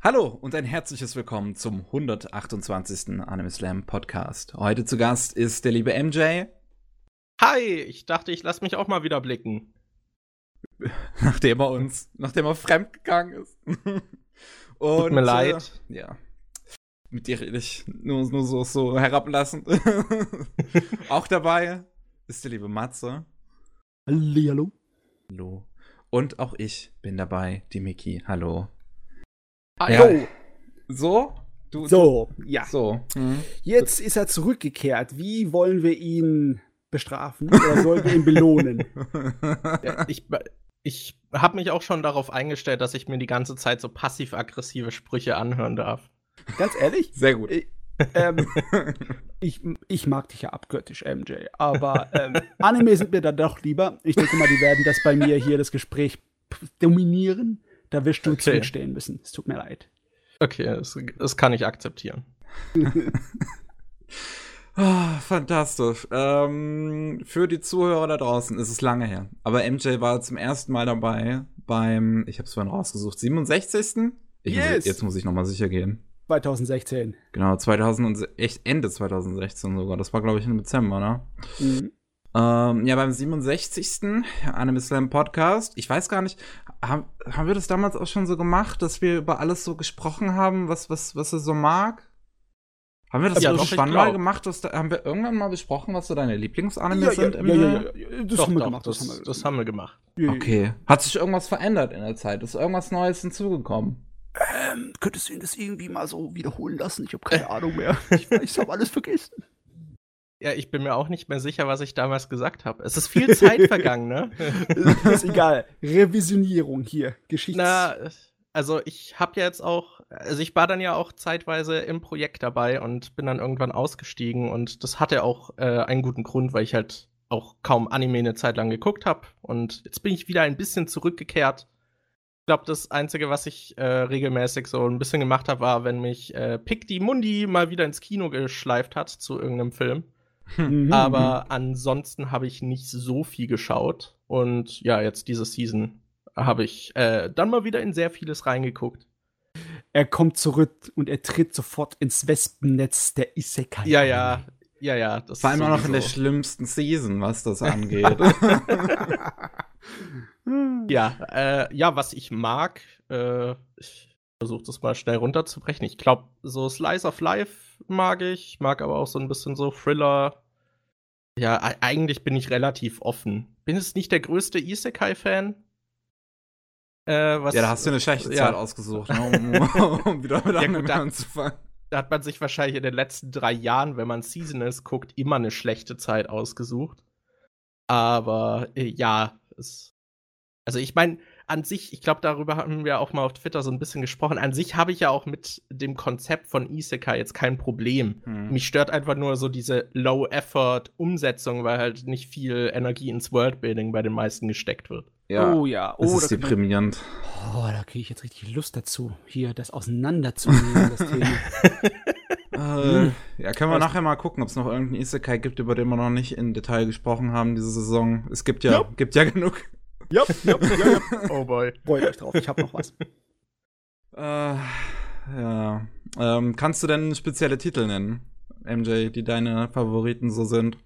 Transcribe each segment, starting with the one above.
Hallo und ein herzliches Willkommen zum 128. Anime Slam Podcast. Heute zu Gast ist der liebe MJ. Hi, ich dachte, ich lasse mich auch mal wieder blicken. Nachdem er uns, nachdem er fremdgegangen ist. und, Tut mir leid. Äh, ja. Mit dir rede ich nur, nur so, so herablassend. auch dabei ist der liebe Matze. Hallo. Hallo. Und auch ich bin dabei, die Miki. Hallo. Hallo. Ja. So? Du, so, du, ja. So. Hm. Jetzt ist er zurückgekehrt. Wie wollen wir ihn bestrafen oder sollen wir ihn belohnen? Ja, ich ich habe mich auch schon darauf eingestellt, dass ich mir die ganze Zeit so passiv-aggressive Sprüche anhören darf. Ganz ehrlich? Sehr gut. Ich, ähm, ich, ich, mag dich ja abgöttisch, MJ. Aber ähm, Anime sind mir dann doch lieber. Ich denke mal, die werden das bei mir hier das Gespräch dominieren. Da wirst du okay. zurückstehen müssen. Es tut mir leid. Okay, das, das kann ich akzeptieren. oh, fantastisch. Ähm, für die Zuhörer da draußen ist es lange her. Aber MJ war zum ersten Mal dabei beim, ich habe es vorhin rausgesucht, 67. Ich yes. muss, jetzt muss ich nochmal sicher gehen. 2016. Genau, 2000 echt Ende 2016 sogar. Das war, glaube ich, im Dezember, ne? Mhm. Ähm, ja, beim 67. Anime Slam Podcast. Ich weiß gar nicht, haben, haben wir das damals auch schon so gemacht, dass wir über alles so gesprochen haben, was, was, was er so mag? Haben wir das ja, irgendwann mal gemacht? Was da, haben wir irgendwann mal besprochen, was so deine Lieblingsanime ja, sind? Ja, ja, ja, ja, das doch, haben wir doch, gemacht. Das, das, haben wir, das haben wir gemacht. Okay. Hat sich irgendwas verändert in der Zeit? Ist irgendwas Neues hinzugekommen? Ähm, könntest du ihn das irgendwie mal so wiederholen lassen? Ich habe keine Ahnung mehr. Ich, ich habe alles vergessen. Ja, ich bin mir auch nicht mehr sicher, was ich damals gesagt habe. Es ist viel Zeit vergangen, ne? ist egal. Revisionierung hier, Geschichte. Na, also ich habe ja jetzt auch, also ich war dann ja auch zeitweise im Projekt dabei und bin dann irgendwann ausgestiegen und das hatte auch äh, einen guten Grund, weil ich halt auch kaum Anime eine Zeit lang geguckt habe und jetzt bin ich wieder ein bisschen zurückgekehrt. Ich glaube, das Einzige, was ich äh, regelmäßig so ein bisschen gemacht habe, war, wenn mich äh, Pick die Mundi mal wieder ins Kino geschleift hat zu irgendeinem Film. Mhm. Aber ansonsten habe ich nicht so viel geschaut. Und ja, jetzt diese Season habe ich äh, dann mal wieder in sehr vieles reingeguckt. Er kommt zurück und er tritt sofort ins Wespennetz der Isekai. Ja, ja, ja, ja. Das Vor allem auch noch in der schlimmsten Season, was das angeht. ja, äh, ja, was ich mag, äh, ich versuche das mal schnell runterzubrechen. Ich glaube, so Slice of Life mag ich, mag aber auch so ein bisschen so Thriller. Ja, eigentlich bin ich relativ offen. Bin jetzt nicht der größte Isekai-Fan. Äh, ja, da hast du eine schlechte ja. Zeit ausgesucht, ne, um, um, wieder mit ja, gut, anzufangen. Da hat man sich wahrscheinlich in den letzten drei Jahren, wenn man Seasonals guckt, immer eine schlechte Zeit ausgesucht. Aber äh, ja, es, also ich meine, an sich, ich glaube, darüber haben wir auch mal auf Twitter so ein bisschen gesprochen. An sich habe ich ja auch mit dem Konzept von Isekai jetzt kein Problem. Hm. Mich stört einfach nur so diese Low-Effort-Umsetzung, weil halt nicht viel Energie ins Worldbuilding bei den meisten gesteckt wird. Ja. Oh ja, oh, das ist deprimierend. oh, da kriege ich jetzt richtig Lust dazu, hier das auseinanderzunehmen, das Thema. Äh, ja, können wir nachher mal gucken, ob es noch irgendeinen Isekai gibt, über den wir noch nicht in Detail gesprochen haben diese Saison. Es gibt ja, ja. gibt ja genug. Ja, ja, ja, ja. Oh boy. Freut euch drauf, ich hab noch was. Äh, ja. Ähm, kannst du denn spezielle Titel nennen, MJ, die deine Favoriten so sind?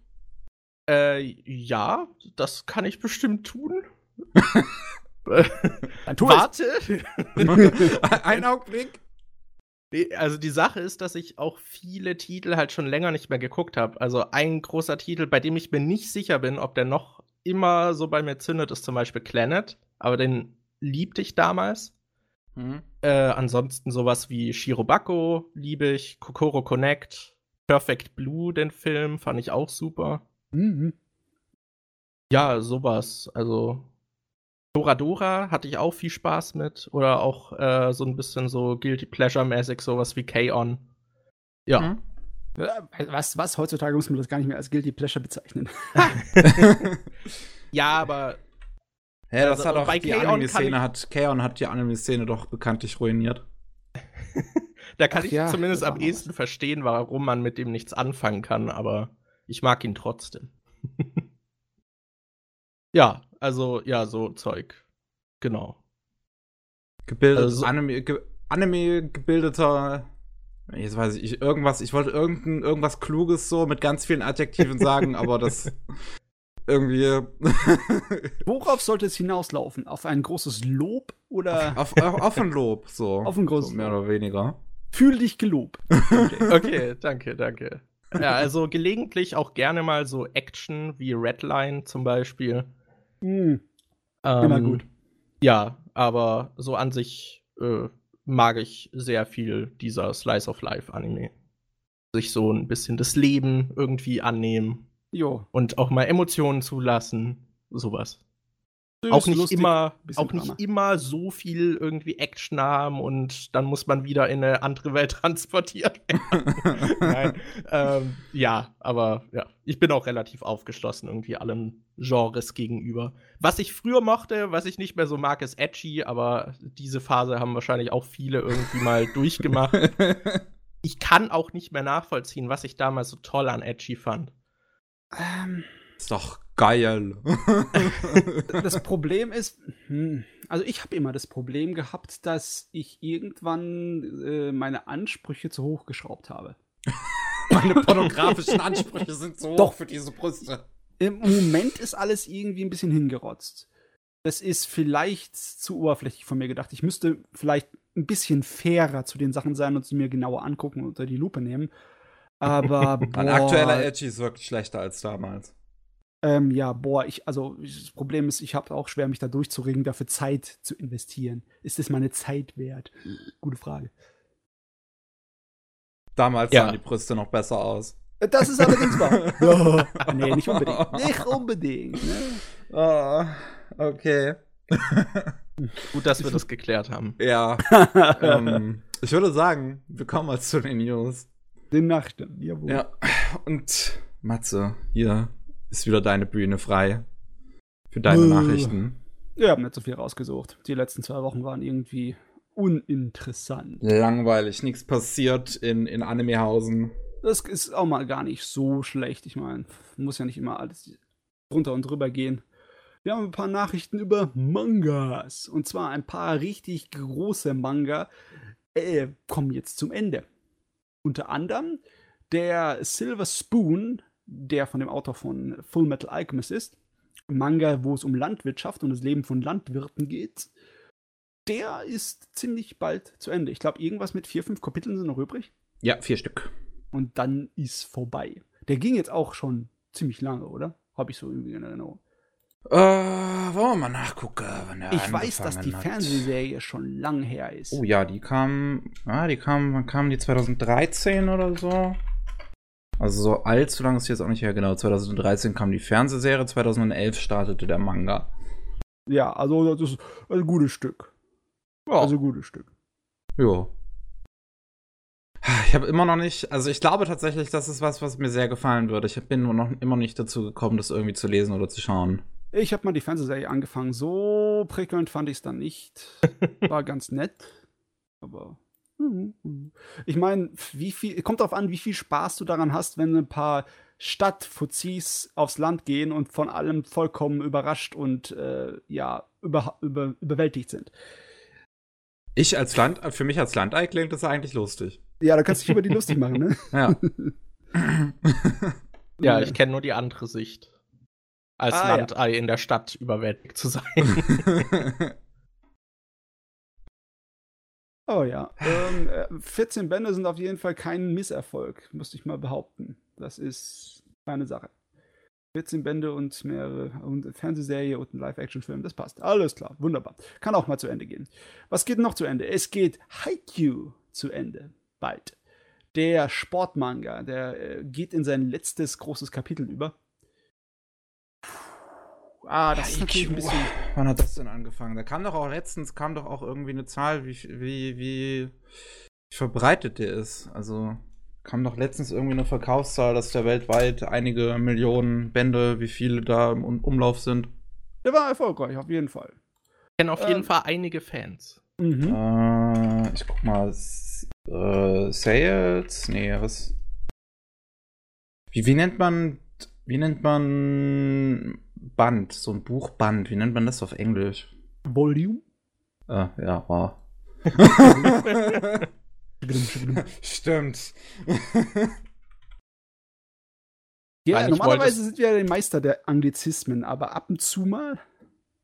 Äh, ja, das kann ich bestimmt tun. Dann tu Warte. Ein Augenblick. Also die Sache ist, dass ich auch viele Titel halt schon länger nicht mehr geguckt habe. Also ein großer Titel, bei dem ich mir nicht sicher bin, ob der noch immer so bei mir zündet, ist zum Beispiel Planet, aber den liebte ich damals. Mhm. Äh, ansonsten sowas wie Shirobako liebe ich, Kokoro Connect, Perfect Blue, den Film, fand ich auch super. Mhm. Ja, sowas. Also Doradora hatte ich auch viel Spaß mit. Oder auch äh, so ein bisschen so Guilty Pleasure-mäßig, sowas wie K-On. Ja. Mhm. Was, was? Heutzutage muss man das gar nicht mehr als Guilty Pleasure bezeichnen. ja, aber. Ja, das also, hat auch die Anime-Szene hat, Kaon hat die Anime-Szene doch bekanntlich ruiniert. da kann Ach, ich ja, zumindest am ehesten verstehen, warum man mit dem nichts anfangen kann, aber ich mag ihn trotzdem. ja, also, ja, so Zeug. Genau. Gebildet, also, Anime, ge Anime gebildeter Jetzt weiß ich, irgendwas, ich wollte irgendein, irgendwas Kluges so mit ganz vielen Adjektiven sagen, aber das irgendwie. Worauf sollte es hinauslaufen? Auf ein großes Lob oder? Auf, auf, auf ein Lob, so. Auf ein großes so mehr oder weniger. Fühl dich gelobt. okay, danke, danke. Ja, also gelegentlich auch gerne mal so Action wie Redline zum Beispiel. Mhm. Ähm, Immer gut. Ja, aber so an sich äh, mag ich sehr viel dieser Slice of Life Anime. Sich so ein bisschen das Leben irgendwie annehmen. Jo. Und auch mal Emotionen zulassen. Sowas. Auch nicht lustig, immer, auch nicht immer so viel irgendwie Action haben und dann muss man wieder in eine andere Welt transportiert werden. Nein. ähm, ja, aber ja, ich bin auch relativ aufgeschlossen irgendwie allen Genres gegenüber. Was ich früher mochte, was ich nicht mehr so mag, ist edgy, aber diese Phase haben wahrscheinlich auch viele irgendwie mal durchgemacht. Ich kann auch nicht mehr nachvollziehen, was ich damals so toll an edgy fand. Ähm, ist doch geil. das Problem ist, hm, also ich habe immer das Problem gehabt, dass ich irgendwann äh, meine Ansprüche zu hoch geschraubt habe. meine pornografischen Ansprüche sind so Doch. hoch für diese Brüste. Im Moment ist alles irgendwie ein bisschen hingerotzt. Das ist vielleicht zu oberflächlich von mir gedacht. Ich müsste vielleicht ein bisschen fairer zu den Sachen sein und sie mir genauer angucken und unter die Lupe nehmen. Aber. Mein aktueller Edgy ist wirklich schlechter als damals. Ähm, ja, boah, ich, also das Problem ist, ich habe auch schwer, mich da durchzuregen, dafür Zeit zu investieren. Ist es meine Zeit wert? Gute Frage. Damals ja. sahen die Brüste noch besser aus. Das ist allerdings wahr. oh, nee, nicht unbedingt. Nicht unbedingt. Ne? Oh, okay. Gut, dass wir das geklärt haben. Ja. ähm, ich würde sagen, wir kommen mal zu den News. Den Nachrichten, jawohl. Ja, und Matze, hier ist wieder deine Bühne frei. Für deine. Nachrichten. Ja, habe nicht so viel rausgesucht. Die letzten zwei Wochen waren irgendwie uninteressant. Langweilig, nichts passiert in, in Animehausen. Das ist auch mal gar nicht so schlecht. Ich meine, muss ja nicht immer alles drunter und drüber gehen. Wir haben ein paar Nachrichten über Mangas. Und zwar ein paar richtig große Manga äh, kommen jetzt zum Ende. Unter anderem der Silver Spoon der von dem Autor von Full Metal Alchemist ist. Manga, wo es um Landwirtschaft und das Leben von Landwirten geht. Der ist ziemlich bald zu Ende. Ich glaube, irgendwas mit vier, fünf Kapiteln sind noch übrig. Ja, vier Stück. Und dann ist vorbei. Der ging jetzt auch schon ziemlich lange, oder? Habe ich so irgendwie in Erinnerung. Äh, wollen wir mal nachgucken, wann er Ich weiß, dass die hat. Fernsehserie schon lang her ist. Oh ja, die kam, ah, die kam, wann kam die 2013 oder so? Also so allzu lang ist jetzt auch nicht her, genau. 2013 kam die Fernsehserie, 2011 startete der Manga. Ja, also das ist ein gutes Stück. Ja. Also ein gutes Stück. Ja. Ich habe immer noch nicht, also ich glaube tatsächlich, das ist was, was mir sehr gefallen würde. Ich bin nur noch immer nicht dazu gekommen, das irgendwie zu lesen oder zu schauen. Ich habe mal die Fernsehserie angefangen. So prickelnd fand ich es dann nicht. War ganz nett. Aber ich meine, wie viel, kommt darauf an, wie viel Spaß du daran hast, wenn ein paar Stadtfuzis aufs Land gehen und von allem vollkommen überrascht und äh, ja, über, über, überwältigt sind. Ich als Land, für mich als Landei klingt das eigentlich lustig. Ja, da kannst du dich über die lustig machen, ne? Ja. ja, ich kenne nur die andere Sicht. Als ah, Landei ja. in der Stadt überwältigt zu sein. Oh ja. Ähm, 14 äh, Bände sind auf jeden Fall kein Misserfolg, müsste ich mal behaupten. Das ist eine Sache. 14 Bände und mehrere und Fernsehserie und ein Live-Action-Film, das passt. Alles klar, wunderbar. Kann auch mal zu Ende gehen. Was geht noch zu Ende? Es geht Haikyuu zu Ende. Bald. Der Sportmanga, der äh, geht in sein letztes großes Kapitel über. Ah, das ja, ist natürlich ein bisschen. Wann hat das denn angefangen? Da kam doch auch letztens, kam doch auch irgendwie eine Zahl, wie, wie, wie verbreitet der ist. Also kam doch letztens irgendwie eine Verkaufszahl, dass der weltweit einige Millionen Bände, wie viele da im Umlauf sind. Der war erfolgreich, auf jeden Fall. Ich kenne auf jeden ähm, Fall einige Fans. Mhm. Äh, ich guck mal. Äh, Sales? Nee, was? Wie, wie nennt man. Wie nennt man Band, so ein Buchband, wie nennt man das auf Englisch? Volume? Ah, ja, wow. Stimmt. Ja, Eigentlich normalerweise sind wir ja die Meister der Anglizismen, aber ab und zu mal.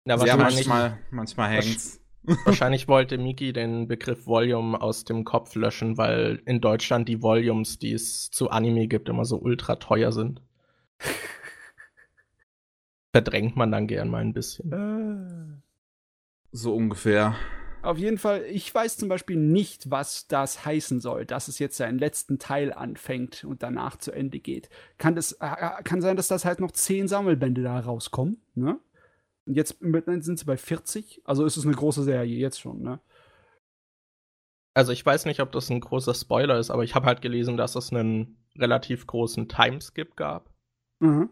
Ja, wahrscheinlich, manchmal, manchmal hängt's. Wahrscheinlich wollte Miki den Begriff Volume aus dem Kopf löschen, weil in Deutschland die Volumes, die es zu Anime gibt, immer so ultra teuer sind. Verdrängt man dann gern mal ein bisschen. So ungefähr. Auf jeden Fall, ich weiß zum Beispiel nicht, was das heißen soll, dass es jetzt seinen letzten Teil anfängt und danach zu Ende geht. Kann, das, äh, kann sein, dass das halt noch zehn Sammelbände da rauskommen, ne? Und jetzt sind sie bei 40, also ist es eine große Serie jetzt schon, ne? Also ich weiß nicht, ob das ein großer Spoiler ist, aber ich habe halt gelesen, dass es einen relativ großen Timeskip gab. Mhm.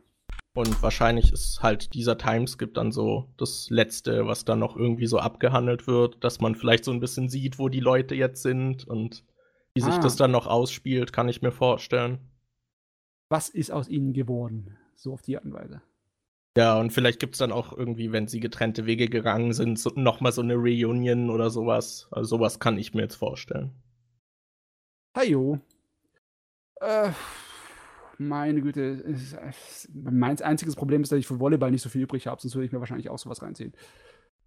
Und wahrscheinlich ist halt dieser Timeskip dann so das Letzte, was dann noch irgendwie so abgehandelt wird, dass man vielleicht so ein bisschen sieht, wo die Leute jetzt sind und wie sich Ah. das dann noch ausspielt, kann ich mir vorstellen. Was ist aus ihnen geworden? So auf die Art und Weise. Ja, und vielleicht gibt's dann auch irgendwie, wenn sie getrennte Wege gegangen sind, so, noch mal so eine Reunion oder sowas. Also sowas kann ich mir jetzt vorstellen. Hajo. Äh, meine Güte. es- es- Mein einziges Problem ist, dass ich für Volleyball nicht so viel übrig habe, sonst würde ich mir wahrscheinlich auch sowas reinziehen.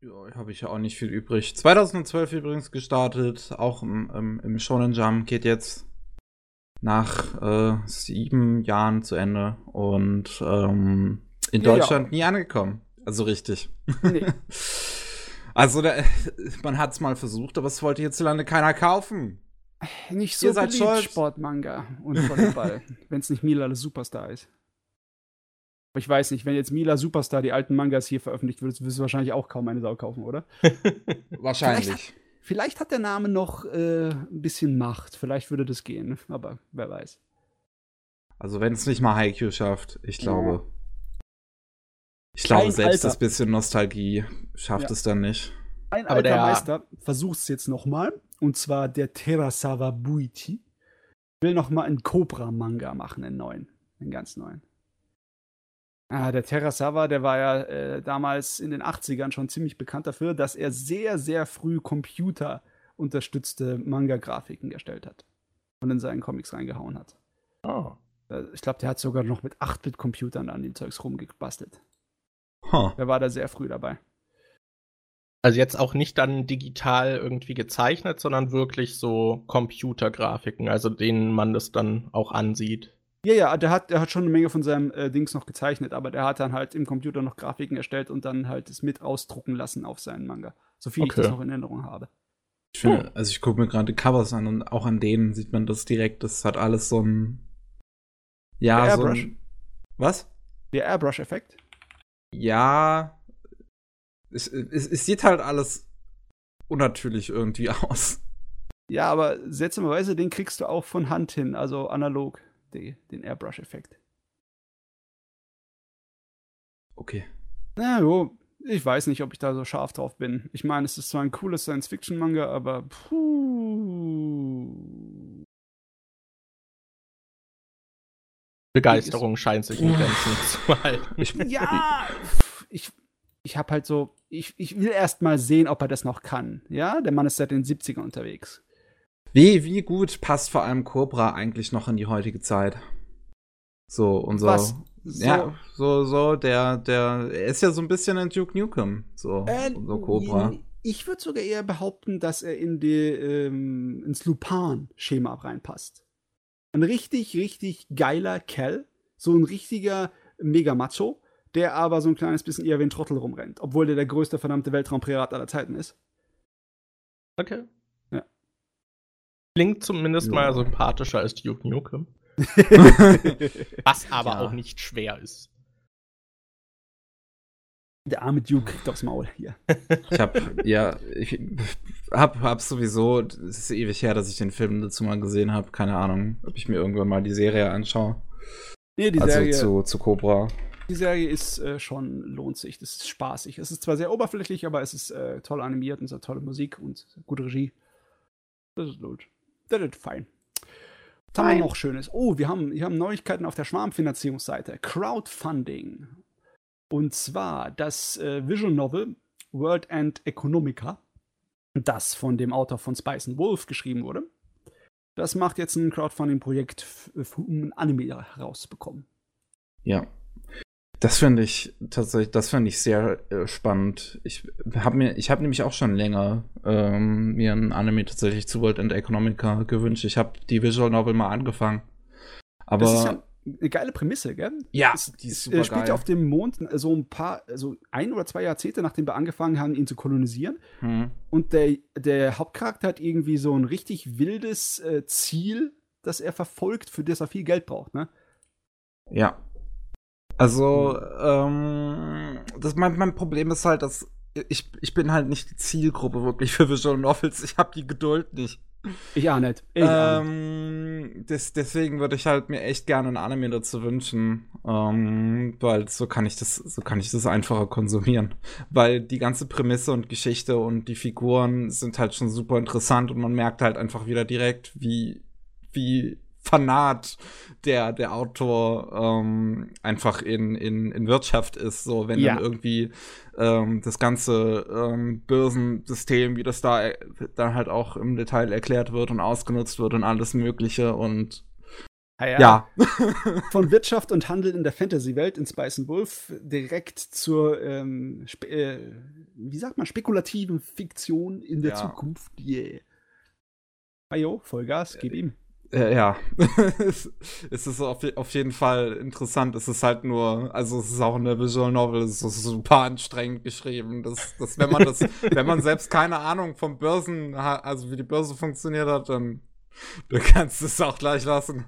Ja, habe ich ja auch nicht viel übrig. 2012 übrigens gestartet, auch im, im, im Shonen Jump, geht jetzt nach äh, sieben Jahren zu Ende und ähm, in Ja, ja. Deutschland nie angekommen. Also richtig. Nee. Also da, man hat es mal versucht, aber es wollte hierzulande keiner kaufen. Nicht so Ihr seid beliebt. Sportmanga und Volleyball, wenn es nicht Mila der Superstar ist. Aber ich weiß nicht, wenn jetzt Mila Superstar die alten Mangas hier veröffentlicht wird, wirst du wahrscheinlich auch kaum eine Sau kaufen, oder? Wahrscheinlich. Vielleicht hat der Name noch äh, ein bisschen Macht. Vielleicht würde das gehen, aber wer weiß. Also wenn es nicht mal Haikyuu schafft, ich glaube. Ich Kein glaube, selbst Alter. das bisschen Nostalgie schafft Ja. es dann nicht. Ein Aber alter der- Meister versucht es jetzt nochmal. Und zwar der Terasawa Buichi. Will nochmal einen Cobra-Manga machen, einen neuen. Einen ganz neuen. Ah, der Terasawa, der war ja äh, damals in den 80ern schon ziemlich bekannt dafür, dass er sehr, sehr früh computerunterstützte Manga-Grafiken erstellt hat. Und in seinen Comics reingehauen hat. Oh. Ich glaube, der hat sogar noch mit 8-Bit-Computern an dem Zeugs rumgebastelt. Huh. Der war da sehr früh dabei. Also jetzt auch nicht dann digital irgendwie gezeichnet, sondern wirklich so Computergrafiken, also denen man das dann auch ansieht. Ja, ja, der hat, der hat schon eine Menge von seinem äh, Dings noch gezeichnet, aber der hat dann halt im Computer noch Grafiken erstellt und dann halt es mit ausdrucken lassen auf seinen Manga. So viel ich Okay. das noch in Erinnerung habe. Ich finde, also ich gucke mir gerade die Covers an und auch an denen sieht man das direkt. Das hat alles so ein. Ja, Der so Airbrush. ein, Was? Der Airbrush-Effekt. Ja. Es, es, es sieht halt alles unnatürlich irgendwie aus. Ja, aber seltsamerweise, den kriegst du auch von Hand hin, also analog, die, den Airbrush-Effekt. Okay. Na jo, ich weiß nicht, ob ich da so scharf drauf bin. Ich meine, es ist zwar ein cooles Science-Fiction-Manga, aber puh. Begeisterung scheint sich in Grenzen zu halten. Ich, Ja, ich, ich habe halt so, ich, ich will erst mal sehen, ob er das noch kann. Ja, der Mann ist seit den 70ern unterwegs. Wie, wie gut passt vor allem Cobra eigentlich noch in die heutige Zeit? So, unser. Was? So- Ja, so, so, der, der, er ist ja so ein bisschen ein Duke Nukem, so, Äh, unser Cobra. Ich würde sogar eher behaupten, dass er in die, ähm, ins Lupin-Schema reinpasst. Ein richtig, richtig geiler Kerl. So ein richtiger Mega-Macho, der aber so ein kleines bisschen eher wie ein Trottel rumrennt. Obwohl der der größte verdammte Weltraumpirat aller Zeiten ist. Okay. Ja. Klingt zumindest Ja. mal sympathischer als Duke Nukem. Was aber Ja. auch nicht schwer ist. Der arme Duke kriegt aufs Maul hier. Ich hab, ja, ich hab, hab sowieso, es ist ewig her, dass ich den Film dazu mal gesehen habe. Keine Ahnung, ob ich mir irgendwann mal die Serie anschaue. Nee, die also Serie, zu, zu Cobra. die Serie ist äh, schon, lohnt sich. Das ist spaßig. Es ist zwar sehr oberflächlich, aber es ist äh, toll animiert und es hat tolle Musik und gute Regie. Das ist gut. Das ist fein. Was haben wir noch Schönes? Oh, wir haben, wir haben Neuigkeiten auf der Schwarmfinanzierungsseite. Crowdfunding. Und zwar das äh, Visual Novel World End Economica das von dem Autor von Spice and Wolf geschrieben wurde. Das macht jetzt ein Crowdfunding-Projekt, um ein Anime herauszubekommen. Ja. Das finde ich tatsächlich, das finde ich sehr äh, spannend. Ich habe mir, ich habe nämlich auch schon länger ähm, mir ein Anime tatsächlich zu World and Economica gewünscht. Ich habe die Visual Novel mal angefangen. Aber das ist ja eine geile Prämisse, gell? Ja, es, die ist super spielt geil. auf dem Mond so ein paar, so ein oder zwei Jahrzehnte, nachdem wir angefangen haben, ihn zu kolonisieren. Hm. Und der, der Hauptcharakter hat irgendwie so ein richtig wildes äh, Ziel, das er verfolgt, für das er viel Geld braucht, ne? Ja. Also, ähm, das, mein, mein Problem ist halt, dass ich, ich bin halt nicht die Zielgruppe wirklich für Visual Novels. Ich habe die Geduld nicht. Ich auch nicht. Ich ähm, des, deswegen würde ich halt mir echt gerne ein Anime dazu wünschen, ähm, weil so kann ich das, so kann ich das einfacher konsumieren, weil die ganze Prämisse und Geschichte und die Figuren sind halt schon super interessant und man merkt halt einfach wieder direkt, wie wie Fanat der, der Autor ähm, einfach in, in, in Wirtschaft ist. So, wenn ja. dann irgendwie ähm, das ganze ähm, Börsensystem, wie das da dann halt auch im Detail erklärt wird und ausgenutzt wird und alles Mögliche und Ah, ja. ja. Von Wirtschaft und Handel in der Fantasy-Welt in Spice and Wolf direkt zur, ähm, äh, wie sagt man, spekulativen Fiktion in der ja. Zukunft. Yeah. Ajo, Vollgas, gib ihm. Äh, ja, es ist auf, auf jeden Fall interessant. Es ist halt nur, also es ist auch eine Visual Novel, es ist super anstrengend geschrieben. Dass, dass wenn man das, wenn man selbst keine Ahnung vom Börsen, also wie die Börse funktioniert hat, dann du kannst es auch gleich lassen.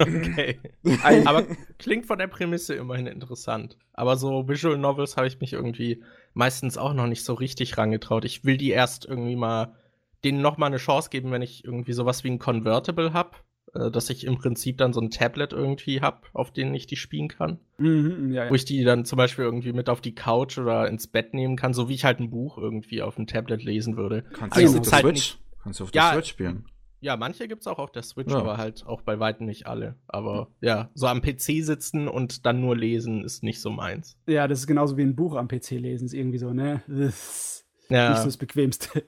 Okay. Aber klingt von der Prämisse immerhin interessant. Aber so Visual Novels habe ich mich irgendwie meistens auch noch nicht so richtig rangetraut. Ich will die erst irgendwie mal denen noch mal eine Chance geben, wenn ich irgendwie sowas wie ein Convertible habe, äh, dass ich im Prinzip dann so ein Tablet irgendwie habe, auf denen ich die spielen kann. Mhm, ja, ja. Wo ich die dann zum Beispiel irgendwie mit auf die Couch oder ins Bett nehmen kann, so wie ich halt ein Buch irgendwie auf dem Tablet lesen würde. Kannst du also auf der halt Switch? Kannst du auf der ja, Switch spielen? Ja, manche gibt's auch auf der Switch, ja. aber halt auch bei weitem nicht alle. Aber ja, so am PC sitzen und dann nur lesen ist nicht so meins. Ja, das ist genauso wie ein Buch am PC lesen, ist irgendwie so, ne? Das ist ja. nicht so das Bequemste.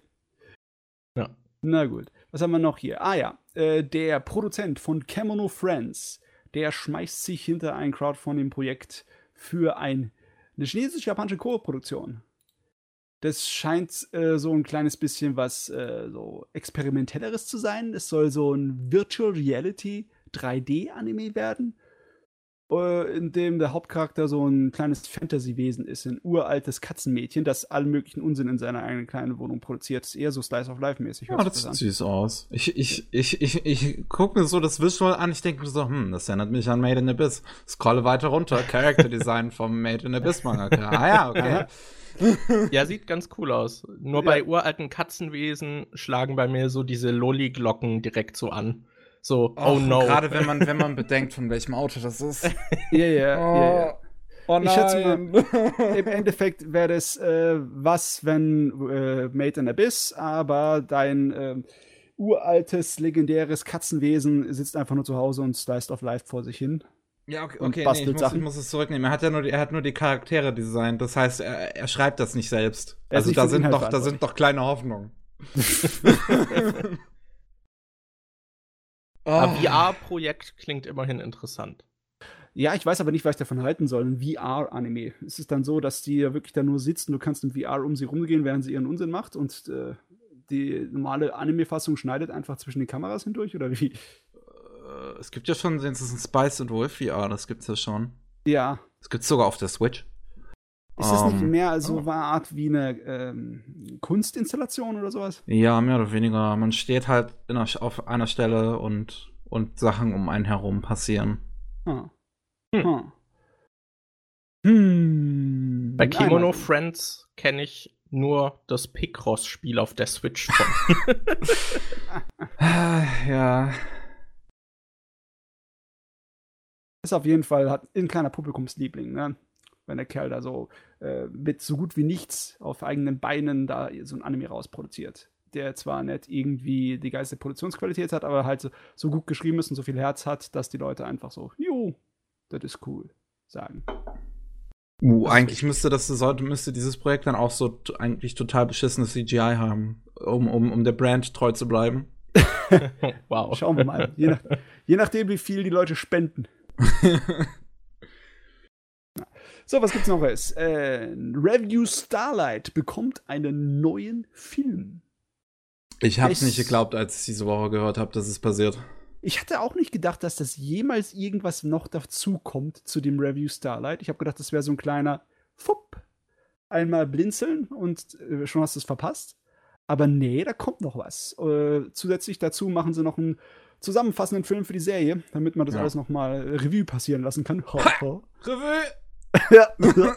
Ja. Na gut. Was haben wir noch hier? Ah ja, äh, der Produzent von Kemono Friends, der schmeißt sich hinter ein Crowdfunding-Projekt für ein, eine chinesisch-japanische Co-Produktion. Das scheint äh, so ein kleines bisschen was äh, so experimentelleres zu sein. Es soll so ein Virtual Reality 3D-Anime werden äh, in dem der Hauptcharakter so ein kleines Fantasy-Wesen ist, ein uraltes Katzenmädchen, das allen möglichen Unsinn in seiner eigenen kleinen Wohnung produziert. Das ist eher so Slice of Life-mäßig. Ja, das sieht süß aus. Ich, ich, ich, ich, ich gucke mir so das Visual an, ich denke mir so, hm, das erinnert mich an Made in Abyss. Scrolle weiter runter, Character Design vom Made in Abyss Manga. Ah ja, okay. ja, sieht ganz cool aus. Nur ja. bei uralten Katzenwesen schlagen bei mir so diese Lolli-Glocken direkt so an. So, oh, oh no. Gerade wenn man, wenn man bedenkt, von welchem Auto das ist. Ja, ja, ja. Oh nein. Ich schätze mal, im Endeffekt wäre das äh, was, wenn äh, Made in Abyss, aber dein äh, uraltes, legendäres Katzenwesen sitzt einfach nur zu Hause und sliced of life vor sich hin. Ja, okay, okay nee, ich, muss, ich muss es zurücknehmen. Er hat ja nur die, er hat nur die Charaktere designt. Das heißt, er, er schreibt das nicht selbst. Also da sind, noch, da sind noch kleine Hoffnungen. Oh. Aber VR-Projekt klingt immerhin interessant. Ja, ich weiß aber nicht, was ich davon halten soll. Ein VR-Anime. Ist es dann so, dass die ja wirklich da nur sitzen, du kannst im VR um sie rumgehen, während sie ihren Unsinn macht und äh, die normale Anime-Fassung schneidet einfach zwischen den Kameras hindurch oder wie? Äh, es gibt ja schon, es ist ein Spice und Wolf VR, das gibt's ja schon. Ja. Das gibt's sogar auf der Switch. Ist das nicht ähm, mehr so eine Art wie eine ähm, Kunstinstallation oder sowas? Ja, mehr oder weniger. Man steht halt einer, auf einer Stelle und, und Sachen um einen herum passieren. Ah. Hm. Hm. Hm. Bei Kimono Friends kenne ich nur das Picross-Spiel auf der Switch von. ja. Ist auf jeden Fall hat ein kleiner Publikumsliebling, ne? Wenn der Kerl da so äh, mit so gut wie nichts auf eigenen Beinen da so ein Anime rausproduziert. Der zwar nicht irgendwie die geilste Produktionsqualität hat, aber halt so, so gut geschrieben ist und so viel Herz hat, dass die Leute einfach so, jo, das ist cool, sagen. Uh, eigentlich müsste das sollte müsste dieses Projekt dann auch so eigentlich total beschissenes CGI haben, um, um, um der Brand treu zu bleiben. wow. Schauen wir mal. Je, nach, je nachdem, wie viel die Leute spenden. so, was gibt's noch? Ist? Äh, Review Starlight bekommt einen neuen Film. Ich hab's es, nicht geglaubt, als ich diese Woche gehört habe, dass es passiert. Ich hatte auch nicht gedacht, dass das jemals irgendwas noch dazu kommt zu dem Review Starlight. Ich habe gedacht, das wäre so ein kleiner Fupp. Einmal blinzeln und äh, schon hast du es verpasst. Aber nee, da kommt noch was. Äh, zusätzlich dazu machen sie noch einen zusammenfassenden Film für die Serie, damit man das ja. alles noch mal Revue passieren lassen kann. Revue! Ja.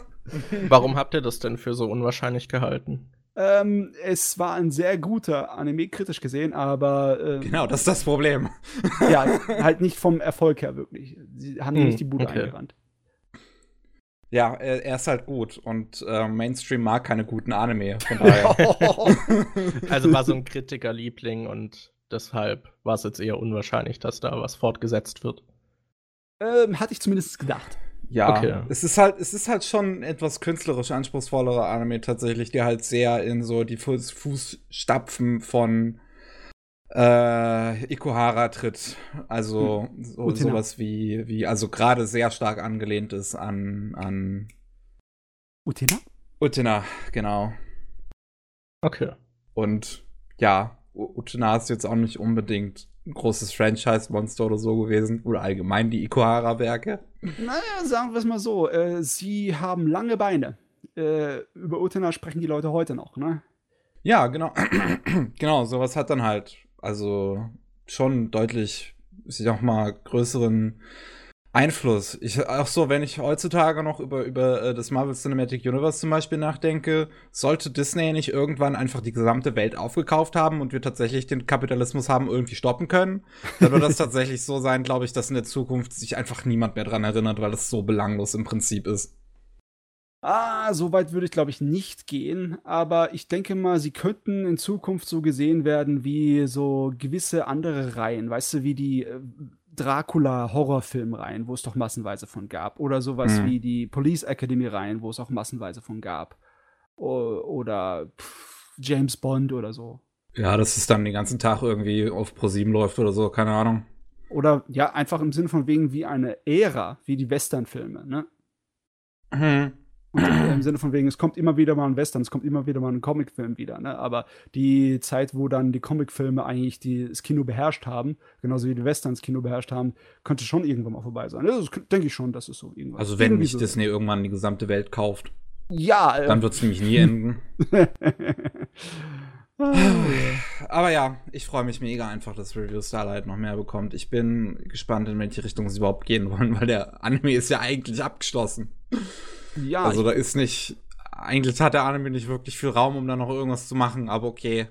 Warum habt ihr das denn für so unwahrscheinlich gehalten? Ähm, es war ein sehr guter Anime, kritisch gesehen, aber. Ähm, genau, das ist das Problem. ja, halt nicht vom Erfolg her wirklich. Sie haben hm, nicht die Bude okay. eingerannt. Ja, er, ist halt gut und äh, Mainstream mag keine guten Anime, von daher. also war so ein Kritikerliebling und deshalb war es jetzt eher unwahrscheinlich, dass da was fortgesetzt wird. Ähm, hatte ich zumindest gedacht. Ja, okay. es ist halt, es ist halt schon etwas künstlerisch anspruchsvollerer Anime tatsächlich, der halt sehr in so die Fußstapfen von äh, Ikuhara tritt. Also hm. so, sowas wie, wie, also gerade sehr stark angelehnt ist an, an Utena? Utena, genau. Okay. Und ja, Utena ist jetzt auch nicht unbedingt großes Franchise-Monster oder so gewesen. Oder allgemein die Ikuhara-Werke. Naja, sagen wir es mal so. Äh, sie haben lange Beine. Äh, über Utena sprechen die Leute heute noch, ne? Ja, genau. genau, sowas hat dann halt, also schon deutlich, ich sag mal, größeren Einfluss. Ich, auch so, wenn ich heutzutage noch über, über äh, das Marvel Cinematic Universe zum Beispiel nachdenke, sollte Disney nicht irgendwann einfach die gesamte Welt aufgekauft haben und wir tatsächlich den Kapitalismus haben irgendwie stoppen können, dann wird das tatsächlich so sein, glaube ich, dass in der Zukunft sich einfach niemand mehr dran erinnert, weil das so belanglos im Prinzip ist. Ah, so weit würde ich, glaube ich, nicht gehen. Aber ich denke mal, sie könnten in Zukunft so gesehen werden wie so gewisse andere Reihen. Weißt du, wie die äh, Dracula-Horrorfilm-Reihen, wo es doch massenweise von gab. Oder sowas mhm. wie die Police Academy-Reihen, wo es auch massenweise von gab. O oder pff, James Bond oder so. Ja, dass es dann den ganzen Tag irgendwie auf Pro7 läuft oder so, keine Ahnung. Oder ja, einfach im Sinne von wegen wie eine Ära, wie die Western-Filme, ne? Mhm. Im Sinne von wegen, es kommt immer wieder mal ein Western, es kommt immer wieder mal ein Comicfilm wieder, ne? Aber die Zeit, wo dann die Comicfilme eigentlich die, das Kino beherrscht haben, genauso wie die Westerns Kino beherrscht haben, könnte schon irgendwann mal vorbei sein. Also, das denke ich schon, dass es so irgendwann. Also wenn nicht so Disney irgendwann die gesamte Welt kauft. Ja, äh, dann wird es nämlich nie enden. Aber ja, ich freue mich mega einfach, dass Review Starlight noch mehr bekommt. Ich bin gespannt, in welche Richtung sie überhaupt gehen wollen, weil der Anime ist ja eigentlich abgeschlossen. Ja. Also da ist nicht, eigentlich hat der Anime nicht wirklich viel Raum, um da noch irgendwas zu machen, aber okay.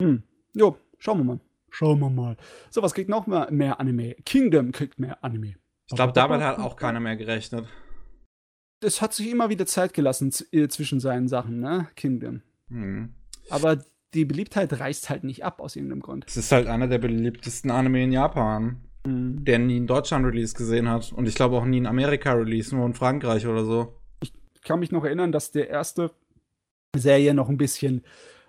Hm. Jo, schauen wir mal. Schauen wir mal. So, was kriegt noch mehr, mehr Anime? Kingdom kriegt mehr Anime. Ich glaube, damit hat auch keiner mehr gerechnet. Es hat sich immer wieder Zeit gelassen äh, zwischen seinen Sachen, ne? Kingdom. Hm. Aber die Beliebtheit reißt halt nicht ab aus irgendeinem Grund. Es ist halt einer der beliebtesten Anime in Japan, mhm. der nie in Deutschland Release gesehen hat. Und ich glaube auch nie in Amerika Release, nur in Frankreich oder so kann mich noch erinnern, dass der erste Serie noch ein bisschen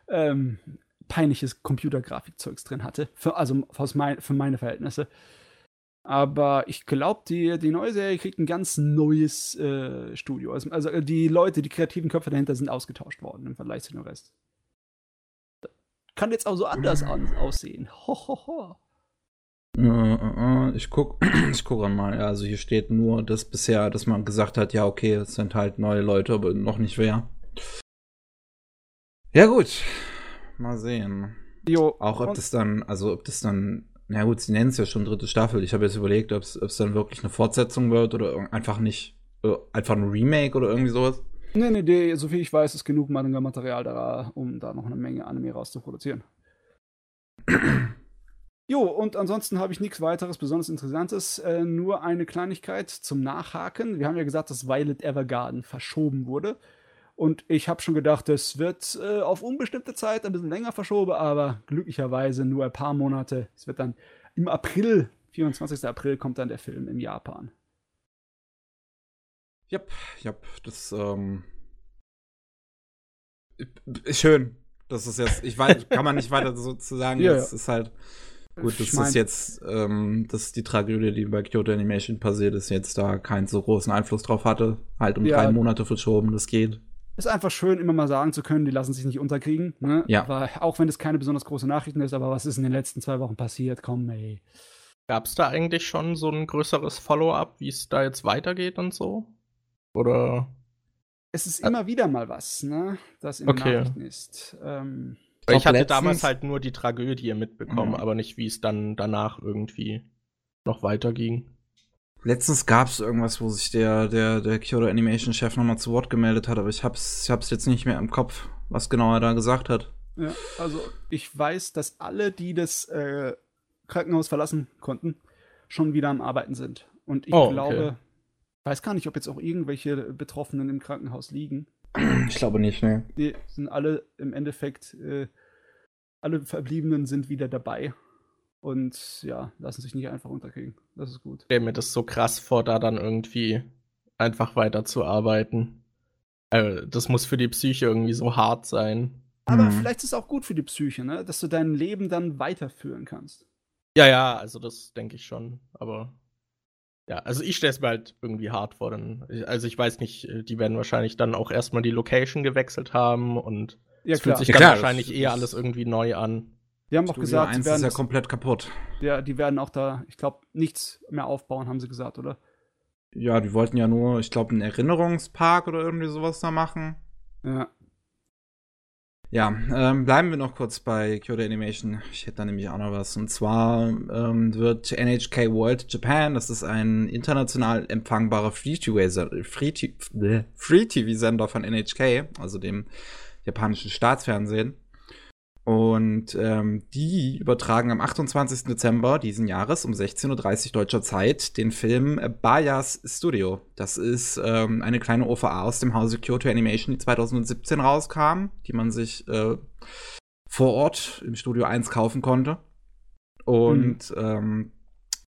ähm, peinliches Computergrafikzeugs drin hatte. Für, also mein, für meine Verhältnisse. Aber ich glaube, die, die neue Serie kriegt ein ganz neues äh, Studio. Also, also, die Leute, die kreativen Köpfe dahinter sind ausgetauscht worden im Vergleich zu dem Rest. Kann jetzt auch so anders an, aussehen. Ho, ho, ho. Äh, äh, äh, ich guck, ich gucke mal. Also hier steht nur, dass bisher, dass man gesagt hat, ja okay, es sind halt neue Leute, aber noch nicht wer. Ja gut, mal sehen. Jo. Auch ob das dann, also ob das dann, na gut, sie nennen es ja schon dritte Staffel. Ich habe jetzt überlegt, ob es dann wirklich eine Fortsetzung wird oder einfach nicht, einfach ein Remake oder irgendwie sowas. Nee, nee, nee, soviel ich weiß, ist genug Manga-Material da, um da noch eine Menge Anime rauszuproduzieren. Jo, und ansonsten habe ich nichts weiteres besonders Interessantes. Äh, nur eine Kleinigkeit zum Nachhaken. Wir haben ja gesagt, dass Violet Evergarden verschoben wurde. Und ich habe schon gedacht, es wird äh, auf unbestimmte Zeit ein bisschen länger verschoben, aber glücklicherweise nur ein paar Monate. Es wird dann im April, 24. April, kommt dann der Film in Japan. Ja, ja, das ähm, ist schön. Das ist jetzt, ich weiß, kann man nicht weiter so zu sagen. Ja, das ja. ist halt gut. Das Ich mein- ist jetzt, ähm, das ist die Tragödie, die bei Kyoto Animation passiert ist, jetzt da keinen so großen Einfluss drauf hatte. Halt um Ja. drei Monate verschoben, das geht. Ist einfach schön, immer mal sagen zu können, die lassen sich nicht unterkriegen. Ne? Ja. Weil, auch wenn es keine besonders große Nachrichten ist, aber was ist in den letzten zwei Wochen passiert? Komm, ey. Gab es da eigentlich schon so ein größeres Follow-up, wie es da jetzt weitergeht und so? Oder? Es ist immer wieder mal was, ne? Das in Okay. den Nachrichten ist. Ähm, Weil ich hatte letztens- damals halt nur die Tragödie mitbekommen, Mhm. aber nicht, wie es dann danach irgendwie noch weiterging. Letztens gab es irgendwas, wo sich der, der, der Kyoto Animation Chef nochmal zu Wort gemeldet hat, aber ich hab's, ich hab's jetzt nicht mehr im Kopf, was genau er da gesagt hat. ja, also ich weiß, dass alle, die das äh, Krankenhaus verlassen konnten, schon wieder am Arbeiten sind. Und ich Oh, okay. glaube, weiß gar nicht, ob jetzt auch irgendwelche Betroffenen im Krankenhaus liegen. Ich glaube nicht, ne. Die sind alle im Endeffekt, äh, alle Verbliebenen sind wieder dabei. Und ja, lassen sich nicht einfach unterkriegen. Das ist gut. Ich stell mir das so krass vor, da dann irgendwie einfach weiterzuarbeiten. Äh, das muss für die Psyche irgendwie so hart sein. Aber Mhm. vielleicht ist es auch gut für die Psyche, ne? dass du dein Leben dann weiterführen kannst. Ja, ja, also das denke ich schon. Aber ja, also ich stelle es mir halt irgendwie hart vor. Denn, also ich weiß nicht, äh, die werden wahrscheinlich dann auch erstmal die Location gewechselt haben und Ja, es fühlt sich Ja, dann klar, wahrscheinlich eh das- alles irgendwie neu an. Die haben auch Studio gesagt, 1 sie ist werden, ja komplett kaputt. ja, die werden auch da, ich glaube, nichts mehr aufbauen, haben sie gesagt, oder? Ja, die wollten ja nur, ich glaube, einen Erinnerungspark oder irgendwie sowas da machen. Ja. Ja, ähm, bleiben wir noch kurz bei Kyoto Animation. Ich hätte da nämlich auch noch was. Und zwar ähm, wird NHK World Japan, das ist ein international empfangbarer Free-TV-Sender Free Free von NHK, also dem japanischen Staatsfernsehen. Und ähm, die übertragen am 28. Dezember diesen Jahres um 16.30 Uhr deutscher Zeit den Film Bayas Studio. Das ist ähm, eine kleine OVA aus dem Hause Kyoto Animation, die 2017 rauskam, die man sich äh, vor Ort im Studio 1 kaufen konnte. Und ähm,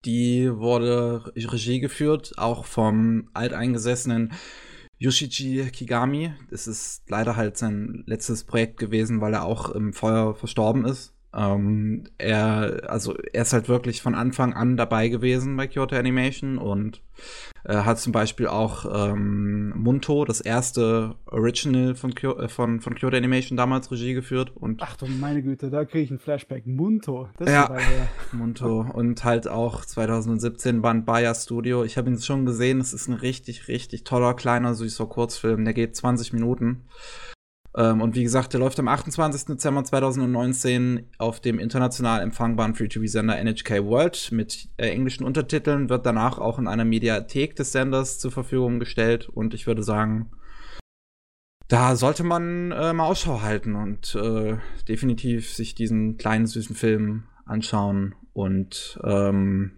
die wurde Regie geführt, auch vom alteingesessenen Yoshiji Kigami. Das ist leider halt sein letztes Projekt gewesen, weil er auch im Feuer verstorben ist. Ähm, er, also er ist halt wirklich von Anfang an dabei gewesen bei Kyoto Animation und äh, hat zum Beispiel auch ähm, Munto, das erste Original von, Kyo äh, von, von Kyoto Animation damals Regie geführt und Ach du meine Güte, da kriege ich einen Flashback. Munto, das Ja. ist her. Munto und halt auch 2017 Band Bayer Studio. Ich habe ihn schon gesehen, es ist ein richtig, richtig toller, kleiner, süßer Kurzfilm. Der geht 20 Minuten. Ähm, und wie gesagt, der läuft am 28. Dezember 2019 auf dem international empfangbaren Free-TV-Sender NHK World mit äh, englischen Untertiteln, wird danach auch in einer Mediathek des Senders zur Verfügung gestellt. Und ich würde sagen, da sollte man äh, mal Ausschau halten und äh, definitiv sich diesen kleinen süßen Film anschauen und ähm,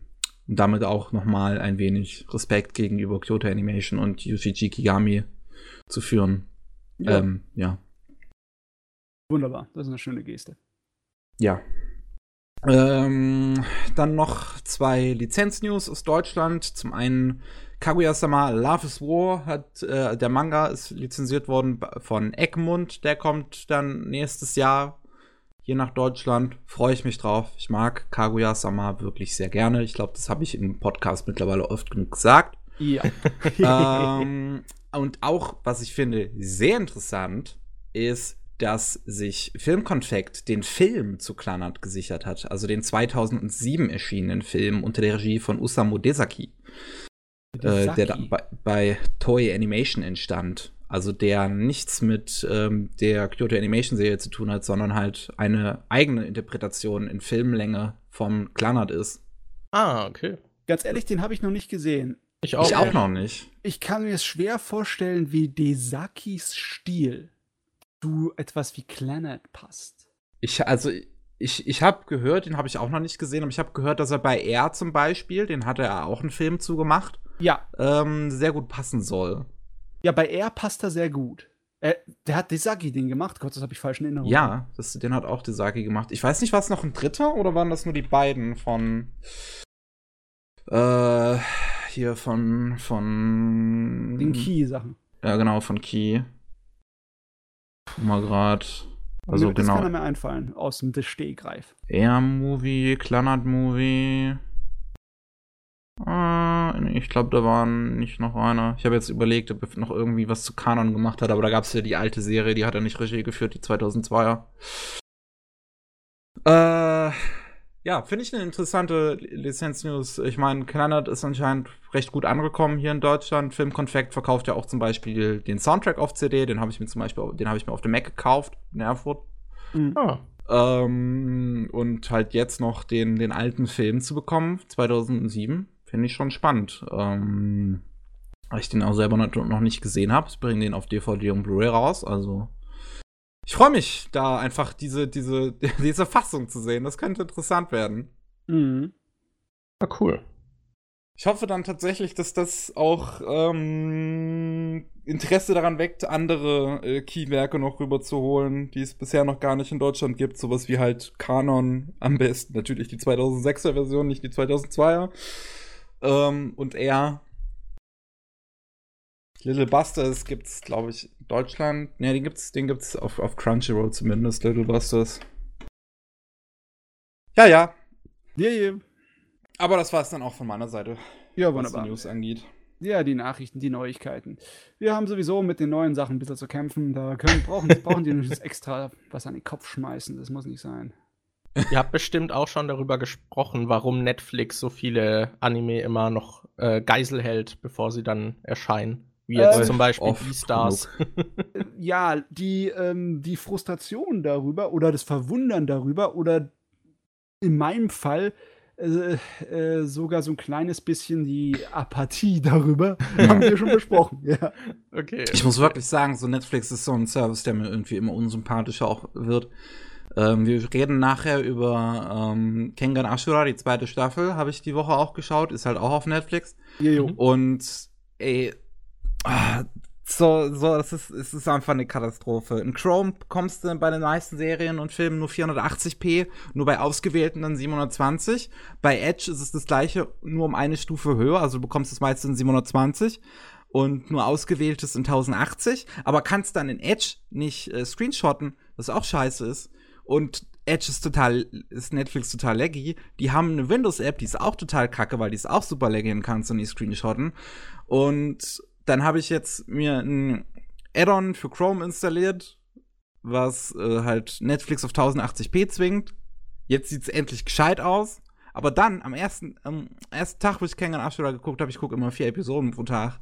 damit auch noch mal ein wenig Respekt gegenüber Kyoto Animation und Yoshiji Kigami zu führen. Ja, Ähm, ja. Wunderbar. Das ist eine schöne Geste. Ja. Ähm, dann noch zwei Lizenz-News aus Deutschland. Zum einen Kaguya-sama Love is War hat äh, der Manga ist lizenziert worden von Egmont. Der kommt dann nächstes Jahr hier nach Deutschland. Freue ich mich drauf. Ich mag Kaguya-sama wirklich sehr gerne. Ich glaube, das habe ich im Podcast mittlerweile oft genug gesagt. Ja. ähm, und auch, was ich finde, sehr interessant, ist, dass sich Filmkonfekt den Film zu Kleinert gesichert hat. Also den 2007 erschienenen Film unter der Regie von Usamu Desaki, äh, der da bei, bei Toei Animation entstand. Also der nichts mit ähm, der Kyoto Animation Serie zu tun hat, sondern halt eine eigene Interpretation in Filmlänge vom Kleinert ist. Ah, okay. Ganz ehrlich, den habe ich noch nicht gesehen. Ich auch. ich auch noch nicht. Ich kann mir es schwer vorstellen, wie Desakis Stil zu etwas wie Clannad passt. Ich, also, ich, ich habe gehört, den habe ich auch noch nicht gesehen, aber ich habe gehört, dass er bei R zum Beispiel, den hat er auch einen Film zugemacht, Ja, ähm, sehr gut passen soll. ja, bei R passt er sehr gut. Äh, der hat Desaki den gemacht. Gott, das habe ich falsch in Erinnerung. Ja, das, den hat auch Desaki gemacht. Ich weiß nicht, war es noch ein dritter oder waren das nur die beiden von. Äh, hier von, von. Den Key-Sachen. Ja, genau, von Key. Mal grad. Also Mir genau. Das kann mir einfallen, aus dem Stehgreif. Air-Movie, Kleinert-Movie. Ah, nee, ich glaube, da war nicht noch einer. Ich habe jetzt überlegt, ob er noch irgendwie was zu Kanon gemacht hat, aber da gab es ja die alte Serie, die hat er nicht Regie geführt, die 2002er. Äh, ja, finde ich eine interessante Lizenz-News. Ich meine, Kleinert ist anscheinend recht gut angekommen hier in Deutschland. Filmkonfekt verkauft ja auch zum Beispiel den Soundtrack auf CD, den habe ich mir zum Beispiel, den habe ich mir auf dem Mac gekauft in Erfurt. Mhm. Ah, Ähm, und halt jetzt noch den, den alten Film zu bekommen, 2007, finde ich schon spannend. Ähm, weil ich den auch selber noch noch nicht gesehen habe. Ich bringe den auf DVD und Blu-ray raus, also. Ich freue mich, da einfach diese, diese, diese Fassung zu sehen. Das könnte interessant werden. Mhm. ah, cool. Ich hoffe dann tatsächlich, dass das auch ähm, Interesse daran weckt, andere äh, Keywerke noch rüberzuholen, die es bisher noch gar nicht in Deutschland gibt. Sowas wie halt Canon, am besten natürlich die 2006er Version, nicht die 2002er. Ähm, und er. Little Busters gibt's, glaube ich, in Deutschland. Ne, den gibt's, den gibt's auf, auf Crunchyroll zumindest, Little Busters. Ja, ja. Ja, ja. Aber das war es dann auch von meiner Seite, Ja, was die wunderbar. News angeht. Ja, die Nachrichten, die Neuigkeiten. Wir haben sowieso mit den neuen Sachen ein bisschen zu kämpfen. Da können, brauchen, brauchen die nicht extra was an den Kopf schmeißen. Das muss nicht sein. Ihr habt bestimmt auch schon darüber gesprochen, warum Netflix so viele Anime immer noch äh, Geisel hält, bevor sie dann erscheinen. Wie jetzt Äh, zum Beispiel oft Beastars. Äh, Ja, die, ähm, die Frustration darüber oder das Verwundern darüber oder in meinem Fall äh, äh, sogar so ein kleines bisschen die Apathie darüber haben wir schon besprochen. Ja. okay. Ich muss wirklich sagen, so Netflix ist so ein Service, der mir irgendwie immer unsympathischer auch wird. Ähm, wir reden nachher über ähm, Kengan Ashura, die zweite Staffel, habe ich die Woche auch geschaut, ist halt auch auf Netflix. Jojo. Und ey, so, so, das ist, es ist einfach eine Katastrophe. In Chrome kommst du bei den meisten Serien und Filmen nur 480p, nur bei ausgewählten dann 720. Bei Edge ist es das gleiche, nur um eine Stufe höher, also du bekommst es meistens in 720 und nur ausgewähltes in 1080, aber kannst dann in Edge nicht äh, screenshotten, was auch scheiße ist. Und Edge ist total, ist Netflix total laggy. Die haben eine Windows-App, die ist auch total kacke, weil die ist auch super laggy und kannst du nicht screenshotten. Und dann habe ich jetzt mir ein Add-on für Chrome installiert, was äh, halt Netflix auf 1080p zwingt. Jetzt sieht's endlich gescheit aus. Aber dann, am ersten, am ersten Tag, wo ich Kengan Ashura geguckt habe, ich gucke immer vier Episoden pro Tag.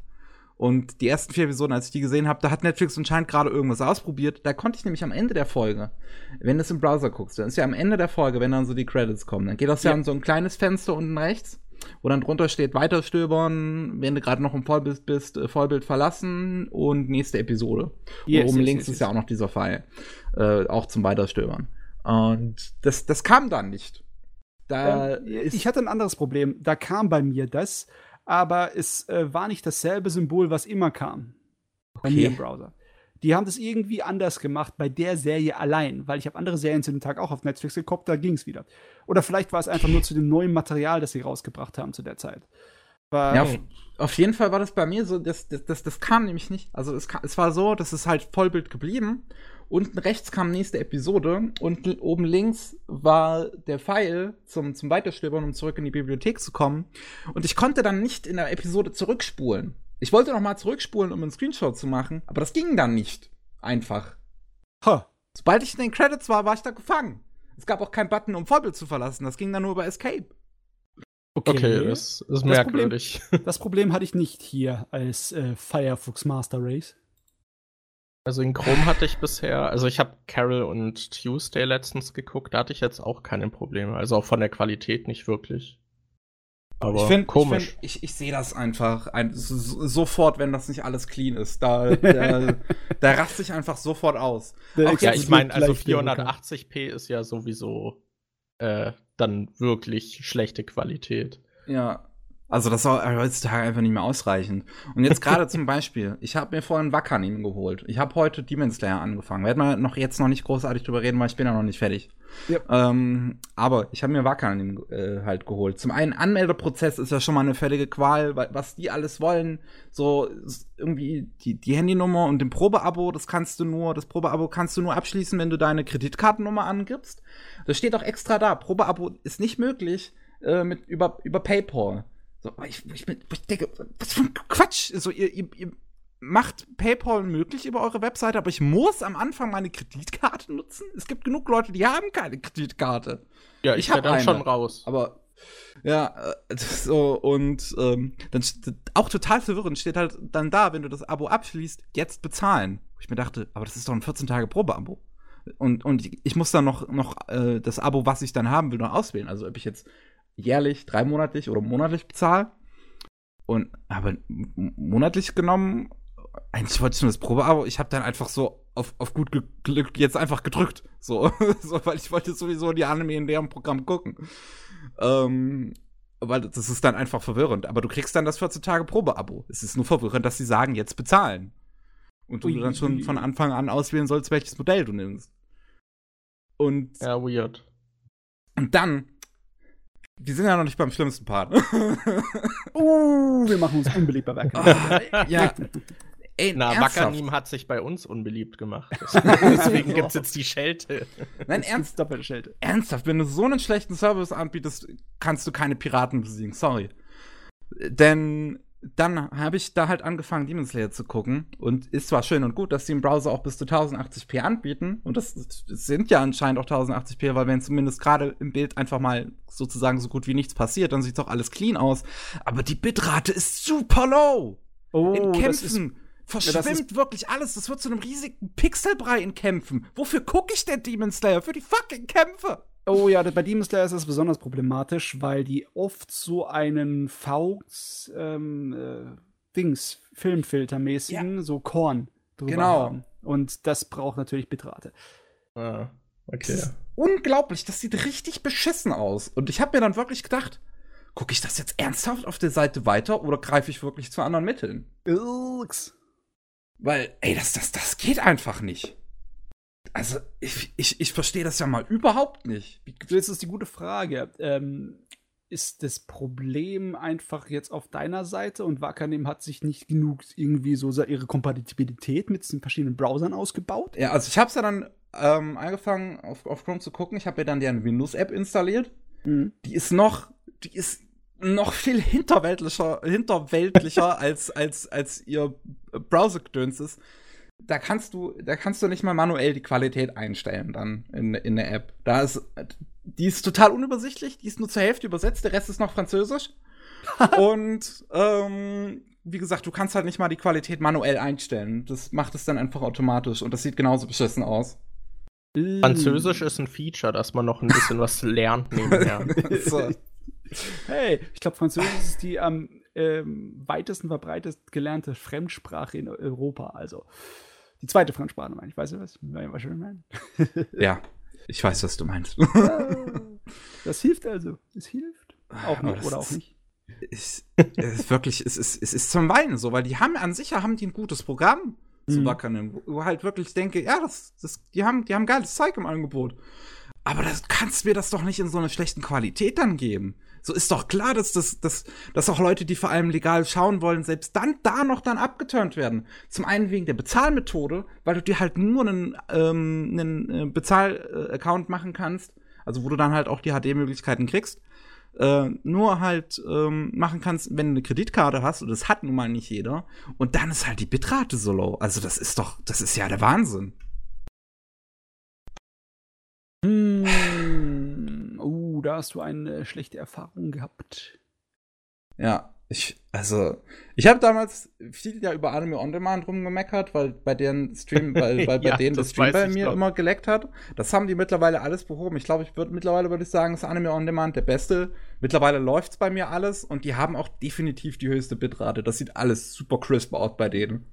Und die ersten vier Episoden, als ich die gesehen habe, da hat Netflix anscheinend gerade irgendwas ausprobiert. Da konnte ich nämlich am Ende der Folge, wenn du es im Browser guckst, dann ist ja am Ende der Folge, wenn dann so die Credits kommen, dann geht das ja, Ja. in so ein kleines Fenster unten rechts, wo dann drunter steht Weiterstöbern, wenn du gerade noch im Vollbild bist, äh, Vollbild verlassen und nächste Episode. Yes, und oben yes, links yes, ist ja auch noch dieser Pfeil, äh, auch zum Weiterstöbern. Und das, das kam dann nicht. Da Ähm, ich hatte ein anderes Problem. Da kam bei mir das, aber es äh, war nicht dasselbe Symbol, was immer kam. Bei Okay. mir im Browser. Die haben das irgendwie anders gemacht bei der Serie allein, weil ich habe andere Serien zu dem Tag auch auf Netflix geguckt, da ging es wieder. Oder vielleicht war es einfach nur zu dem neuen Material, das sie rausgebracht haben zu der Zeit. War, Ja, auf, auf jeden Fall war das bei mir so, das, das, das, das kam nämlich nicht. Also es, ka- es war so, dass es halt Vollbild geblieben. Unten rechts kam nächste Episode und oben links war der Pfeil zum, zum Weiterstöbern, um zurück in die Bibliothek zu kommen. Und ich konnte dann nicht in der Episode zurückspulen. Ich wollte noch mal zurückspulen, um einen Screenshot zu machen, aber das ging dann nicht. Einfach. ha, Sobald ich in den Credits war, war ich da gefangen. Es gab auch keinen Button, um Vollbild zu verlassen. Das ging dann nur über Escape. Okay, das ist Das merkwürdig. das Problem hatte ich nicht hier als äh, Firefox Master Race. Also in Chrome hatte ich bisher, also ich habe Carol und Tuesday letztens geguckt, da hatte ich jetzt auch keine Probleme. Also auch von der Qualität nicht wirklich. Aber ich finde komisch. Ich, find, ich, ich sehe das einfach ein, so, so- sofort, wenn das nicht alles clean ist. Da, da, da raste ich einfach sofort aus. Auch ja, ich meine, also gleich der Drucker. 480p ist ja sowieso äh, dann wirklich schlechte Qualität. Ja. Also das war heutzutage einfach nicht mehr ausreichend. Und jetzt gerade zum Beispiel, ich habe mir vorhin Wakanim geholt. Ich habe heute Demon Slayer angefangen. Werden wir noch jetzt noch nicht großartig drüber reden, weil ich bin ja noch nicht fertig. Ja. Ähm, aber ich habe mir Wakanim äh, halt geholt. Zum einen Anmeldeprozess ist ja schon mal eine völlige Qual, was die alles wollen. So irgendwie die, die Handynummer und den Probeabo, das kannst du nur, das Probeabo kannst du nur abschließen, wenn du deine Kreditkartennummer angibst. Das steht auch extra da. Probeabo ist nicht möglich äh, mit über über PayPal. So, ich, ich, ich, denke, was für ein Quatsch. So, ihr, ihr, ihr macht PayPal möglich über eure Webseite, aber ich muss am Anfang meine Kreditkarte nutzen. Es gibt genug Leute, die haben keine Kreditkarte. Ja, ich, ich habe dann eine, schon raus. Aber ja, äh, so und ähm, dann auch total verwirrend steht halt dann da, wenn du das Abo abschließt, jetzt bezahlen. Ich mir dachte, aber das ist doch ein 14 Tage Probeabo. Und, und ich muss dann noch, noch äh, das Abo, was ich dann haben will, noch auswählen. Also ob ich jetzt jährlich, dreimonatlich oder monatlich bezahle. Und aber monatlich genommen, eigentlich wollte ich nur das Probeabo. Ich habe dann einfach so auf, auf gut Glück jetzt einfach gedrückt. So, so, weil ich wollte sowieso die Anime in deren Programm gucken. Ähm, weil das ist dann einfach verwirrend. Aber du kriegst dann das 14 Tage Probeabo. Es ist nur verwirrend, dass sie sagen, jetzt bezahlen. Und du ui, dann schon ui. von Anfang an auswählen sollst, welches Modell du nimmst. Und. Ja, weird. Und dann wir sind ja noch nicht beim schlimmsten Part. uh, wir machen uns unbeliebt bei Wacker. ja. Ey, Na, Wackernim hat sich bei uns unbeliebt gemacht. Deswegen gibt es jetzt die Schelte. Nein, ernst, doppelte Schelte. Ernsthaft, wenn du so einen schlechten Service anbietest, kannst du keine Piraten besiegen. Sorry. Denn dann habe ich da halt angefangen, Demon Slayer zu gucken. Und ist zwar schön und gut, dass die im Browser auch bis zu 1080p anbieten. Und das, sind ja anscheinend auch 1080p, weil wenn zumindest gerade im Bild einfach mal sozusagen so gut wie nichts passiert, dann sieht doch alles clean aus. Aber die Bitrate ist super low. Oh, in Kämpfen verschwimmt ja, wirklich alles. Das wird zu einem riesigen Pixelbrei in Kämpfen. Wofür gucke ich denn Demon Slayer? Für die fucking Kämpfe. Oh ja, bei Demon Slayer ist das besonders problematisch, weil die oft so einen V ähm, äh, Dings, Filmfiltermäßigen, ja. so Korn drüber genau. haben. Und das braucht natürlich Bitrate. Ah, okay. Das ist unglaublich, das sieht richtig beschissen aus. Und ich habe mir dann wirklich gedacht, gucke ich das jetzt ernsthaft auf der Seite weiter oder greife ich wirklich zu anderen Mitteln? Ups. Weil, ey, das, das, das geht einfach nicht. Also, ich, ich, ich verstehe das ja mal überhaupt nicht. Das ist die gute Frage. Ähm, ist das Problem einfach jetzt auf deiner Seite und Wakanim hat sich nicht genug irgendwie so ihre Kompatibilität mit den verschiedenen Browsern ausgebaut? Ja, also ich habe es ja dann ähm, angefangen auf, auf Chrome zu gucken. Ich habe mir dann deren Windows-App installiert. Mhm. Die ist noch, die ist noch viel hinterweltlicher, hinterweltlicher als, als, als ihr Browser-Gedöns ist da kannst du, da kannst du nicht mal manuell die Qualität einstellen dann in, in der App. Da ist, die ist total unübersichtlich, die ist nur zur Hälfte übersetzt, der Rest ist noch Französisch. und ähm, wie gesagt, du kannst halt nicht mal die Qualität manuell einstellen. Das macht es dann einfach automatisch und das sieht genauso beschissen aus. Französisch ist ein Feature, dass man noch ein bisschen was lernt nebenher. so. Hey, ich glaube, Französisch ist die am ähm, weitesten verbreitet gelernte Fremdsprache in Europa. Also die zweite Fremdsprache, meine ich. Weißt du was? Was ich meine? ja, ich weiß, was du meinst. das hilft also. Es hilft. Auch nicht oder auch nicht. Ist, ist wirklich, es ist, es ist zum Weinen so, weil die haben an sich haben die ein gutes Programm zu mhm. Wackernen, wo halt wirklich denke, ja, das, das, die haben, die haben geiles Zeug im Angebot. Aber das kannst mir das doch nicht in so einer schlechten Qualität dann geben. So ist doch klar, dass, das, dass, dass auch Leute, die vor allem legal schauen wollen, selbst dann da noch dann abgeturnt werden. Zum einen wegen der Bezahlmethode, weil du dir halt nur einen, ähm, einen äh, Bezahl-Account machen kannst, also wo du dann halt auch die HD-Möglichkeiten kriegst. Äh, nur halt ähm, machen kannst, wenn du eine Kreditkarte hast, und das hat nun mal nicht jeder, und dann ist halt die Bitrate so low. Also das ist doch, das ist ja der Wahnsinn. Hm da hast du eine schlechte Erfahrung gehabt. Ja, ich, also, ich habe damals viel ja über Anime On Demand rumgemeckert, weil bei deren Stream, weil, weil bei ja, denen das Stream bei mir doch. immer geleckt hat. Das haben die mittlerweile alles behoben. Ich glaube, ich würde mittlerweile würde ich sagen, ist Anime On Demand der beste. Mittlerweile läuft's bei mir alles und die haben auch definitiv die höchste Bitrate. Das sieht alles super crisp aus bei denen.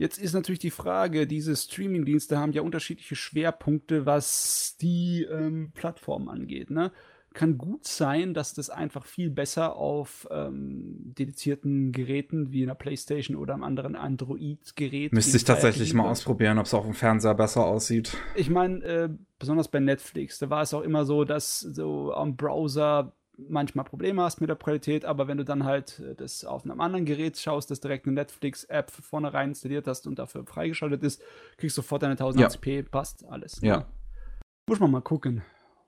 Jetzt ist natürlich die Frage, diese Streaming-Dienste haben ja unterschiedliche Schwerpunkte, was die ähm, Plattform angeht. Ne? kann gut sein, dass das einfach viel besser auf ähm, dedizierten Geräten wie einer PlayStation oder einem anderen Android-Gerät. Müsste ich tatsächlich mal ausprobieren, ob es auf dem Fernseher besser aussieht. Ich meine, äh, besonders bei Netflix, da war es auch immer so, dass so am Browser manchmal Probleme hast mit der Qualität, aber wenn du dann halt äh, das auf einem anderen Gerät schaust, das direkt eine Netflix-App vornherein installiert hast und dafür freigeschaltet ist, kriegst du sofort deine 1080p, ja. passt alles. Ne? Ja. Muss man mal gucken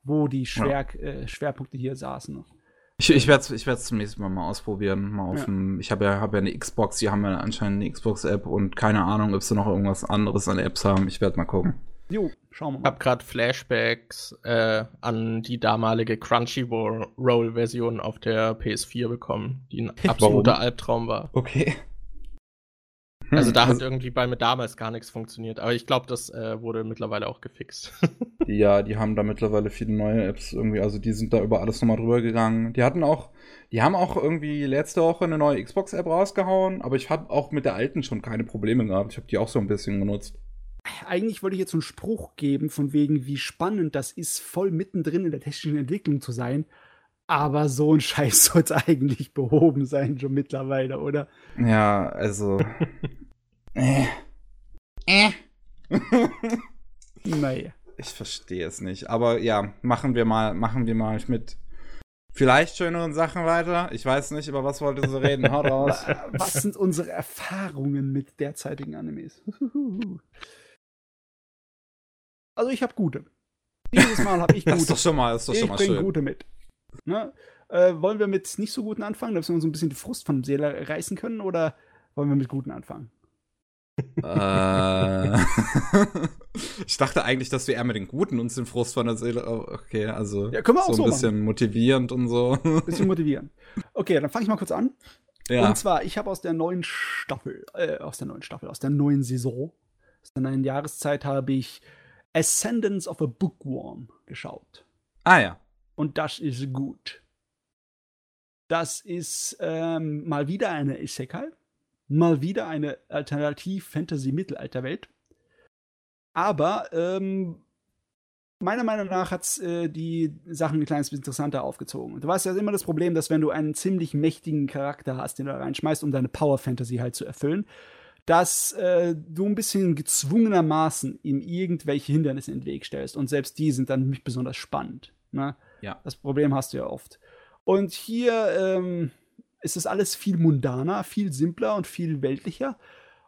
wo die Schwer ja. äh, Schwerpunkte hier saßen. Ich, ich werde es ich werd's zum nächsten Mal mal ausprobieren. Mal auf ja. Dem, ich habe ja, hab ja eine Xbox, die haben ja anscheinend eine Xbox-App und keine Ahnung, ob sie noch irgendwas anderes an Apps haben. Ich werde mal gucken. Jo, schauen wir mal. Ich habe gerade Flashbacks äh, an die damalige Crunchyroll-Version auf der PS4 bekommen, die ein absoluter Albtraum war. Okay. Also da also, hat irgendwie bei mir damals gar nichts funktioniert. Aber ich glaube, das äh, wurde mittlerweile auch gefixt. ja, die haben da mittlerweile viele neue Apps irgendwie. Also die sind da über alles nochmal drüber gegangen. Die hatten auch, die haben auch irgendwie letzte Woche eine neue Xbox-App rausgehauen. Aber ich habe auch mit der alten schon keine Probleme gehabt. Ich habe die auch so ein bisschen genutzt. Eigentlich wollte ich jetzt einen Spruch geben, von wegen, wie spannend das ist, voll mittendrin in der technischen Entwicklung zu sein. Aber so ein Scheiß sollte eigentlich behoben sein, schon mittlerweile, oder? Ja, also. äh. Äh. naja. Ich verstehe es nicht. Aber ja, machen wir mal, machen wir mal mit vielleicht schöneren Sachen weiter. Ich weiß nicht, über was wollt ihr so reden. Haut raus. Was sind unsere Erfahrungen mit derzeitigen Animes? Also ich habe gute. Dieses Mal habe ich gute. Das ist doch schon mal, ist doch schon ich mal schön. gute mit. Ne? Äh, wollen wir mit nicht so guten anfangen, dass wir uns ein bisschen die Frust von Seele reißen können, oder wollen wir mit guten anfangen? äh, ich dachte eigentlich, dass wir eher mit den Guten uns den Frust von der Seele. Okay, also ja, können wir auch so ein so bisschen machen. motivierend und so. Ein bisschen motivierend. Okay, dann fange ich mal kurz an. Ja. Und zwar, ich habe aus der neuen Staffel, äh, aus der neuen Staffel, aus der neuen Saison, aus der neuen Jahreszeit habe ich Ascendance of a Bookworm geschaut. Ah ja. Und das ist gut. Das ist ähm, mal wieder eine Isekai, mal wieder eine Alternativ-Fantasy-Mittelalterwelt. Aber ähm, meiner Meinung nach hat es äh, die Sachen ein kleines bisschen interessanter aufgezogen. Du weißt ja immer das Problem, dass wenn du einen ziemlich mächtigen Charakter hast, den du da reinschmeißt, um deine Power-Fantasy halt zu erfüllen, dass äh, du ein bisschen gezwungenermaßen ihm irgendwelche Hindernisse in den Weg stellst. Und selbst die sind dann nicht besonders spannend. Ne? Ja. Das Problem hast du ja oft. Und hier ähm, ist es alles viel mundaner, viel simpler und viel weltlicher.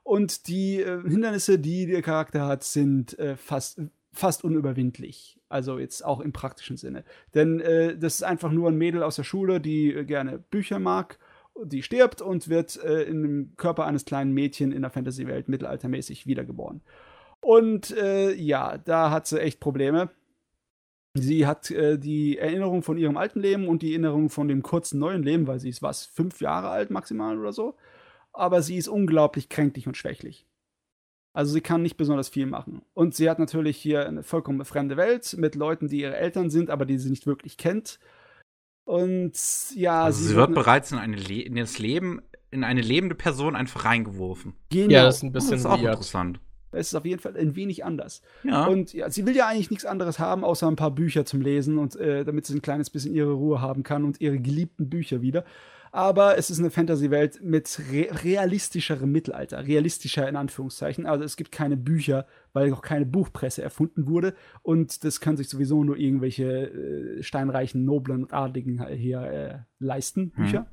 Und die äh, Hindernisse, die der Charakter hat, sind äh, fast, fast unüberwindlich. Also jetzt auch im praktischen Sinne. Denn äh, das ist einfach nur ein Mädel aus der Schule, die äh, gerne Bücher mag. Die stirbt und wird äh, in dem Körper eines kleinen Mädchen in der Fantasy-Welt mittelaltermäßig wiedergeboren. Und äh, ja, da hat sie echt Probleme. Sie hat äh, die Erinnerung von ihrem alten Leben und die Erinnerung von dem kurzen neuen Leben, weil sie ist was, fünf Jahre alt maximal oder so. Aber sie ist unglaublich kränklich und schwächlich. Also sie kann nicht besonders viel machen. Und sie hat natürlich hier eine vollkommen fremde Welt mit Leuten, die ihre Eltern sind, aber die sie nicht wirklich kennt. Und ja, also sie, sie, wird bereits in, eine Le in das Leben, in eine lebende Person einfach reingeworfen. Genau. Ja, das ist ein bisschen oh, das ist auch interessant. Es ist auf jeden Fall ein wenig anders. Ja. Und ja, sie will ja eigentlich nichts anderes haben, außer ein paar Bücher zum Lesen und äh, damit sie ein kleines bisschen ihre Ruhe haben kann und ihre geliebten Bücher wieder. Aber es ist eine Fantasy-Welt mit re realistischerem Mittelalter, realistischer in Anführungszeichen. Also es gibt keine Bücher, weil auch keine Buchpresse erfunden wurde. Und das können sich sowieso nur irgendwelche äh, steinreichen Noblen und Adligen hier äh, leisten, Bücher. Hm.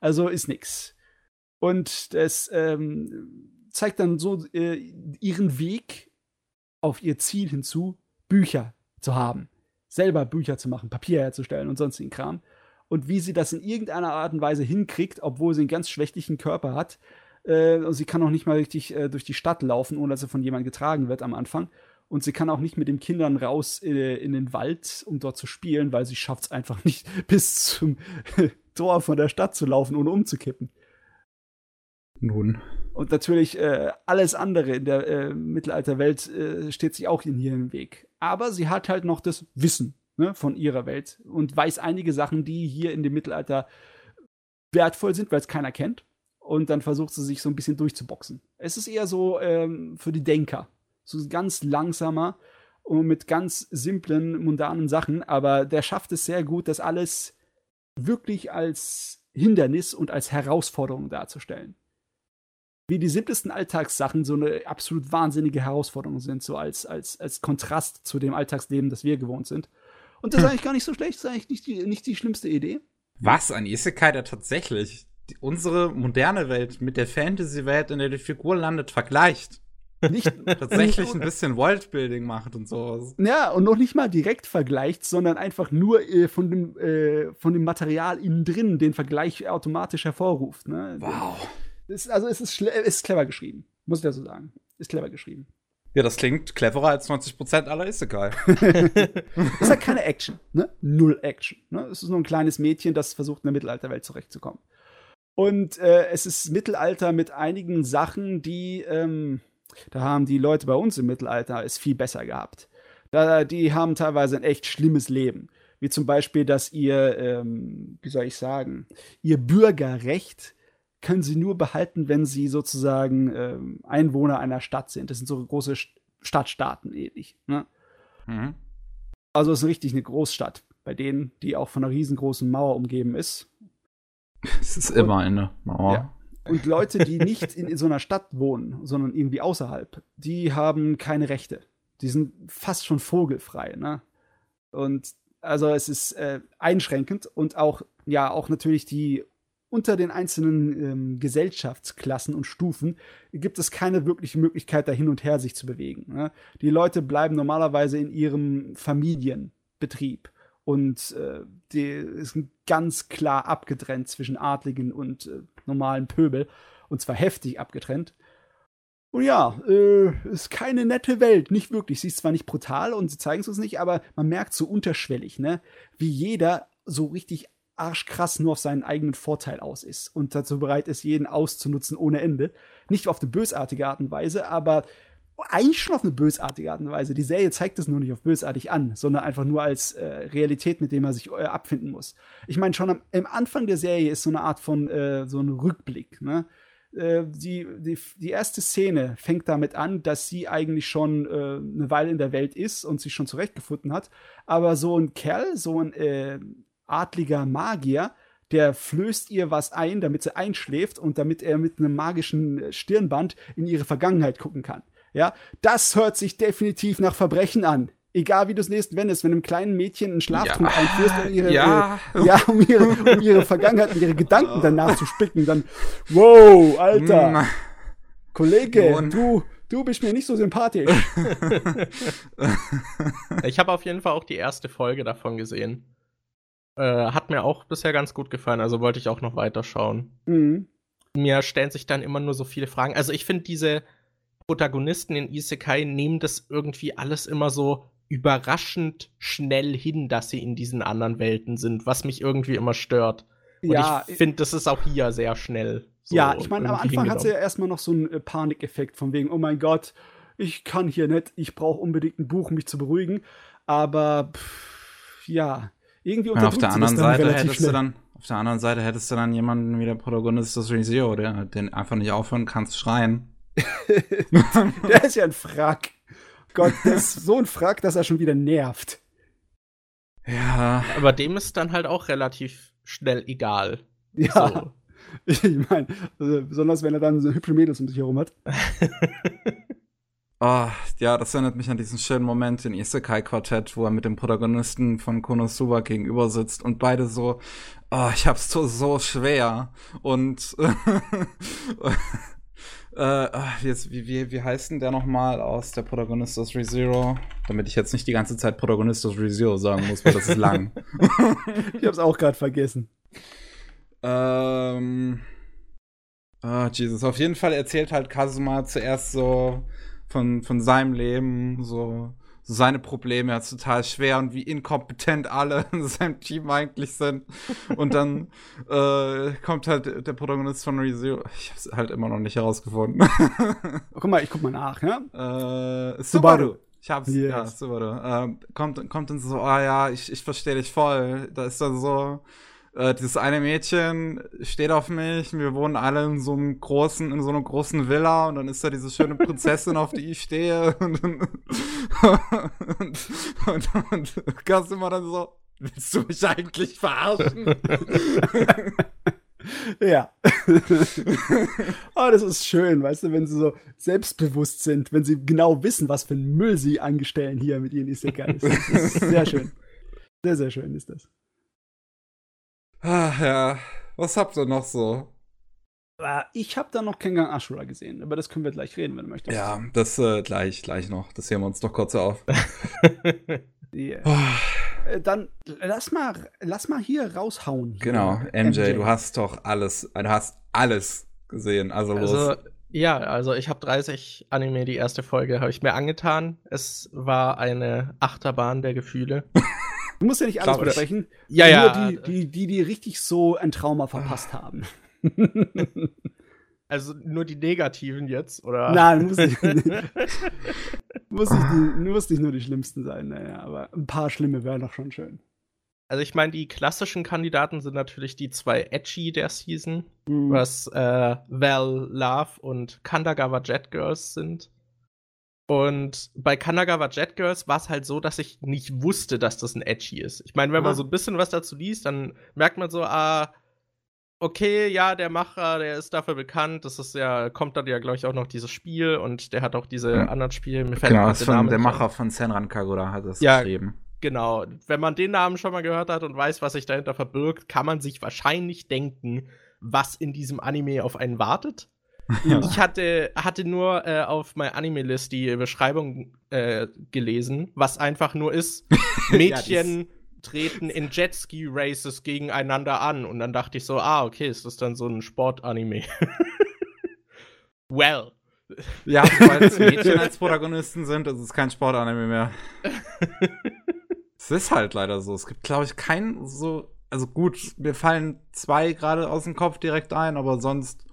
Also ist nix. Und das ähm, zeigt dann so äh, ihren Weg auf ihr Ziel hinzu, Bücher zu haben. Selber Bücher zu machen, Papier herzustellen und sonstigen Kram. Und wie sie das in irgendeiner Art und Weise hinkriegt, obwohl sie einen ganz schwächlichen Körper hat. Äh, und sie kann auch nicht mal richtig äh, durch die Stadt laufen, ohne dass sie von jemandem getragen wird am Anfang. Und sie kann auch nicht mit den Kindern raus in, äh, in den Wald, um dort zu spielen, weil sie schafft es einfach nicht, bis zum Tor von der Stadt zu laufen, ohne umzukippen. Nun. Und natürlich äh, alles andere in der äh, Mittelalterwelt äh, steht sich auch in ihrem Weg. Aber sie hat halt noch das Wissen ne, von ihrer Welt und weiß einige Sachen, die hier in dem Mittelalter wertvoll sind, weil es keiner kennt. Und dann versucht sie sich so ein bisschen durchzuboxen. Es ist eher so ähm, für die Denker. So ganz langsamer, und mit ganz simplen, mundanen Sachen, aber der schafft es sehr gut, das alles wirklich als Hindernis und als Herausforderung darzustellen. Wie die simplesten Alltagssachen so eine absolut wahnsinnige Herausforderung sind, so als, als, als Kontrast zu dem Alltagsleben, das wir gewohnt sind. Und das ist hm. eigentlich gar nicht so schlecht, das ist eigentlich nicht die, nicht die schlimmste Idee. Was? Ein Isekai, der tatsächlich die, unsere moderne Welt mit der Fantasy-Welt, in der die Figur landet, vergleicht. Nicht tatsächlich ein bisschen Worldbuilding macht und sowas. Ja, und noch nicht mal direkt vergleicht, sondern einfach nur äh, von, dem, äh, von dem Material innen drin den Vergleich automatisch hervorruft. Ne? Wow. Ist, also es ist, ist clever geschrieben, muss ich ja so sagen. Ist clever geschrieben. Ja, das klingt cleverer als 90% aller Isekai. ist halt keine Action, ne? Null Action. Ne? Es ist nur ein kleines Mädchen, das versucht, in der Mittelalterwelt zurechtzukommen. Und äh, es ist Mittelalter mit einigen Sachen, die, ähm, da haben die Leute bei uns im Mittelalter es viel besser gehabt. Da, die haben teilweise ein echt schlimmes Leben. Wie zum Beispiel, dass ihr, ähm, wie soll ich sagen, ihr Bürgerrecht können sie nur behalten, wenn sie sozusagen ähm, Einwohner einer Stadt sind. Das sind so große Stadtstaaten ähnlich. Ne? Mhm. Also es ist richtig eine Großstadt, bei denen, die auch von einer riesengroßen Mauer umgeben ist. Es ist immer eine Mauer. Ja. Und Leute, die nicht in, in, so einer Stadt wohnen, sondern irgendwie außerhalb, die haben keine Rechte. Die sind fast schon vogelfrei. Ne? Und also es ist äh, einschränkend und auch, ja, auch natürlich die unter den einzelnen ähm, Gesellschaftsklassen und Stufen gibt es keine wirkliche Möglichkeit, da hin und her sich zu bewegen. Ne? Die Leute bleiben normalerweise in ihrem Familienbetrieb und äh, die ist ganz klar abgetrennt zwischen Adligen und äh, normalen Pöbel und zwar heftig abgetrennt. Und ja, äh, ist keine nette Welt, nicht wirklich. Sie ist zwar nicht brutal und sie zeigen es uns nicht, aber man merkt so unterschwellig, ne, wie jeder so richtig arschkrass nur auf seinen eigenen Vorteil aus ist und dazu bereit ist, jeden auszunutzen ohne Ende. Nicht auf eine bösartige Art und Weise, aber eigentlich schon auf eine bösartige Art und Weise. Die Serie zeigt es nur nicht auf bösartig an, sondern einfach nur als äh, Realität, mit dem man sich äh, abfinden muss. Ich meine, schon am, am, Anfang der Serie ist so eine Art von äh, so ein Rückblick. Ne? Äh, die, die, die erste Szene fängt damit an, dass sie eigentlich schon äh, eine Weile in der Welt ist und sich schon zurechtgefunden hat. Aber so ein Kerl, so ein äh, adliger Magier, der flößt ihr was ein, damit sie einschläft und damit er mit einem magischen Stirnband in ihre Vergangenheit gucken kann. Ja, das hört sich definitiv nach Verbrechen an. Egal wie du es nächsten wendest, wenn einem kleinen Mädchen einen Schlaftrunk ja. einführst, um ihre, ja. Äh, ja, um ihre, um ihre Vergangenheit und ihre Gedanken danach zu spicken, dann, wow, Alter, Kollege, du, du bist mir nicht so sympathisch. ich habe auf jeden Fall auch die erste Folge davon gesehen. Äh, hat mir auch bisher ganz gut gefallen, also wollte ich auch noch weiterschauen. Mhm. Mir stellen sich dann immer nur so viele Fragen. Also ich finde, diese Protagonisten in Isekai nehmen das irgendwie alles immer so überraschend schnell hin, dass sie in diesen anderen Welten sind, was mich irgendwie immer stört. Und ja, ich finde, das ist auch hier sehr schnell. So ja, ich meine, am Anfang hat sie ja erstmal noch so einen äh, Panikeffekt von wegen, oh mein Gott, ich kann hier nicht, ich brauche unbedingt ein Buch, um mich zu beruhigen. Aber pff, ja, irgendwie Und auf der anderen Seite hättest schnell. du dann auf der anderen Seite hättest du dann jemanden wie der Protagonist des Rizio, der den einfach nicht aufhören kann zu schreien. der ist ja ein Frack. Gott, der ist so ein Frack, dass er schon wieder nervt. Ja. Aber dem ist dann halt auch relativ schnell egal. Ja. So. Ich meine, also besonders wenn er dann so hübsche Mädels um sich herum hat. Oh, ja, das erinnert mich an diesen schönen Moment in Isekai-Quartett, wo er mit dem Protagonisten von Konosuba gegenüber sitzt und beide so, oh, ich hab's so, so schwer. Und äh, jetzt, wie, wie, wie heißt denn der nochmal aus der Protagonist aus ReZero? Damit ich jetzt nicht die ganze Zeit Protagonist aus ReZero sagen muss, weil das ist lang. ich hab's auch gerade vergessen. Ähm. Ah, oh, Jesus. Auf jeden Fall erzählt halt Kazuma zuerst so, von, von seinem Leben, so, so seine Probleme, ja, total schwer und wie inkompetent alle in seinem Team eigentlich sind. Und dann äh, kommt halt der Protagonist von ReZero. Ich hab's halt immer noch nicht herausgefunden. oh, guck mal, ich guck mal nach, ja? Äh, Subaru. Ich hab's, yes. ja, Subaru. Äh, kommt, kommt dann so, ah oh, ja, ich, ich verstehe dich voll. Da ist dann so, äh, dieses eine Mädchen steht auf mich, wir wohnen alle in so einem großen, in so einer großen Villa und dann ist da diese schöne Prinzessin, auf die ich stehe und, und, und, und, und Gas immer dann so, willst du mich eigentlich verarschen? Ja. oh, das ist schön, weißt du, wenn sie so selbstbewusst sind, wenn sie genau wissen, was für ein Müll sie angestellen hier mit ihren Isekais. Das ist sehr schön. Sehr, sehr schön ist das. Ach ja, was habt ihr noch so? Ah, ich habe da noch Kengan Ashura gesehen, aber das können wir gleich reden, wenn du möchtest. Ja, das äh, gleich, gleich noch. Das heben wir uns doch kurz auf. yeah. oh. Dann lass mal, lass mal hier raushauen. Hier. Genau, MJ, MJ, du hast doch alles, du hast alles gesehen. Also, also los. Ja, also ich habe 30 Anime, die erste Folge habe ich mir angetan. Es war eine Achterbahn der Gefühle. Du musst ja nicht alles besprechen. Ja, ja. Nur die, die, die, die richtig so ein Trauma verpasst haben. Also nur die negativen jetzt, oder? Nein, muss nicht, muss nicht, muss nicht nur die schlimmsten sein, naja, aber ein paar schlimme wären doch schon schön. Also ich meine, die klassischen Kandidaten sind natürlich die zwei Edgy der Season, mhm. was äh, Val Love und Kandagawa Jet Girls sind. Und bei Kanagawa Jet Girls war es halt so, dass ich nicht wusste, dass das ein Edgy ist. Ich meine, wenn man so ein bisschen was dazu liest, dann merkt man so, ah, okay, ja, der Macher, der ist dafür bekannt. Das ist ja, kommt dann ja, glaube ich, auch noch dieses Spiel und der hat auch diese ja. anderen Spiele. Mir genau, ist von, der Macher von Senran Kagura hat es ja, geschrieben. Genau. Wenn man den Namen schon mal gehört hat und weiß, was sich dahinter verbirgt, kann man sich wahrscheinlich denken, was in diesem Anime auf einen wartet. Ja. Ich hatte, hatte nur äh, auf My Anime List die Beschreibung äh, gelesen, was einfach nur ist: Mädchen. ja, treten in Jetski-Races gegeneinander an. Und dann dachte ich so, ah, okay, ist das dann so ein Sport-Anime? well. Ja, weil es Mädchen als Protagonisten sind, ist es kein Sport-Anime mehr. es ist halt leider so. Es gibt, glaube ich, keinen so. Also gut, mir fallen zwei gerade aus dem Kopf direkt ein, aber sonst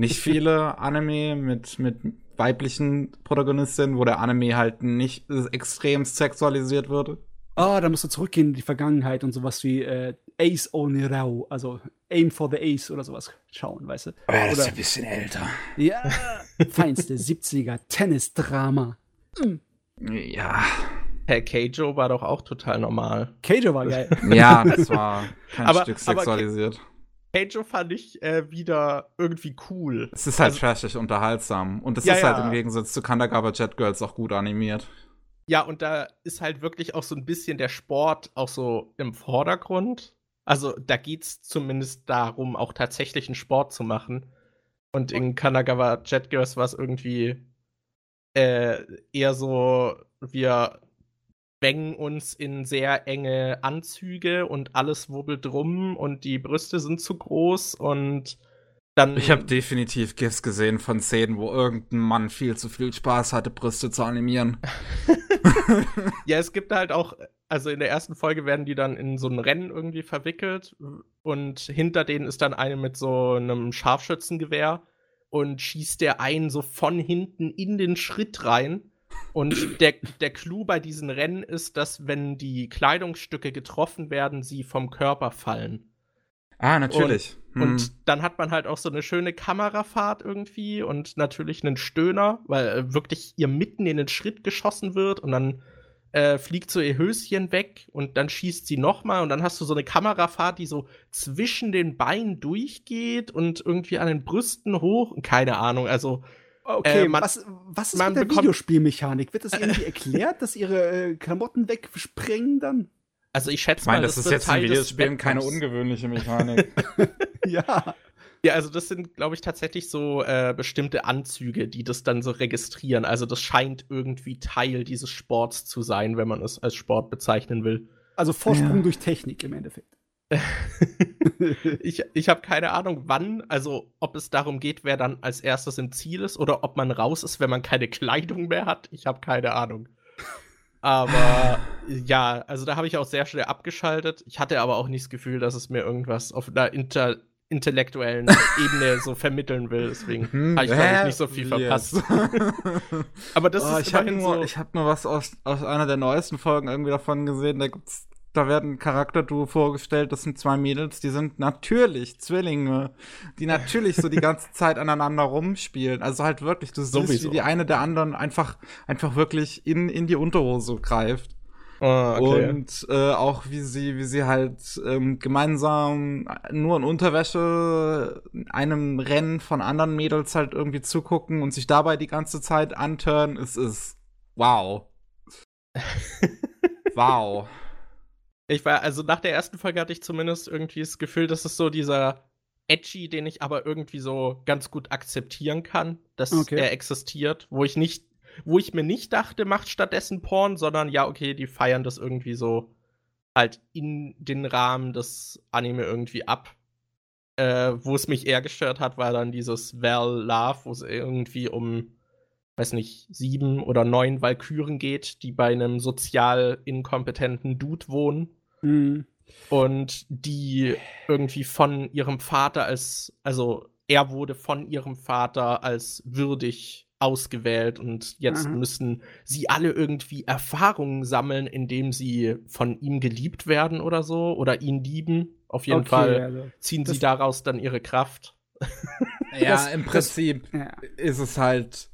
nicht viele Anime mit, mit weiblichen Protagonistinnen, wo der Anime halt nicht extrem sexualisiert wird ah, oh, da musst du zurückgehen in die Vergangenheit und sowas wie äh, Ace Onirau, also Aim for the Ace oder sowas schauen, weißt du? Oh, das ist ein bisschen älter. Ja, feinste 70er Tennisdrama. Mhm. Ja. Herr Keijo war doch auch total normal. Keijo war geil. ja, das war kein aber, Stück sexualisiert. Keijo fand ich äh, wieder irgendwie cool. Es ist halt also, trashig unterhaltsam. Und es ja, ist halt ja. im Gegensatz zu Kandagawa Jet Girls auch gut animiert. Ja, und da ist halt wirklich auch so ein bisschen der Sport auch so im Vordergrund. Also da geht es zumindest darum, auch tatsächlich einen Sport zu machen. Und in Kanagawa Jet Girls war es irgendwie äh, eher so, wir bängen uns in sehr enge Anzüge und alles wubbelt rum und die Brüste sind zu groß und dann, ich habe definitiv GIFs gesehen von Szenen, wo irgendein Mann viel zu viel Spaß hatte, Brüste zu animieren. ja, es gibt halt auch, also in der ersten Folge werden die dann in so ein Rennen irgendwie verwickelt und hinter denen ist dann eine mit so einem Scharfschützengewehr und schießt der einen so von hinten in den Schritt rein. Und der, der Clou bei diesen Rennen ist, dass wenn die Kleidungsstücke getroffen werden, sie vom Körper fallen. Ah, natürlich. Und, hm. und, dann hat man halt auch so eine schöne Kamerafahrt irgendwie und natürlich einen Stöhner, weil äh, wirklich ihr mitten in den Schritt geschossen wird und dann äh, fliegt so ihr Höschen weg und dann schießt sie nochmal und dann hast du so eine Kamerafahrt, die so zwischen den Beinen durchgeht und irgendwie an den Brüsten hoch. Keine Ahnung, also. Okay, äh, man, was, was ist mit der Videospielmechanik? Wird das irgendwie erklärt, dass ihre äh, Klamotten wegsprengen dann? Also ich schätze ich mein, mal, das, das ist jetzt Teil in Videospielen keine ungewöhnliche Mechanik. ja. Ja, also das sind, glaube ich, tatsächlich so äh, bestimmte Anzüge, die das dann so registrieren. Also das scheint irgendwie Teil dieses Sports zu sein, wenn man es als Sport bezeichnen will. Also Vorsprung ja. durch Technik im Endeffekt. ich ich habe keine Ahnung, wann, also ob es darum geht, wer dann als erstes im Ziel ist oder ob man raus ist, wenn man keine Kleidung mehr hat. Ich habe keine Ahnung. Aber ja, also da habe ich auch sehr schnell abgeschaltet. Ich hatte aber auch nicht das Gefühl, dass es mir irgendwas auf einer inter intellektuellen Ebene so vermitteln will. Deswegen hm, habe ich, glaube ich, nicht so viel verpasst. aber das oh, ist ich habe nur, so ich hab nur was aus, aus einer der neuesten Folgen irgendwie davon gesehen. Da gibt's da werden Charakterduo vorgestellt, das sind zwei Mädels, die sind natürlich Zwillinge, die natürlich so die ganze Zeit aneinander rumspielen. Also halt wirklich, du Sowieso. siehst, wie die eine der anderen einfach, einfach wirklich in, in die Unterhose greift. Oh, okay. Und äh, auch wie sie, wie sie halt ähm, gemeinsam nur in Unterwäsche einem Rennen von anderen Mädels halt irgendwie zugucken und sich dabei die ganze Zeit antören, es ist wow. wow. Ich war, also nach der ersten Folge hatte ich zumindest irgendwie das Gefühl, dass es so dieser Edgy, den ich aber irgendwie so ganz gut akzeptieren kann, dass okay. er existiert, wo ich nicht wo ich mir nicht dachte, macht stattdessen Porn, sondern ja, okay, die feiern das irgendwie so halt in den Rahmen des Anime irgendwie ab. Äh, wo es mich eher gestört hat, war dann dieses Val Love, wo es irgendwie um, weiß nicht, sieben oder neun Valkyren geht, die bei einem sozial inkompetenten Dude wohnen. Mhm. Und die irgendwie von ihrem Vater als, also er wurde von ihrem Vater als würdig ausgewählt und jetzt mhm. müssen sie alle irgendwie Erfahrungen sammeln, indem sie von ihm geliebt werden oder so oder ihn lieben. Auf jeden okay, Fall also, ziehen sie daraus dann ihre Kraft. Ja, das, im Prinzip das, ja. ist es halt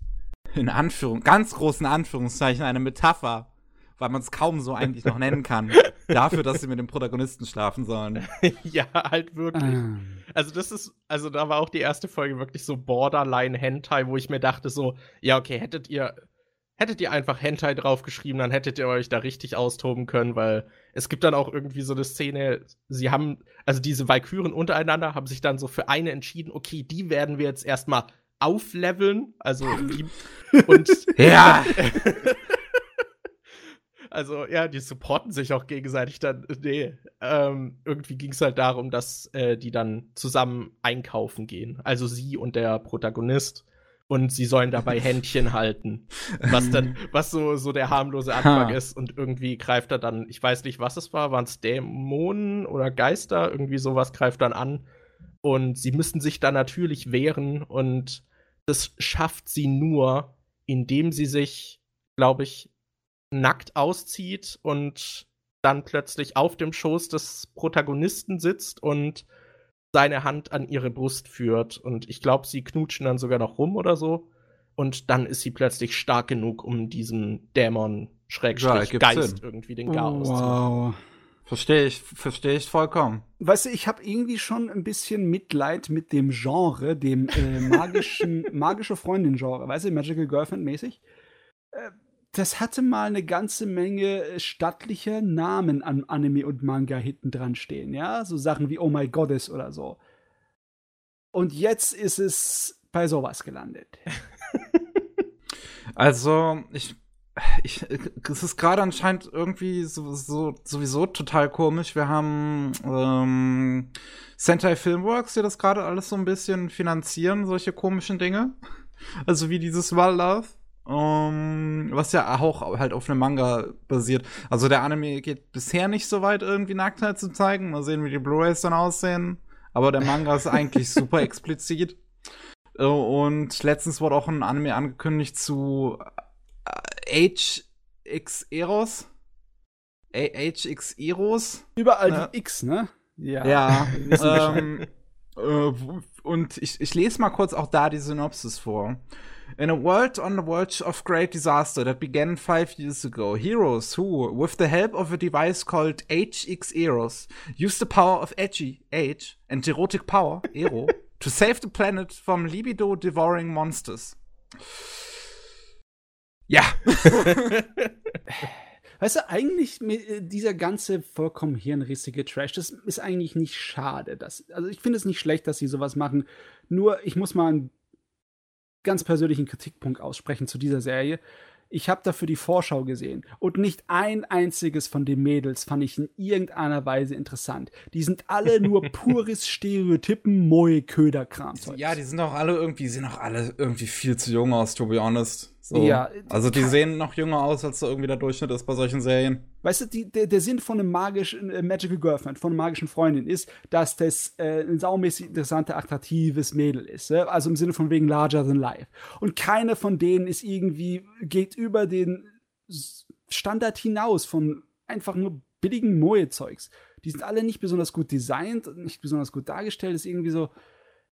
in Anführung, ganz großen Anführungszeichen eine Metapher, weil man es kaum so eigentlich noch nennen kann, dafür, dass sie mit dem Protagonisten schlafen sollen. ja, halt wirklich. Ah. Also das ist, also da war auch die erste Folge wirklich so Borderline Hentai, wo ich mir dachte so, ja okay, hättet ihr, hättet ihr einfach Hentai draufgeschrieben, dann hättet ihr euch da richtig austoben können, weil es gibt dann auch irgendwie so eine Szene, sie haben, also diese Valkyren untereinander haben sich dann so für eine entschieden, okay, die werden wir jetzt erstmal aufleveln, also die, und ja. Also ja, die supporten sich auch gegenseitig dann. Nee, ähm, irgendwie ging es halt darum, dass äh, die dann zusammen einkaufen gehen. Also sie und der Protagonist. Und sie sollen dabei Händchen halten. Was dann, was so, so der harmlose Anfang ha. ist. Und irgendwie greift er dann, ich weiß nicht, was es war, waren es Dämonen oder Geister? Irgendwie sowas greift dann an. Und sie müssen sich dann natürlich wehren. Und das schafft sie nur, indem sie sich, glaube ich, nackt auszieht und dann plötzlich auf dem Schoß des Protagonisten sitzt und seine Hand an ihre Brust führt. Und ich glaube, sie knutschen dann sogar noch rum oder so. Und dann ist sie plötzlich stark genug, um diesem Dämon Schrägstrich ja, Geist Sinn. irgendwie den Chaos wow. zu machen. Verstehe ich, verstehe ich vollkommen. Weißt du, ich habe irgendwie schon ein bisschen Mitleid mit dem Genre, dem äh, magischen, magische Freundin-Genre, weißt du, Magical Girlfriend mäßig. Äh, das hatte mal eine ganze Menge äh, stattlicher Namen an Anime und Manga hinten dran stehen, ja, so Sachen wie Oh My Goddess oder so. Und jetzt ist es bei sowas gelandet. also, ich, ich, es ist gerade anscheinend irgendwie so, so, sowieso total komisch. Wir haben ähm, Sentai Filmworks, die das gerade alles so ein bisschen finanzieren, solche komischen Dinge. Also wie dieses Well Love. Um, was ja auch halt auf einem Manga basiert. Also der Anime geht bisher nicht so weit, irgendwie Nacktheit zu zeigen. Mal sehen, wie die Blu-rays dann aussehen. Aber der Manga ist eigentlich super explizit. Äh, und letztens wurde auch ein Anime angekündigt zu HX äh, Eros. HX Eros. Überall ne? die X, ne? Ja. Ja. ähm, äh, und ich, ich lese mal kurz auch da die Synopsis vor. In a world on the verge of great disaster that began five years ago, heroes who, with the help of a device called HX Eros, use the power of edgy, age, and erotic power, Ero, to save the planet from libido-devouring monsters. Ja. Weißt du, eigentlich äh, dieser ganze vollkommen hirnrissige Trash, das ist eigentlich nicht schade. Dass, also ich finde es nicht schlecht, dass sie sowas machen. Nur ich muss mal einen ganz persönlichen Kritikpunkt aussprechen zu dieser Serie. Ich habe dafür die Vorschau gesehen und nicht ein einziges von den Mädels fand ich in irgendeiner Weise interessant. Die sind alle nur pures Stereotypen Moe Köderkram. Ja, die sind auch alle irgendwie sehen auch alle irgendwie viel zu jung aus, to be honest. So. Ja, also die sehen noch jünger aus, als so irgendwie der Durchschnitt ist bei solchen Serien. Weißt du, die, der, der Sinn von einem magischen äh, Magical Girlfriend, von einer magischen Freundin ist, dass das äh, ein saumäßig interessante, attraktives Mädel ist. Äh? Also im Sinne von wegen larger than life. Und keine von denen ist irgendwie, geht über den Standard hinaus von einfach nur billigen Moe-Zeugs. Die sind alle nicht besonders gut designt, nicht besonders gut dargestellt. Ist irgendwie so.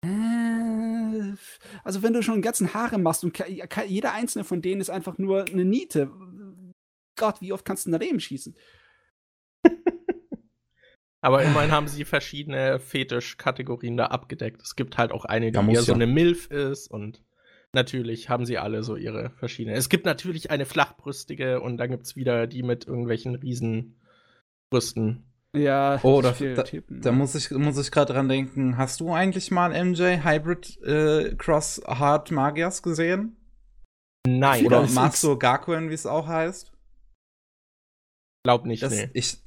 Äh, also, wenn du schon einen ganzen Haare machst und jeder einzelne von denen ist einfach nur eine Niete. Gott, wie oft kannst du daneben schießen? Aber immerhin haben sie verschiedene Fetischkategorien da abgedeckt. Es gibt halt auch eine, die eher so eine Milf ist und natürlich haben sie alle so ihre verschiedenen. Es gibt natürlich eine flachbrüstige und dann gibt es wieder die mit irgendwelchen Riesenbrüsten. Ja, oh, da, da, da, muss ich, muss ich gerade dran denken. Hast du eigentlich mal MJ Hybrid äh, Cross Hard Magias gesehen? Nein. Oder Master Gakuen, wie es auch heißt? Glaub nicht, das, nee. Ich,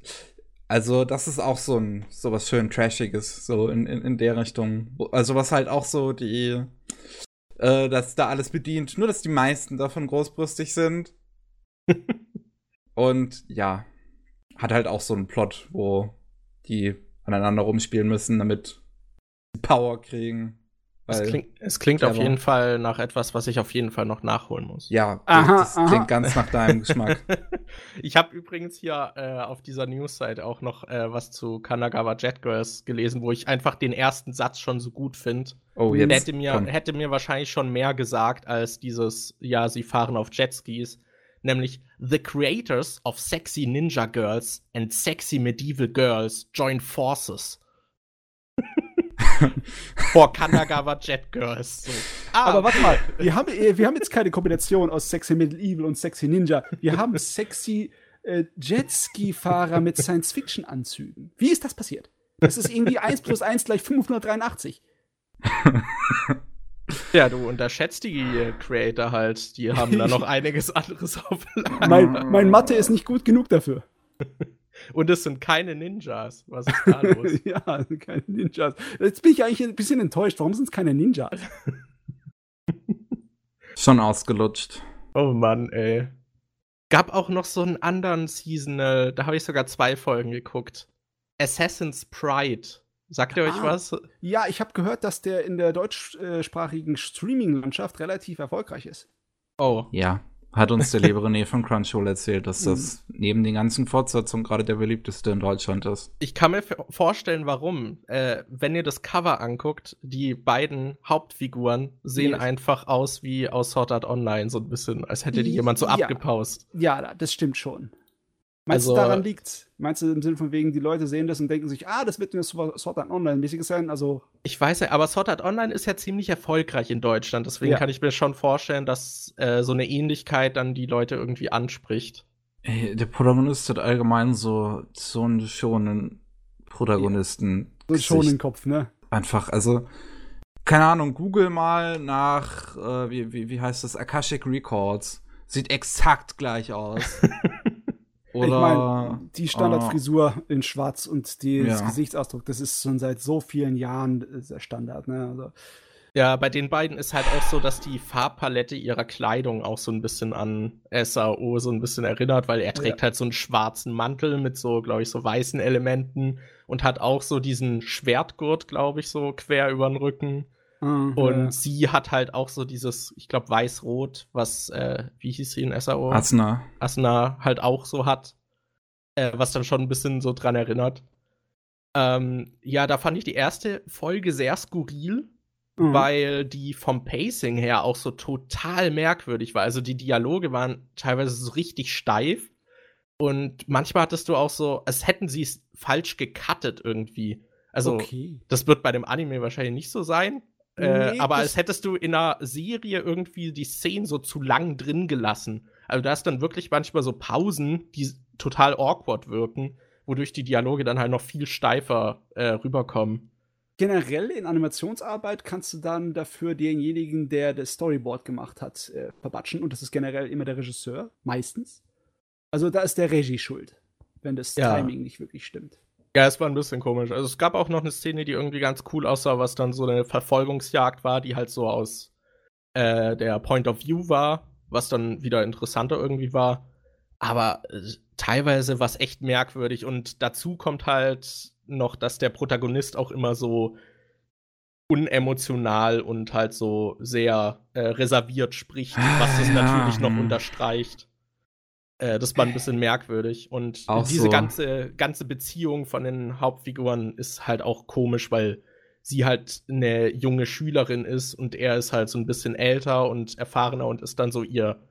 also, das ist auch so ein so was schön Trashiges, so in, in, in der Richtung. Also, was halt auch so die, äh, dass da alles bedient, nur dass die meisten davon großbrüstig sind. Und ja, hat halt auch so einen Plot, wo die aneinander rumspielen müssen, damit sie Power kriegen. Es klingt, es klingt auf jeden Fall nach etwas, was ich auf jeden Fall noch nachholen muss. Ja, aha, das, das klingt ganz nach deinem Geschmack. Ich habe übrigens hier äh, auf dieser Newsseite auch noch äh, was zu Kanagawa Jet Girls gelesen, wo ich einfach den ersten Satz schon so gut finde. Oh, jetzt hätte mir, hätte mir wahrscheinlich schon mehr gesagt als dieses, ja, sie fahren auf Jetskis. Nämlich, The creators of sexy ninja girls and sexy medieval girls join forces. Vor Kanagawa Jet Girls. So. Ah. Aber warte mal, wir haben, äh, wir haben jetzt keine Kombination aus Sexy Medieval und Sexy Ninja. Wir haben sexy äh, Jetski-Fahrer mit Science-Fiction-Anzügen. Wie ist das passiert? Das ist irgendwie 1 plus 1 gleich 583. Ja, du unterschätzt die äh, Creator halt. Die haben da noch einiges anderes auf mein, mein Mathe ist nicht gut genug dafür. Und es sind keine Ninjas. Was ist da los? ja, keine Ninjas. Jetzt bin ich eigentlich ein bisschen enttäuscht. Warum sind es keine Ninjas? Schon ausgelutscht. Oh Mann, ey. Gab auch noch so einen anderen Seasonal, da habe ich sogar zwei Folgen geguckt. Assassin's Pride. Sagt ihr euch ah, was? Ja, ich habe gehört, dass der in der deutschsprachigen Streaming-Landschaft relativ erfolgreich ist. Oh. Ja. Hat uns der liebe René von Crunchyroll erzählt, dass das mhm. neben den ganzen Fortsetzungen gerade der beliebteste in Deutschland ist. Ich kann mir vorstellen, warum. Äh, wenn ihr das Cover anguckt, die beiden Hauptfiguren sehen yes. einfach aus wie aus Sword Art Online, so ein bisschen, als hätte die jemand so ja. abgepaust. Ja, das stimmt schon. Meinst also, du, daran liegt? Meinst du im Sinne von wegen, die Leute sehen das und denken sich, ah, das wird eine Sword Art Online-mäßiges sein? Also. Ich weiß ja, aber Sword Art Online ist ja ziemlich erfolgreich in Deutschland. Deswegen ja. kann ich mir schon vorstellen, dass äh, so eine Ähnlichkeit dann die Leute irgendwie anspricht. Ey, der Protagonist hat allgemein so, so einen schonen Protagonisten. So einen schonen Kopf, ne? Einfach, also. Keine Ahnung, google mal nach, äh, wie, wie, wie heißt das, Akashic Records. Sieht exakt gleich aus. Oder, ich meine, die Standardfrisur uh, in Schwarz und der ja. Gesichtsausdruck, das ist schon seit so vielen Jahren äh, der Standard. Ne? Also, ja, bei den beiden ist halt auch so, dass die Farbpalette ihrer Kleidung auch so ein bisschen an SAO so ein bisschen erinnert, weil er trägt ja. halt so einen schwarzen Mantel mit so, glaube ich, so weißen Elementen und hat auch so diesen Schwertgurt, glaube ich, so quer über den Rücken. Mhm, und ja. sie hat halt auch so dieses, ich glaube, weiß-rot, was, äh, wie hieß sie in SAO? Asna. Asna halt auch so hat. Äh, was dann schon ein bisschen so dran erinnert. Ähm, ja, da fand ich die erste Folge sehr skurril, mhm. weil die vom Pacing her auch so total merkwürdig war. Also die Dialoge waren teilweise so richtig steif. Und manchmal hattest du auch so, als hätten sie es falsch gecuttet irgendwie. Also, okay. das wird bei dem Anime wahrscheinlich nicht so sein. Äh, nee, aber als hättest du in einer Serie irgendwie die Szenen so zu lang drin gelassen. Also da ist dann wirklich manchmal so Pausen, die total awkward wirken, wodurch die Dialoge dann halt noch viel steifer äh, rüberkommen. Generell in Animationsarbeit kannst du dann dafür denjenigen, der das Storyboard gemacht hat, äh, verbatschen. Und das ist generell immer der Regisseur, meistens. Also da ist der Regie schuld, wenn das ja. Timing nicht wirklich stimmt. Ja, es war ein bisschen komisch. Also es gab auch noch eine Szene, die irgendwie ganz cool aussah, was dann so eine Verfolgungsjagd war, die halt so aus äh, der Point of View war, was dann wieder interessanter irgendwie war. Aber äh, teilweise war es echt merkwürdig und dazu kommt halt noch, dass der Protagonist auch immer so unemotional und halt so sehr äh, reserviert spricht, was das ah, ja. natürlich noch unterstreicht. Äh, das war ein bisschen merkwürdig. Und Auch diese so. ganze, ganze Beziehung von den Hauptfiguren ist halt auch komisch, weil sie halt eine junge Schülerin ist und er ist halt so ein bisschen älter und erfahrener und ist dann so ihr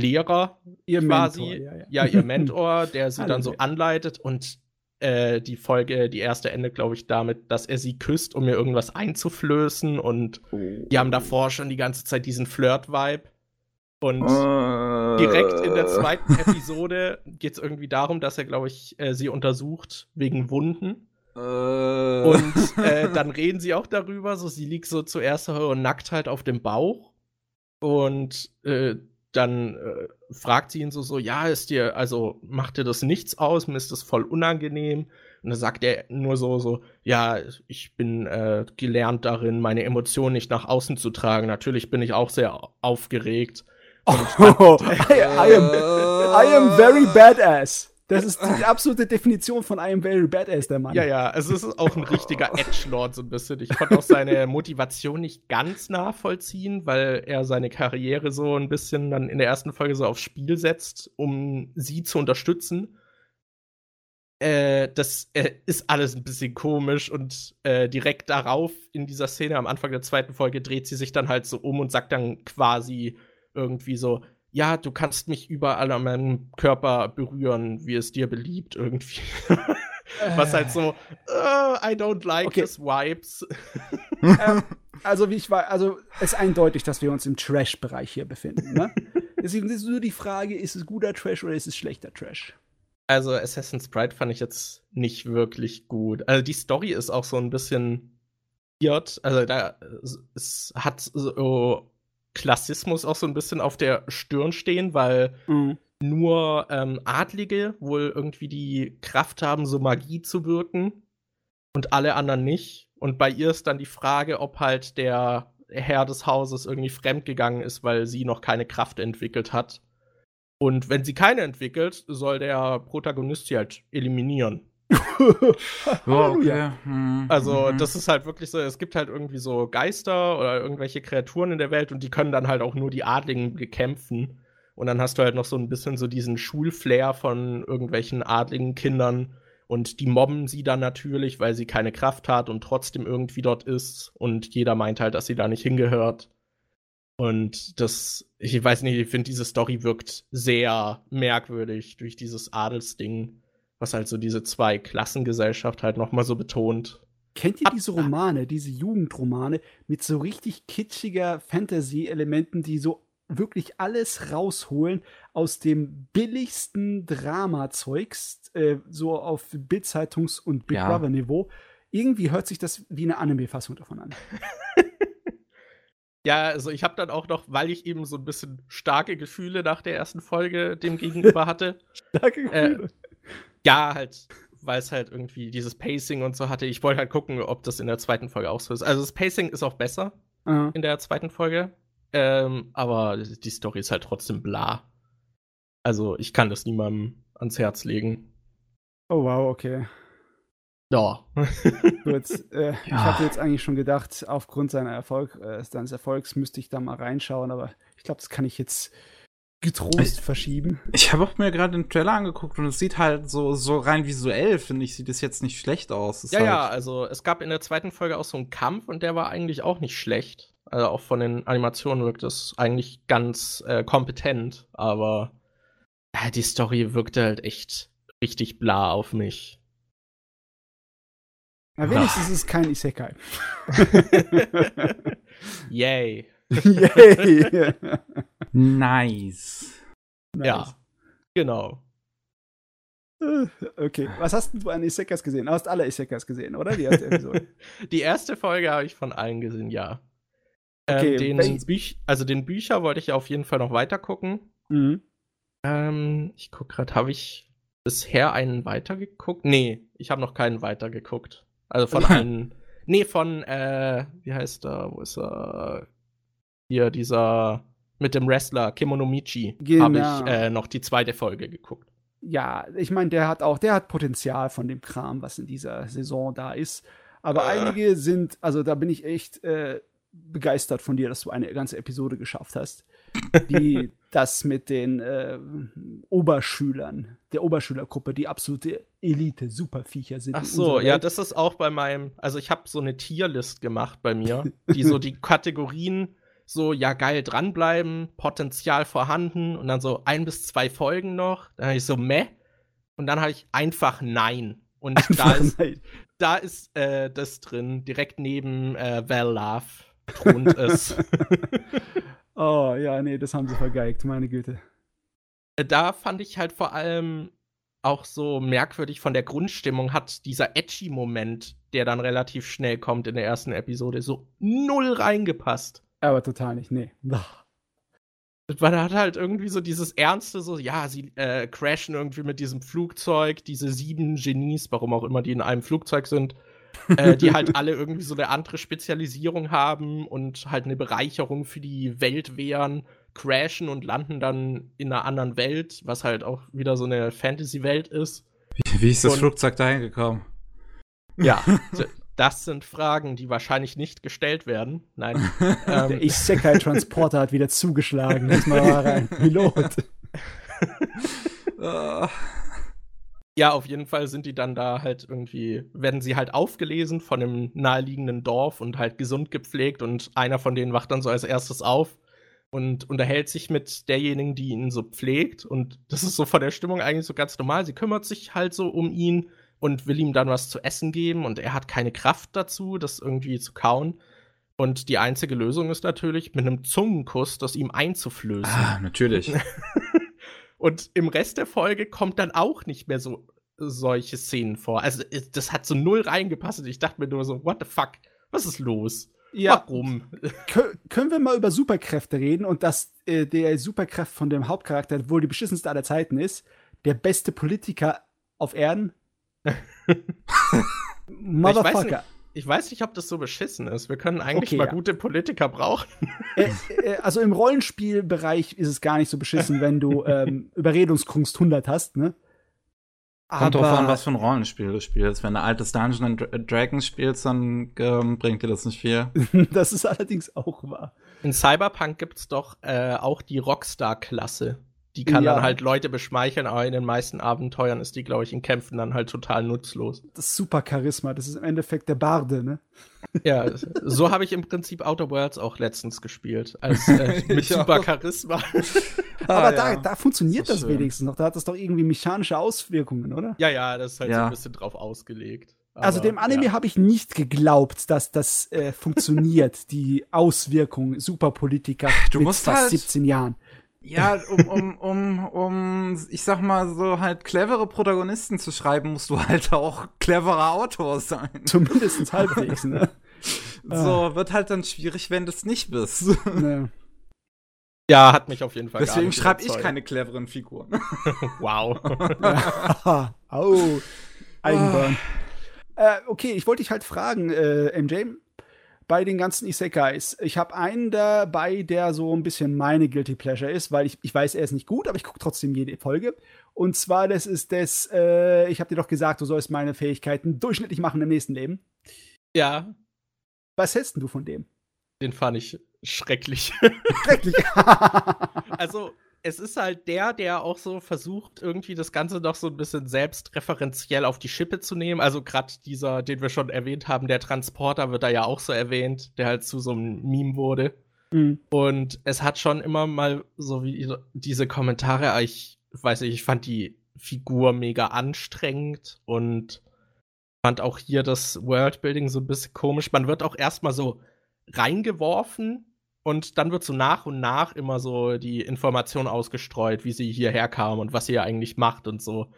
Lehrer Ihr quasi. Mentor, ja, ja. ja, ihr Mentor, der sie dann so anleitet und äh, die Folge, die erste endet, glaube ich, damit, dass er sie küsst, um ihr irgendwas einzuflößen und die haben davor schon die ganze Zeit diesen Flirt-Vibe. Und direkt in der zweiten Episode geht es irgendwie darum, dass er, glaube ich, äh, sie untersucht wegen Wunden. Äh, Und äh, dann reden sie auch darüber. So, sie liegt so zuerst so nackt halt auf dem Bauch. Und äh, dann äh, fragt sie ihn so, so, ja, ist dir, also macht dir das nichts aus, mir ist das voll unangenehm. Und dann sagt er nur so, so, ja, ich bin äh, gelernt darin, meine Emotionen nicht nach außen zu tragen. Natürlich bin ich auch sehr aufgeregt. Oh, I, I, am, I am very badass. Das ist die absolute Definition von I am very badass, der Mann. Ja, ja, also es ist auch ein richtiger Edgelord so ein bisschen. Ich konnte auch seine Motivation nicht ganz nachvollziehen, weil er seine Karriere so ein bisschen dann in der ersten Folge so aufs Spiel setzt, um sie zu unterstützen. Äh, das äh, ist alles ein bisschen komisch und äh, direkt darauf in dieser Szene am Anfang der zweiten Folge dreht sie sich dann halt so um und sagt dann quasi irgendwie so, ja, du kannst mich überall an meinem Körper berühren, wie es dir beliebt, irgendwie. Was halt so, äh, I don't like Okay. this Vibes. ähm, also wie ich war, also es ist eindeutig, dass wir uns im Trash-Bereich hier befinden. Ne? Deswegen ist nur die Frage, ist es guter Trash oder ist es schlechter Trash? Also Assassin's Pride fand ich jetzt nicht wirklich gut. Also die Story ist auch so ein bisschen. Also da es hat so Klassismus auch so ein bisschen auf der Stirn stehen, weil Mhm. nur ähm, Adlige wohl irgendwie die Kraft haben, so Magie zu wirken und alle anderen nicht. Und bei ihr ist dann die Frage, ob halt der Herr des Hauses irgendwie fremdgegangen ist, weil sie noch keine Kraft entwickelt hat. Und wenn sie keine entwickelt, soll der Protagonist sie halt eliminieren. Ja, okay. Hm, Also, mhm. das ist halt wirklich so, es gibt halt irgendwie so Geister oder irgendwelche Kreaturen in der Welt und die können dann halt auch nur die Adligen bekämpfen. Und dann hast du halt noch so ein bisschen so diesen Schulflair von irgendwelchen adligen Kindern und die mobben sie dann natürlich, weil sie keine Kraft hat und trotzdem irgendwie dort ist und jeder meint halt, dass sie da nicht hingehört. Und das, ich weiß nicht, ich finde, diese Story wirkt sehr merkwürdig durch dieses Adelsding, was halt so diese zwei Klassengesellschaft halt noch mal so betont. Kennt ihr diese Romane, diese Jugendromane mit so richtig kitschiger Fantasy-Elementen, die so wirklich alles rausholen aus dem billigsten Drama-Zeugs, äh, so auf Bild-Zeitungs- und Big Ja. Brother-Niveau? Irgendwie hört sich das wie eine Anime-Fassung davon an. Ja, also ich habe dann auch noch, weil ich eben so ein bisschen starke Gefühle nach der ersten Folge dem gegenüber hatte, Danke. Äh, ja, halt, weil es halt irgendwie dieses Pacing und so hatte. Ich wollte halt gucken, ob das in der zweiten Folge auch so ist. Also das Pacing ist auch besser Aha. in der zweiten Folge, ähm, aber die Story ist halt trotzdem bla. Also ich kann das niemandem ans Herz legen. Oh wow, okay. Ja. Gut, äh, Ich Ja. hatte jetzt eigentlich schon gedacht, aufgrund seiner Erfolg, äh, seines Erfolgs müsste ich da mal reinschauen, aber ich glaube, das kann ich jetzt getrost Ich- verschieben. Ich habe auch mir gerade den Trailer angeguckt und es sieht halt so, so rein visuell, finde ich, sieht es jetzt nicht schlecht aus. Ja, halt, ja, also es gab in der zweiten Folge auch so einen Kampf und der war eigentlich auch nicht schlecht. Also auch von den Animationen wirkt es eigentlich ganz äh, kompetent, aber ja, die Story wirkte halt echt richtig bla auf mich. Na, wenigstens ist es kein Isekai. Yay. Yay! Nice. Ja, genau. Äh, Okay, was hast denn du an Isekais gesehen? Du hast alle Isekais gesehen, oder? Die erste Episode. Die erste Folge habe ich von allen gesehen, ja. Okay, ähm, den, Büch also den Bücher wollte ich auf jeden Fall noch weiter gucken. mhm. Ähm, ich guck gerade, habe ich bisher einen weitergeguckt? Nee, ich habe noch keinen weitergeguckt. Also von einem. Nee, von, äh, wie heißt er? Wo ist er? Hier, dieser mit dem Wrestler Kimono Michi. Genau. Habe ich äh, noch die zweite Folge geguckt. Ja, ich meine, der hat auch, der hat Potenzial von dem Kram, was in dieser Saison da ist. Aber Äh. einige sind, also da bin ich echt äh, begeistert von dir, dass du eine ganze Episode geschafft hast. Die, das mit den äh, Oberschülern, der Oberschülergruppe, die absolute Elite, Superviecher sind. Ach so, ja, das ist auch bei meinem, also ich habe so eine Tierlist gemacht bei mir, die so die Kategorien so, ja, geil, dranbleiben, Potenzial vorhanden und dann so ein bis zwei Folgen noch. Dann habe ich so, meh. Und dann habe ich einfach nein. Und da ist, da ist äh, das drin, direkt neben äh, Val Love thront es. oh, ja, nee, das haben sie vergeigt, meine Güte. Äh, da fand ich halt vor allem auch so merkwürdig von der Grundstimmung hat dieser edgy Moment, der dann relativ schnell kommt in der ersten Episode, so null reingepasst. Aber total nicht, nee. Weil er hat halt irgendwie so dieses Ernste, so, ja, sie äh, crashen irgendwie mit diesem Flugzeug, diese sieben Genies, warum auch immer die in einem Flugzeug sind, äh, die halt alle irgendwie so eine andere Spezialisierung haben und halt eine Bereicherung für die Welt wären, crashen und landen dann in einer anderen Welt, was halt auch wieder so eine Fantasy-Welt ist. Wie, wie ist das und, Flugzeug dahin gekommen? Ja, Das sind Fragen, die wahrscheinlich nicht gestellt werden. Nein. ähm, Der Isekai-Transporter hat wieder zugeschlagen. Lass mal rein. Pilot. ja, auf jeden Fall sind die dann da halt irgendwie, werden sie halt aufgelesen von einem naheliegenden Dorf und halt gesund gepflegt und einer von denen wacht dann so als erstes auf und unterhält sich mit derjenigen, die ihn so pflegt. Und das ist so von der Stimmung eigentlich so ganz normal. Sie kümmert sich halt so um ihn und will ihm dann was zu essen geben und er hat keine Kraft dazu, das irgendwie zu kauen. Und die einzige Lösung ist natürlich, mit einem Zungenkuss das ihm einzuflößen. Ah, natürlich. und im Rest der Folge kommt dann auch nicht mehr so solche Szenen vor. Also das hat so null reingepasst und ich dachte mir nur so, what the fuck, was ist los? Ja, Warum? können wir mal über Superkräfte reden und dass äh, der Superkraft von dem Hauptcharakter wohl die beschissenste aller Zeiten ist? Der beste Politiker auf Erden? Motherfucker. Ich weiß, nicht, ich weiß, nicht, ob das so beschissen ist. Wir können eigentlich okay, mal ja. gute Politiker brauchen. Äh, äh, also im Rollenspielbereich ist es gar nicht so beschissen, wenn du ähm, Überredungskunst 100 hast, ne? Kommt drauf an, was für ein Rollenspiel du spielst. Wenn du altes Dungeons and Dragons spielst, dann ähm, bringt dir das nicht viel. das ist allerdings auch wahr. In Cyberpunk gibt's doch äh, auch die Rockstar-Klasse. Die kann ja. dann halt Leute beschmeicheln, aber in den meisten Abenteuern ist die, glaube ich, in Kämpfen dann halt total nutzlos. Das ist super Charisma, das ist im Endeffekt der Barde, ne? Ja, so habe ich im Prinzip Outer Worlds auch letztens gespielt. Als, äh, mit super Charisma. aber ah, da, ja. da funktioniert das, das wenigstens noch. Da hat das doch irgendwie mechanische Auswirkungen, oder? Ja, ja, das ist halt ja. so ein bisschen drauf ausgelegt. Aber, also dem Anime ja. habe ich nicht geglaubt, dass das äh, funktioniert, die Auswirkung Superpolitiker du mit musst fast halt 17 Jahren. Ja, um, um, um, um, ich sag mal, so halt clevere Protagonisten zu schreiben, musst du halt auch cleverer Autor sein. Zumindest halbwegs, ne? So, ah. wird halt dann schwierig, wenn du es nicht bist. Ne. Ja, hat mich auf jeden Fall Deswegen schreibe ich keine cleveren Figuren. wow. ja. Au. Eigenborn. Ah. Äh, okay, ich wollte dich halt fragen, äh, MJ, bei den ganzen Isekais. Ich habe einen dabei, der so ein bisschen meine Guilty Pleasure ist, weil ich, ich weiß, er ist nicht gut, aber ich gucke trotzdem jede Folge. Und zwar, das ist das, äh, ich habe dir doch gesagt, du sollst meine Fähigkeiten durchschnittlich machen im nächsten Leben. Ja. Was hältst du von dem? Den fand ich schrecklich. Schrecklich. also, es ist halt der, der auch so versucht, irgendwie das Ganze noch so ein bisschen selbstreferenziell auf die Schippe zu nehmen. Also gerade dieser, den wir schon erwähnt haben, der Transporter wird da ja auch so erwähnt, der halt zu so einem Meme wurde. Mhm. Und es hat schon immer mal so wie diese Kommentare, ah, ich weiß nicht, ich fand die Figur mega anstrengend und fand auch hier das Worldbuilding so ein bisschen komisch. Man wird auch erstmal so reingeworfen und dann wird so nach und nach immer so die Information ausgestreut, wie sie hierher kam und was sie ja eigentlich macht und so.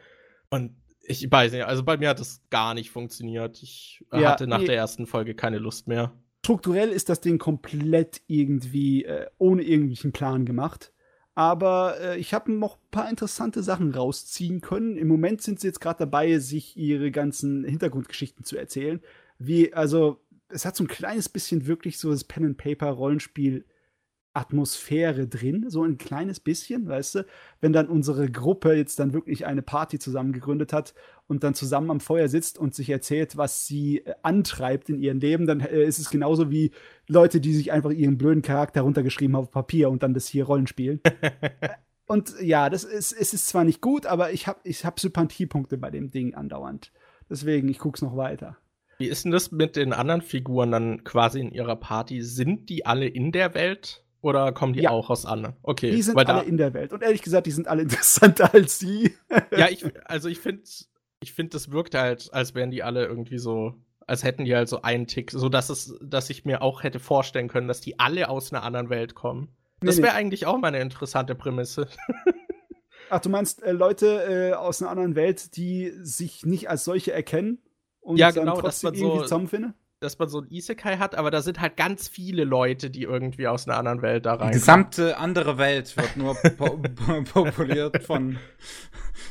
Und ich weiß nicht, also bei mir hat das gar nicht funktioniert. Ich ja, hatte nach nee. der ersten Folge keine Lust mehr. Strukturell ist das Ding komplett irgendwie äh, ohne irgendwelchen Plan gemacht. Aber äh, ich habe noch ein paar interessante Sachen rausziehen können. Im Moment sind sie jetzt gerade dabei, sich ihre ganzen Hintergrundgeschichten zu erzählen. Wie, also, es hat so ein kleines bisschen wirklich so das Pen-and-Paper-Rollenspiel Atmosphäre drin, so ein kleines bisschen, weißt du? Wenn dann unsere Gruppe jetzt dann wirklich eine Party zusammen gegründet hat und dann zusammen am Feuer sitzt und sich erzählt, was sie äh, antreibt in ihrem Leben, dann äh, ist es genauso wie Leute, die sich einfach ihren blöden Charakter runtergeschrieben haben auf Papier und dann das hier Rollen spielen. und ja, das ist, es ist zwar nicht gut, aber ich habe ich hab Sympathiepunkte bei dem Ding andauernd. Deswegen, ich guck's noch weiter. Wie ist denn das mit den anderen Figuren dann quasi in ihrer Party? Sind die alle in der Welt? Oder kommen die ja. auch aus Anne? Okay. Die sind alle in der Welt. Und ehrlich gesagt, die sind alle interessanter als sie. ja, ich, also ich finde, ich finde, das wirkt halt, als wären die alle irgendwie so, als hätten die halt so einen Tick, so dass es, dass ich mir auch hätte vorstellen können, dass die alle aus einer anderen Welt kommen. Das wäre nee. eigentlich auch mal eine interessante Prämisse. Ach, du meinst äh, Leute äh, aus einer anderen Welt, die sich nicht als solche erkennen und ja, genau, dann trotzdem irgendwie so, zusammenfinden? dass man so ein Isekai hat, aber da sind halt ganz viele Leute, die irgendwie aus einer anderen Welt da rein. Die gesamte andere Welt wird nur po populiert von,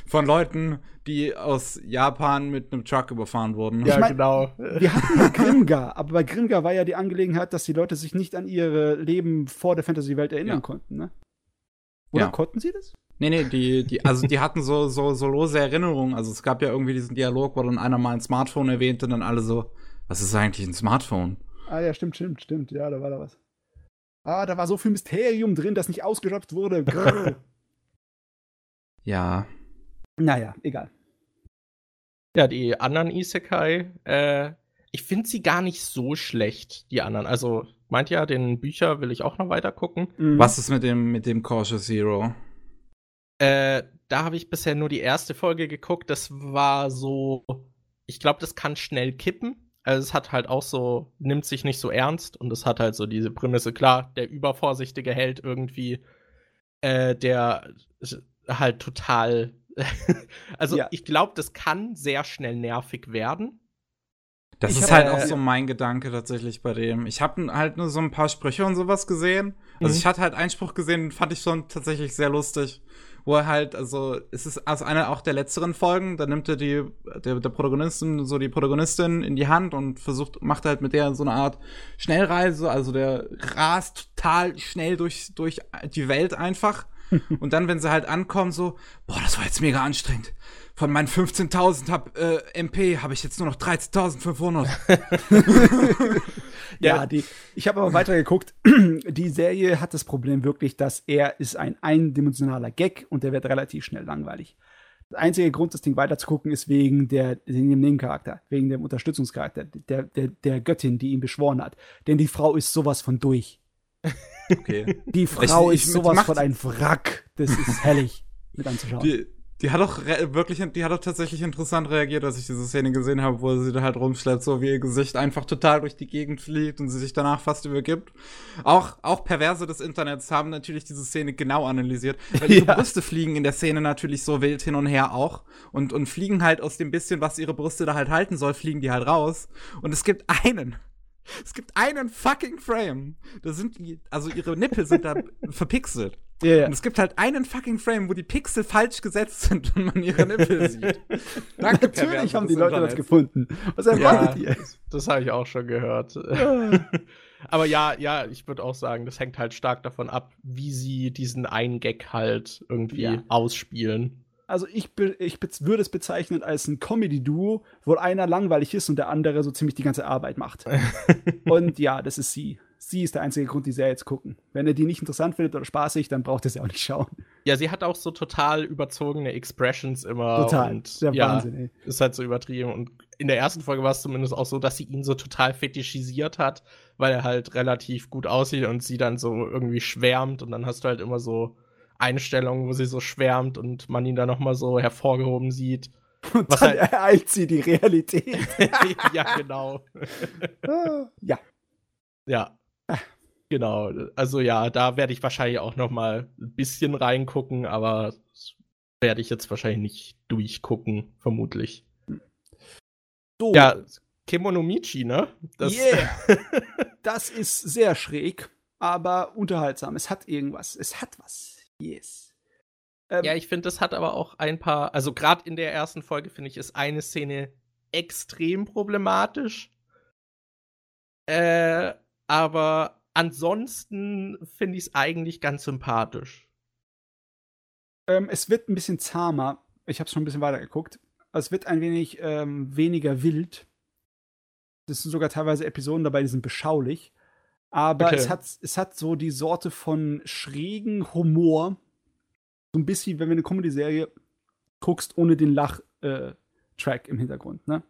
von Leuten, die aus Japan mit einem Truck überfahren wurden. Ja, ich mein, genau. Wir hatten ja Grimgar, aber bei Grimgar war ja die Angelegenheit, dass die Leute sich nicht an ihre Leben vor der Fantasy-Welt erinnern ja. konnten, ne? Oder ja. konnten sie das? Nee, nee, die, die, also die hatten so, so, so lose Erinnerungen. Also es gab ja irgendwie diesen Dialog, wo dann einer mal ein Smartphone erwähnte und dann alle so, was ist eigentlich ein Smartphone? Ah ja, stimmt, stimmt, stimmt. Ja, da war da was. Ah, da war so viel Mysterium drin, das nicht ausgeschöpft wurde. ja. Naja, egal. Ja, die anderen Isekai, äh, ich finde sie gar nicht so schlecht, die anderen. Also, meint ja, den Bücher will ich auch noch weiter gucken. Mhm. Was ist mit dem, mit dem Cautious Zero? Äh, da habe ich bisher nur die erste Folge geguckt. Das war so, ich glaube, das kann schnell kippen. Also es hat halt auch so, nimmt sich nicht so ernst und es hat halt so diese Prämisse, klar, der übervorsichtige Held irgendwie, äh, der halt total, also ja. ich glaube, das kann sehr schnell nervig werden. Das ich ist halt auch so mein Gedanke tatsächlich bei dem. Ich habe halt nur so ein paar Sprüche und sowas gesehen. Also mhm. ich hatte halt einen Spruch gesehen, fand ich schon tatsächlich sehr lustig wo er halt, also es ist aus einer auch der letzteren Folgen, da nimmt er die, der, der Protagonistin, so die Protagonistin in die Hand und versucht, macht halt mit der so eine Art Schnellreise, also der rast total schnell durch, durch die Welt einfach. und dann, wenn sie halt ankommen, so, boah, das war jetzt mega anstrengend von meinen 15.000 hab, äh, MP habe ich jetzt nur noch 13.500. ja, ja, die, ich habe aber weiter geguckt. die Serie hat das Problem wirklich, dass er ist ein eindimensionaler Gag und der wird relativ schnell langweilig. Der einzige Grund, das Ding weiterzugucken, ist wegen der, wegen dem Nebencharakter, wegen dem Unterstützungscharakter, der, der, der Göttin, die ihn beschworen hat. Denn die Frau ist sowas von durch. Okay. Die Frau ich, ich, ist sowas von ein Wrack. Das ist herrlich mit anzuschauen. Die, die hat doch wirklich, die hat doch tatsächlich interessant reagiert, als ich diese Szene gesehen habe, wo sie da halt rumschleppt, so wie ihr Gesicht einfach total durch die Gegend fliegt und sie sich danach fast übergibt. Auch, auch Perverse des Internets haben natürlich diese Szene genau analysiert, weil ihre ja. Brüste fliegen in der Szene natürlich so wild hin und her auch und, und fliegen halt aus dem bisschen, was ihre Brüste da halt halten soll, fliegen die halt raus. Und es gibt einen, es gibt einen fucking Frame. Da sind die, also ihre Nippel sind da verpixelt. Yeah, yeah. Und es gibt halt einen fucking Frame, wo die Pixel falsch gesetzt sind und man ihre Nippel sieht. Danke, Natürlich haben die Leute Internet. das gefunden. Was erwartet ja, ihr? Das, das habe ich auch schon gehört. Aber ja, ja, ich würde auch sagen, das hängt halt stark davon ab, wie sie diesen einen Gag halt irgendwie ja. ausspielen also ich, ich würde es bezeichnen als ein Comedy-Duo, wo einer langweilig ist und der andere so ziemlich die ganze Arbeit macht. und ja, das ist sie. Sie ist der einzige Grund, die Serie zu gucken. Wenn er die nicht interessant findet oder spaßig, dann braucht er sie auch nicht schauen. Ja, sie hat auch so total überzogene Expressions immer. Total. Und, der ja, Wahnsinn, ey. Ist halt so übertrieben. Und in der ersten Folge war es zumindest auch so, dass sie ihn so total fetischisiert hat, weil er halt relativ gut aussieht und sie dann so irgendwie schwärmt. Und dann hast du halt immer so Einstellungen, wo sie so schwärmt und man ihn dann noch mal so hervorgehoben sieht. Und was dann halt ereilt sie die Realität. ja, genau. ja. Ja. Genau. Also ja, da werde ich wahrscheinlich auch noch mal ein bisschen reingucken, aber werde ich jetzt wahrscheinlich nicht durchgucken, vermutlich. So. Ja, Kemonomichi, ne? Das, yeah. das ist sehr schräg, aber unterhaltsam. Es hat irgendwas. Es hat was. Yes. Ähm, ja, ich finde, das hat aber auch ein paar, also gerade in der ersten Folge finde ich, ist eine Szene extrem problematisch. Äh, aber ansonsten finde ich es eigentlich ganz sympathisch. Ähm, es wird ein bisschen zahmer. Ich habe schon ein bisschen weiter geguckt. Es wird ein wenig ähm, weniger wild. Das sind sogar teilweise Episoden dabei, die sind beschaulich. Aber okay. es, hat, es hat so die Sorte von schrägen Humor. So ein bisschen, wenn wir eine Comedy-Serie guckst, ohne den Lach-Track äh, im Hintergrund, ne?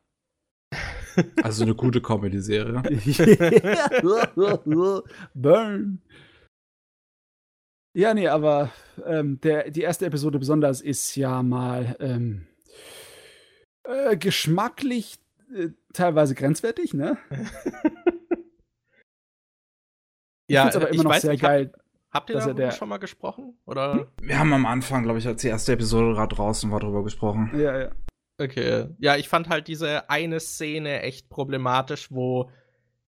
Also eine gute Comedy-Serie. Burn. Ja, nee, aber ähm, der, die erste Episode besonders ist ja mal ähm, äh, geschmacklich äh, teilweise grenzwertig, ne? ja, ich aber immer ich noch weiß, sehr geil. Hab, habt ihr darüber schon mal gesprochen? Oder? Hm? Wir haben am Anfang, glaube ich, als die erste Episode gerade draußen war, darüber gesprochen. Ja, ja. Okay. Ja, ich fand halt diese eine Szene echt problematisch, wo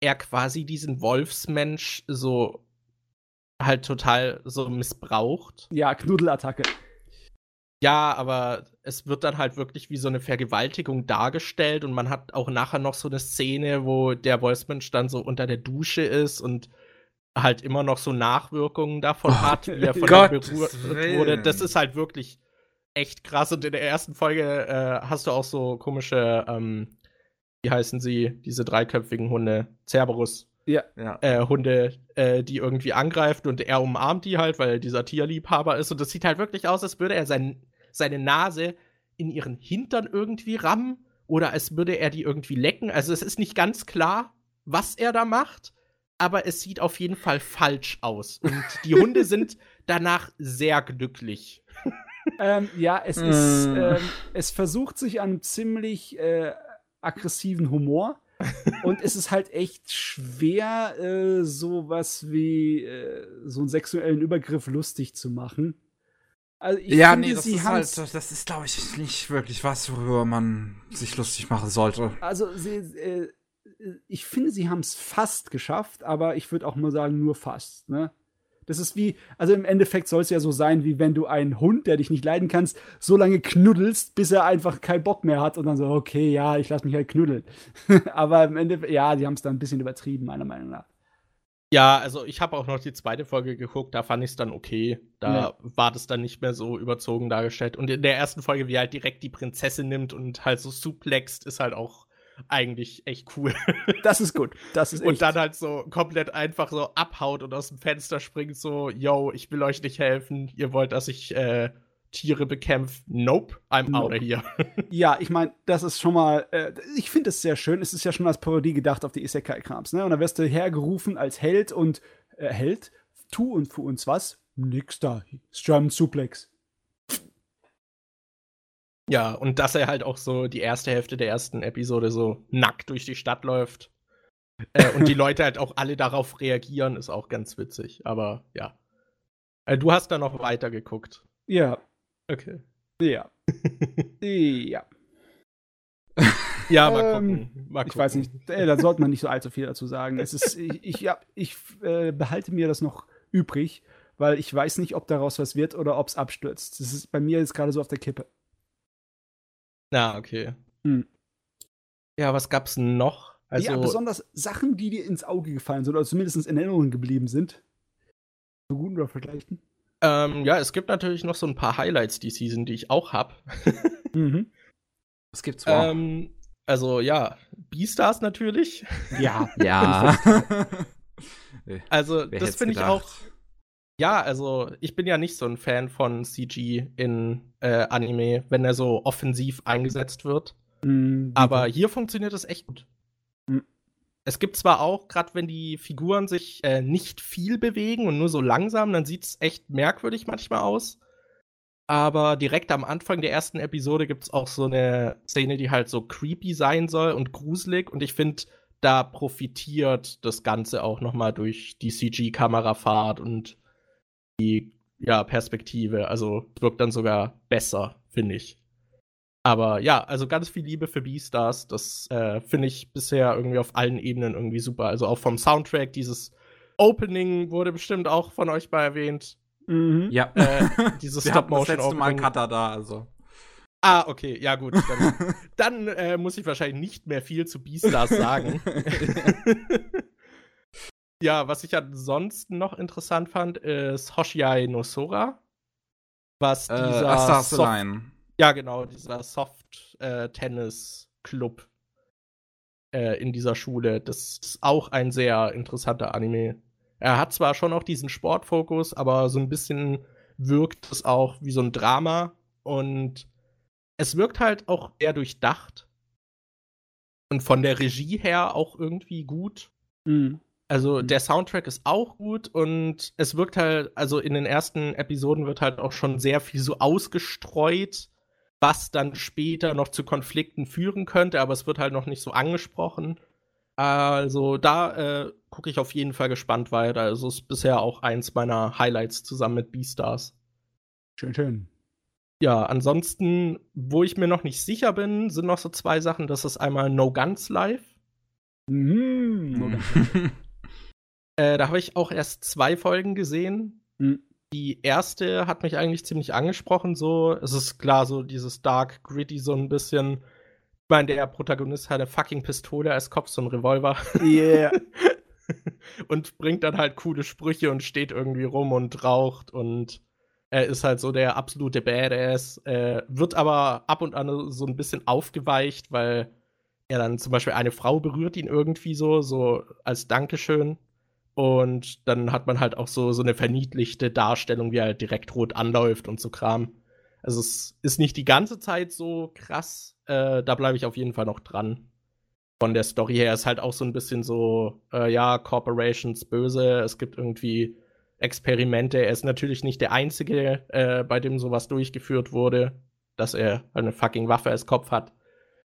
er quasi diesen Wolfsmensch so halt total so missbraucht. Ja, Knuddelattacke. Ja, aber es wird dann halt wirklich wie so eine Vergewaltigung dargestellt und man hat auch nachher noch so eine Szene, wo der Wolfsmensch dann so unter der Dusche ist und halt immer noch so Nachwirkungen davon oh, hat, wie er von Gott berührt wurde. Das ist halt wirklich echt krass. Und in der ersten Folge äh, hast du auch so komische, ähm, wie heißen sie, diese dreiköpfigen Hunde, Cerberus. Ja. Äh, Hunde, äh, die irgendwie angreifen und er umarmt die halt, weil er dieser Tierliebhaber ist. Und das sieht halt wirklich aus, als würde er sein, seine Nase in ihren Hintern irgendwie rammen oder als würde er die irgendwie lecken. Also es ist nicht ganz klar, was er da macht, aber es sieht auf jeden Fall falsch aus. Und die Hunde sind danach sehr glücklich. Ähm, ja, es ist, mm. ähm, es versucht sich an ziemlich äh, aggressiven Humor. und es ist halt echt schwer, äh, sowas wie äh, so einen sexuellen Übergriff lustig zu machen. Also ja, finde, nee, das ist halt, das ist, glaube ich, nicht wirklich was, worüber man sich lustig machen sollte. Also, sie, äh, ich finde, sie haben es fast geschafft, aber ich würde auch nur sagen, nur fast. Ne? Das ist wie, also im Endeffekt soll es ja so sein, wie wenn du einen Hund, der dich nicht leiden kannst, so lange knuddelst, bis er einfach keinen Bock mehr hat und dann so, okay, ja, ich lass mich halt knuddeln. aber im Endeffekt, ja, die haben es dann ein bisschen übertrieben, meiner Meinung nach. Ja, also ich habe auch noch die zweite Folge geguckt, da fand ich es dann okay. Da ja. war das dann nicht mehr so überzogen dargestellt. Und in der ersten Folge, wie er halt direkt die Prinzessin nimmt und halt so suplext, ist halt auch eigentlich echt cool. Das ist gut. Das ist echt. Und dann halt so komplett einfach so abhaut und aus dem Fenster springt, so, yo, ich will euch nicht helfen. Ihr wollt, dass ich äh, Tiere bekämpfe. Nope, I'm nope. out of here. Ja, ich meine, das ist schon mal, äh, ich finde es sehr schön. Es ist ja schon als Parodie gedacht auf die Isekai-Krams, ne? Und dann wirst du hergerufen als Held und äh, Held, tu und für uns was? Nix da. German Suplex. Ja, und dass er halt auch so die erste Hälfte der ersten Episode so nackt durch die Stadt läuft. äh, und die Leute halt auch alle darauf reagieren, ist auch ganz witzig. Aber ja. Äh, du hast da noch weiter geguckt. Ja. Okay. Ja. ja. Ja, mal gucken. Ähm, mal gucken. Ich weiß nicht, äh, da sollte man nicht so allzu viel dazu sagen. Es ist, ich, ich, ja, ich äh, behalte mir das noch übrig, weil ich weiß nicht, ob daraus was wird oder ob es abstürzt. Das ist bei mir jetzt gerade so auf der Kippe. Na, okay. Hm. Ja, was gab's noch? Also, ja, besonders Sachen, die dir ins Auge gefallen sind oder zumindest in Erinnerung geblieben sind. So gut oder vergleichen? Ähm, ja, es gibt natürlich noch so ein paar Highlights die Season, die ich auch hab. mhm. Was gibt's wow. ähm, Also ja, Beastars natürlich. Ja. ja. also, Wer das finde ich auch ja, also ich bin ja nicht so ein Fan von CG in äh, Anime, wenn er so offensiv eingesetzt wird. Mhm. Aber hier funktioniert es echt gut. Mhm. Es gibt zwar auch, gerade wenn die Figuren sich äh, nicht viel bewegen und nur so langsam, dann sieht es echt merkwürdig manchmal aus. Aber direkt am Anfang der ersten Episode gibt es auch so eine Szene, die halt so creepy sein soll und gruselig. Und ich finde, da profitiert das Ganze auch noch mal durch die CG-Kamerafahrt und die ja, Perspektive. Also wirkt dann sogar besser, finde ich. Aber ja, also ganz viel Liebe für Beastars. Das äh, finde ich bisher irgendwie auf allen Ebenen irgendwie super. Also auch vom Soundtrack, dieses Opening wurde bestimmt auch von euch mal erwähnt. Mhm. Ja. Äh, dieses Stop-Motion Das letzte Mal Cutter da, also. Ah, okay, ja gut. Dann, dann äh, muss ich wahrscheinlich nicht mehr viel zu Beastars sagen. Ja, was ich ansonsten noch interessant fand, ist Hoshiai no Sora. Was Äh, dieser Stars Soft-. Ja, genau, dieser Soft-Tennis-Club äh, in dieser Schule. Das ist auch ein sehr interessanter Anime. Er hat zwar schon auch diesen Sportfokus, aber so ein bisschen wirkt es auch wie so ein Drama und es wirkt halt auch eher durchdacht und von der Regie her auch irgendwie gut. Mhm. Also Mhm. der Soundtrack ist auch gut und es wirkt halt, also in den ersten Episoden wird halt auch schon sehr viel so ausgestreut, was dann später noch zu Konflikten führen könnte, aber es wird halt noch nicht so angesprochen. Also da äh, gucke ich auf jeden Fall gespannt weiter. Also ist bisher auch eins meiner Highlights zusammen mit Beastars. Schön, schön. Ja, ansonsten, wo ich mir noch nicht sicher bin, sind noch so zwei Sachen. Das ist einmal No Guns Live. Mhm. Äh, da habe ich auch erst zwei Folgen gesehen. Mhm. Die erste hat mich eigentlich ziemlich angesprochen. So, es ist klar, so dieses Dark Gritty so ein bisschen. Ich meine, der Protagonist hat eine fucking Pistole als Kopf, so ein Revolver. Yeah. und bringt dann halt coole Sprüche und steht irgendwie rum und raucht und er ist halt so der absolute Badass. Äh, wird aber ab und an so ein bisschen aufgeweicht, weil er dann zum Beispiel eine Frau berührt ihn irgendwie so, so als Dankeschön. Und dann hat man halt auch so, so eine verniedlichte Darstellung, wie er halt direkt rot anläuft und so Kram. Also es ist nicht die ganze Zeit so krass. Äh, da bleibe ich auf jeden Fall noch dran. Von der Story her ist halt auch so ein bisschen so, äh, ja, Corporations böse. Es gibt irgendwie Experimente. Er ist natürlich nicht der Einzige, äh, bei dem sowas durchgeführt wurde, dass er eine fucking Waffe als Kopf hat.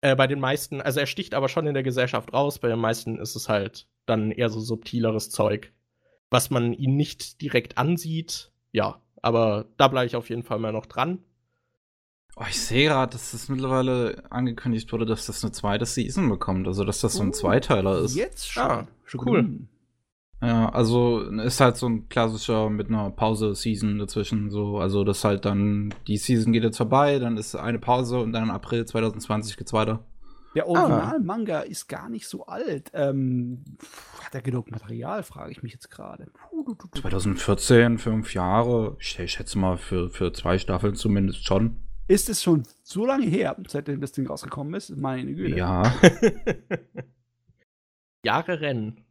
Äh, bei den meisten, also er sticht aber schon in der Gesellschaft raus. Bei den meisten ist es halt dann eher so subtileres Zeug, was man ihn nicht direkt ansieht. Ja, aber da bleibe ich auf jeden Fall mal noch dran. Oh, ich sehe gerade, dass das mittlerweile angekündigt wurde, dass das eine zweite Season bekommt. Also, dass das so ein Oh, Zweiteiler ist. Jetzt schon. Ah, schon cool. gut. Ja, also ist halt so ein klassischer mit einer Pause-Season dazwischen. So, also das halt dann, die Season geht jetzt vorbei, dann ist eine Pause und dann im April 2020 geht's weiter. Der Original-Manga ist gar nicht so alt. Ähm, hat er genug Material, frage ich mich jetzt gerade. Puh, du, du, du. 2014, fünf Jahre, ich, ich schätze mal für, für zwei Staffeln zumindest schon. Ist es schon so lange her, seitdem das Ding rausgekommen ist? Meine Güte. Ja. Jahre rennen.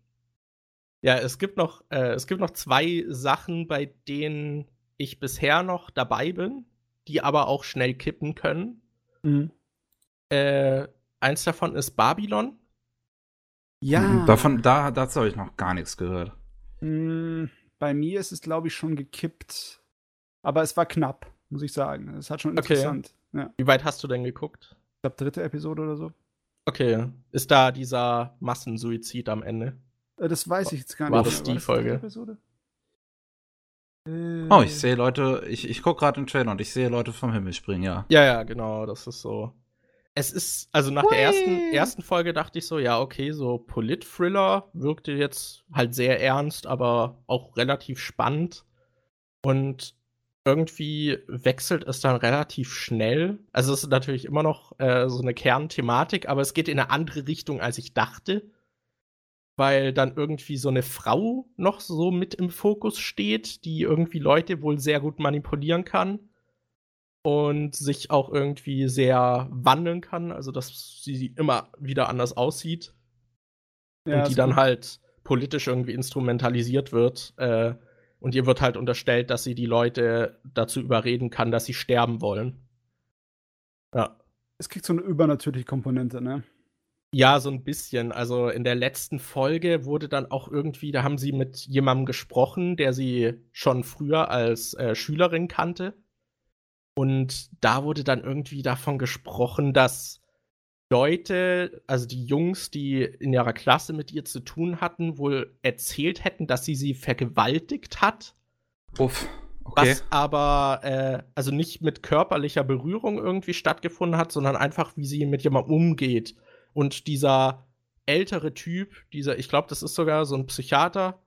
Ja, es gibt noch, äh, es gibt noch zwei Sachen, bei denen ich bisher noch dabei bin, die aber auch schnell kippen können. Mhm. Äh, eins davon ist Babylon. Ja. Davon, da, dazu habe ich noch gar nichts gehört. Mm, Bei mir ist es, glaube ich, schon gekippt. Aber es war knapp, muss ich sagen. Es hat schon Okay. interessant. Ja. Wie weit hast du denn geguckt? Ich glaube, dritte Episode oder so. Okay, ist da dieser Massensuizid am Ende? Äh, Das weiß ich jetzt gar War nicht. das mehr. die dritte Folge? Äh, Oh, ich sehe Leute, ich, ich gucke gerade den Trailer und ich sehe Leute vom Himmel springen, ja. Ja, ja, genau, das ist so. Es ist, also nach der ersten, ersten Folge dachte ich so, ja, okay, so Polit-Thriller wirkte jetzt halt sehr ernst, aber auch relativ spannend. Und irgendwie wechselt es dann relativ schnell. Also es ist natürlich immer noch äh, so eine Kernthematik, aber es geht in eine andere Richtung, als ich dachte. Weil dann irgendwie so eine Frau noch so mit im Fokus steht, die irgendwie Leute wohl sehr gut manipulieren kann und sich auch irgendwie sehr wandeln kann, also dass sie immer wieder anders aussieht ja, und die dann gut. halt politisch irgendwie instrumentalisiert wird. Äh, und ihr wird halt unterstellt, dass sie die Leute dazu überreden kann, dass sie sterben wollen. Ja. Es kriegt so eine übernatürliche Komponente, ne? Ja, so ein bisschen. Also in der letzten Folge wurde dann auch irgendwie, da haben sie mit jemandem gesprochen, der sie schon früher als äh, Schülerin kannte. Und da wurde dann irgendwie davon gesprochen, dass Leute, also die Jungs, die in ihrer Klasse mit ihr zu tun hatten, wohl erzählt hätten, dass sie sie vergewaltigt hat. Uff, okay. Was aber, äh, also nicht mit körperlicher Berührung irgendwie stattgefunden hat, sondern einfach, wie sie mit jemandem umgeht. Und dieser ältere Typ, dieser, ich glaube, das ist sogar so ein Psychiater,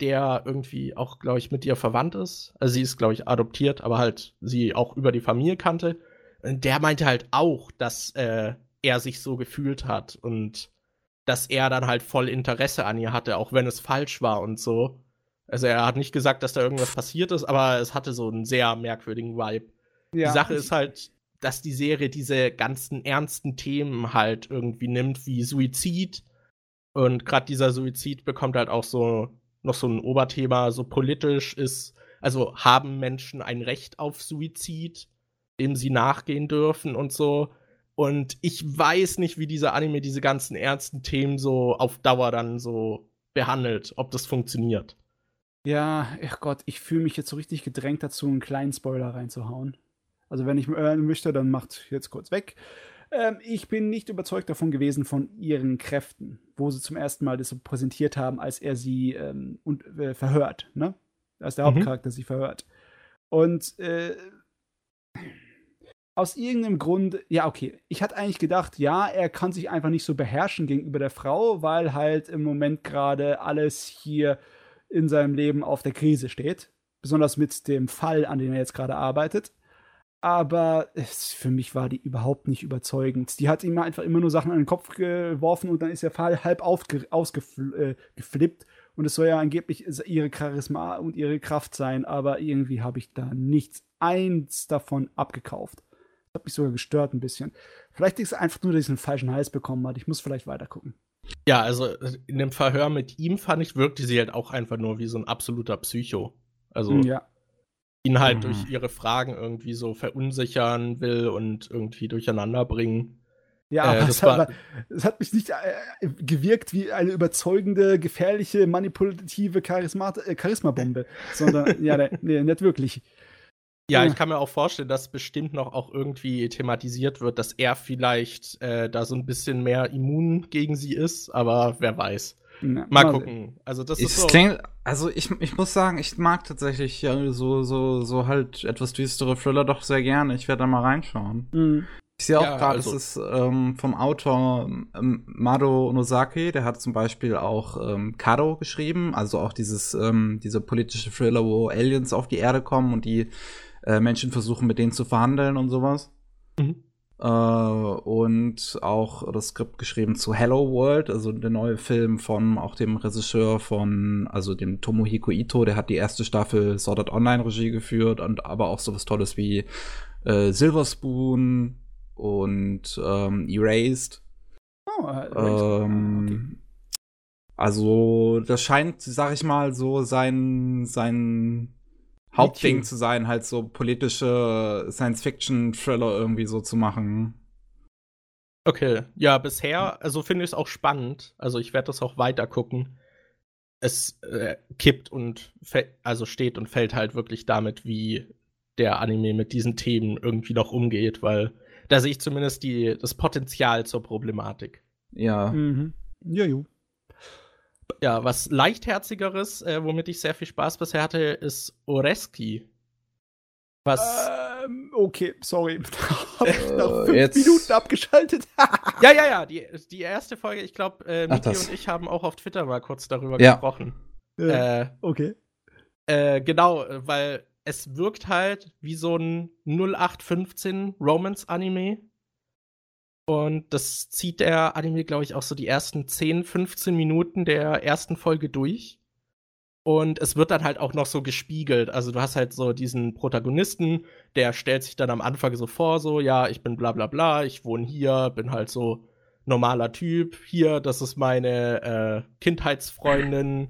der irgendwie auch, glaube ich, mit ihr verwandt ist. Also sie ist, glaube ich, adoptiert, aber halt sie auch über die Familie kannte. Und Der meinte halt auch, dass äh, er sich so gefühlt hat. Und dass er dann halt voll Interesse an ihr hatte, auch wenn es falsch war und so. Also er hat nicht gesagt, dass da irgendwas passiert ist, aber es hatte so einen sehr merkwürdigen Vibe. Ja, die Sache ist halt, dass die Serie diese ganzen ernsten Themen halt irgendwie nimmt, wie Suizid. Und gerade dieser Suizid bekommt halt auch so noch so ein Oberthema, so politisch ist, also haben Menschen ein Recht auf Suizid, dem sie nachgehen dürfen und so. Und ich weiß nicht, wie dieser Anime diese ganzen ernsten Themen so auf Dauer dann so behandelt, ob das funktioniert. Ja, ach Gott, ich fühle mich jetzt so richtig gedrängt dazu, einen kleinen Spoiler reinzuhauen. Also wenn ich äh, möchte, dann macht jetzt kurz weg. Ähm, ich bin nicht überzeugt davon gewesen von ihren Kräften, wo sie zum ersten Mal das so präsentiert haben, als er sie ähm, und, äh, verhört, ne? Als der mhm. Hauptcharakter sie verhört. Und äh, aus irgendeinem Grund, ja, okay, ich hatte eigentlich gedacht, ja, er kann sich einfach nicht so beherrschen gegenüber der Frau, weil halt im Moment gerade alles hier in seinem Leben auf der Krise steht. Besonders mit dem Fall, an dem er jetzt gerade arbeitet. Aber es, für mich war die überhaupt nicht überzeugend. Die hat ihm einfach immer nur Sachen an den Kopf geworfen und dann ist der Fall halb ausgeflippt. Äh, und es soll ja angeblich ihre Charisma und ihre Kraft sein, aber irgendwie habe ich da nichts eins davon abgekauft hat mich sogar gestört ein bisschen. Vielleicht ist es einfach nur, dass ich einen falschen Hals bekommen hat. Ich muss vielleicht weiter gucken. Ja, also in dem Verhör mit ihm fand ich, wirkte sie halt auch einfach nur wie so ein absoluter Psycho. Also ja. Ihn halt mhm. durch ihre Fragen irgendwie so verunsichern will und irgendwie durcheinander bringen. Ja, äh, das, war, es hat mich nicht äh, gewirkt wie eine überzeugende, gefährliche, manipulative Charisma äh, Charismabombe, sondern ja, nee, nicht wirklich. Ja, ich kann mir auch vorstellen, dass bestimmt noch auch irgendwie thematisiert wird, dass er vielleicht äh, da so ein bisschen mehr immun gegen sie ist, aber wer weiß. Ja, mal gucken. Also das ist so. Klingt, also ich, ich muss sagen, ich mag tatsächlich ja, so, so, so halt etwas düstere Thriller doch sehr gerne. Ich werde da mal reinschauen. Mhm. Ich sehe auch ja, gerade, also. es ist ähm, vom Autor ähm, Mado Nozaki, der hat zum Beispiel auch ähm, Kado geschrieben, also auch dieses, ähm, diese politische Thriller, wo Aliens auf die Erde kommen und die äh, Menschen versuchen, mit denen zu verhandeln und sowas. Mhm. Äh, und auch das Skript geschrieben zu Hello World, also der neue Film von auch dem Regisseur von, also dem Tomohiko Ito, der hat die erste Staffel Sword Art Online Regie geführt und aber auch sowas Tolles wie äh, Silver Spoon und ähm, Erased. Oh, äh, ähm, okay. Also, das scheint, sag ich mal, so sein, sein Hauptding zu sein, halt so politische Science-Fiction-Thriller irgendwie so zu machen. Okay, ja, bisher, also finde ich es auch spannend. Also ich werde das auch weiter gucken. Es äh, kippt und also steht und fällt halt wirklich damit, wie der Anime mit diesen Themen irgendwie noch umgeht, weil da sehe ich zumindest die, das Potenzial zur Problematik. Ja. Mhm. Ja, jo. Ja, was leichtherzigeres, äh, womit ich sehr viel Spaß bisher hatte, ist Oreski. Was. Ähm, okay, sorry. Hab ich nach fünf jetzt. Minuten abgeschaltet. ja, ja, ja. Die, die erste Folge, ich glaube, äh, Miki und ich haben auch auf Twitter mal kurz darüber ja. gesprochen. Äh, okay. Äh, genau, weil es wirkt halt wie so ein 0815 Romance-Anime. Und das zieht der Anime, glaube ich, auch so die ersten 10, 15 Minuten der ersten Folge durch. Und es wird dann halt auch noch so gespiegelt. Also du hast halt so diesen Protagonisten, der stellt sich dann am Anfang so vor, so, ja, ich bin bla bla bla, ich wohne hier, bin halt so normaler Typ. Hier, das ist meine äh, Kindheitsfreundin,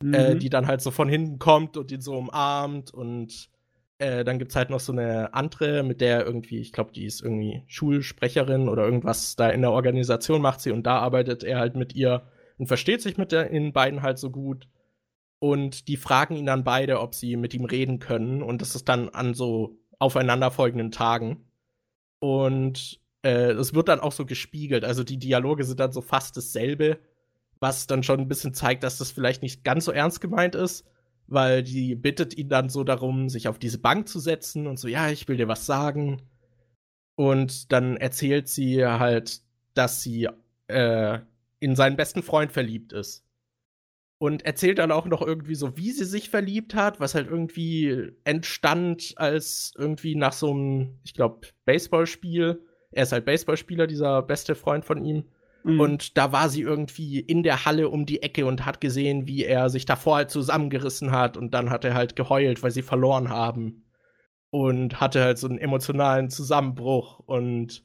äh, mhm. äh, die dann halt so von hinten kommt und ihn so umarmt und äh, dann gibt es halt noch so eine andere, mit der irgendwie, ich glaube, die ist irgendwie Schulsprecherin oder irgendwas da in der Organisation macht sie und da arbeitet er halt mit ihr und versteht sich mit den beiden halt so gut. Und die fragen ihn dann beide, ob sie mit ihm reden können. Und das ist dann an so aufeinanderfolgenden Tagen. Und äh, es wird dann auch so gespiegelt. Also die Dialoge sind dann so fast dasselbe, was dann schon ein bisschen zeigt, dass das vielleicht nicht ganz so ernst gemeint ist weil die bittet ihn dann so darum, sich auf diese Bank zu setzen und so, ja, ich will dir was sagen. Und dann erzählt sie halt, dass sie äh, in seinen besten Freund verliebt ist. Und erzählt dann auch noch irgendwie so, wie sie sich verliebt hat, was halt irgendwie entstand als irgendwie nach so einem, ich glaube, Baseballspiel. Er ist halt Baseballspieler, dieser beste Freund von ihm. Mhm. Und da war sie irgendwie in der Halle um die Ecke und hat gesehen, wie er sich davor halt zusammengerissen hat und dann hat er halt geheult, weil sie verloren haben. Und hatte halt so einen emotionalen Zusammenbruch und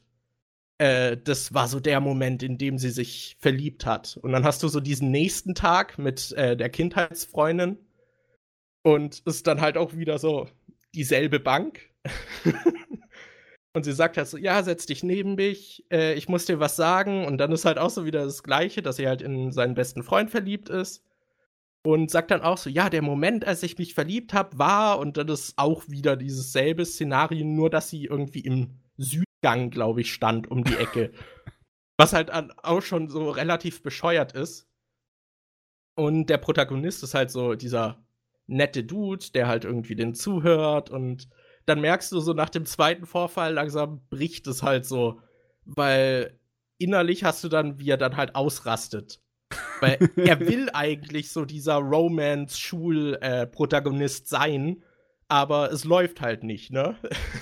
äh, das war so der Moment, in dem sie sich verliebt hat. Und dann hast du so diesen nächsten Tag mit äh, der Kindheitsfreundin und ist dann halt auch wieder so dieselbe Bank. Und sie sagt halt so, ja, setz dich neben mich, äh, ich muss dir was sagen. Und dann ist halt auch so wieder das Gleiche, dass sie halt in seinen besten Freund verliebt ist. Und sagt dann auch so, ja, der Moment, als ich mich verliebt habe, war, und dann ist auch wieder dieses selbe Szenario, nur dass sie irgendwie im Südgang, glaube ich, stand um die Ecke. was halt auch schon so relativ bescheuert ist. Und der Protagonist ist halt so dieser nette Dude, der halt irgendwie den zuhört und dann merkst du so nach dem zweiten Vorfall langsam bricht es halt so, weil innerlich hast du dann, wie er dann halt ausrastet. Weil er will eigentlich so dieser Romance-Schul-Protagonist sein, aber es läuft halt nicht, ne?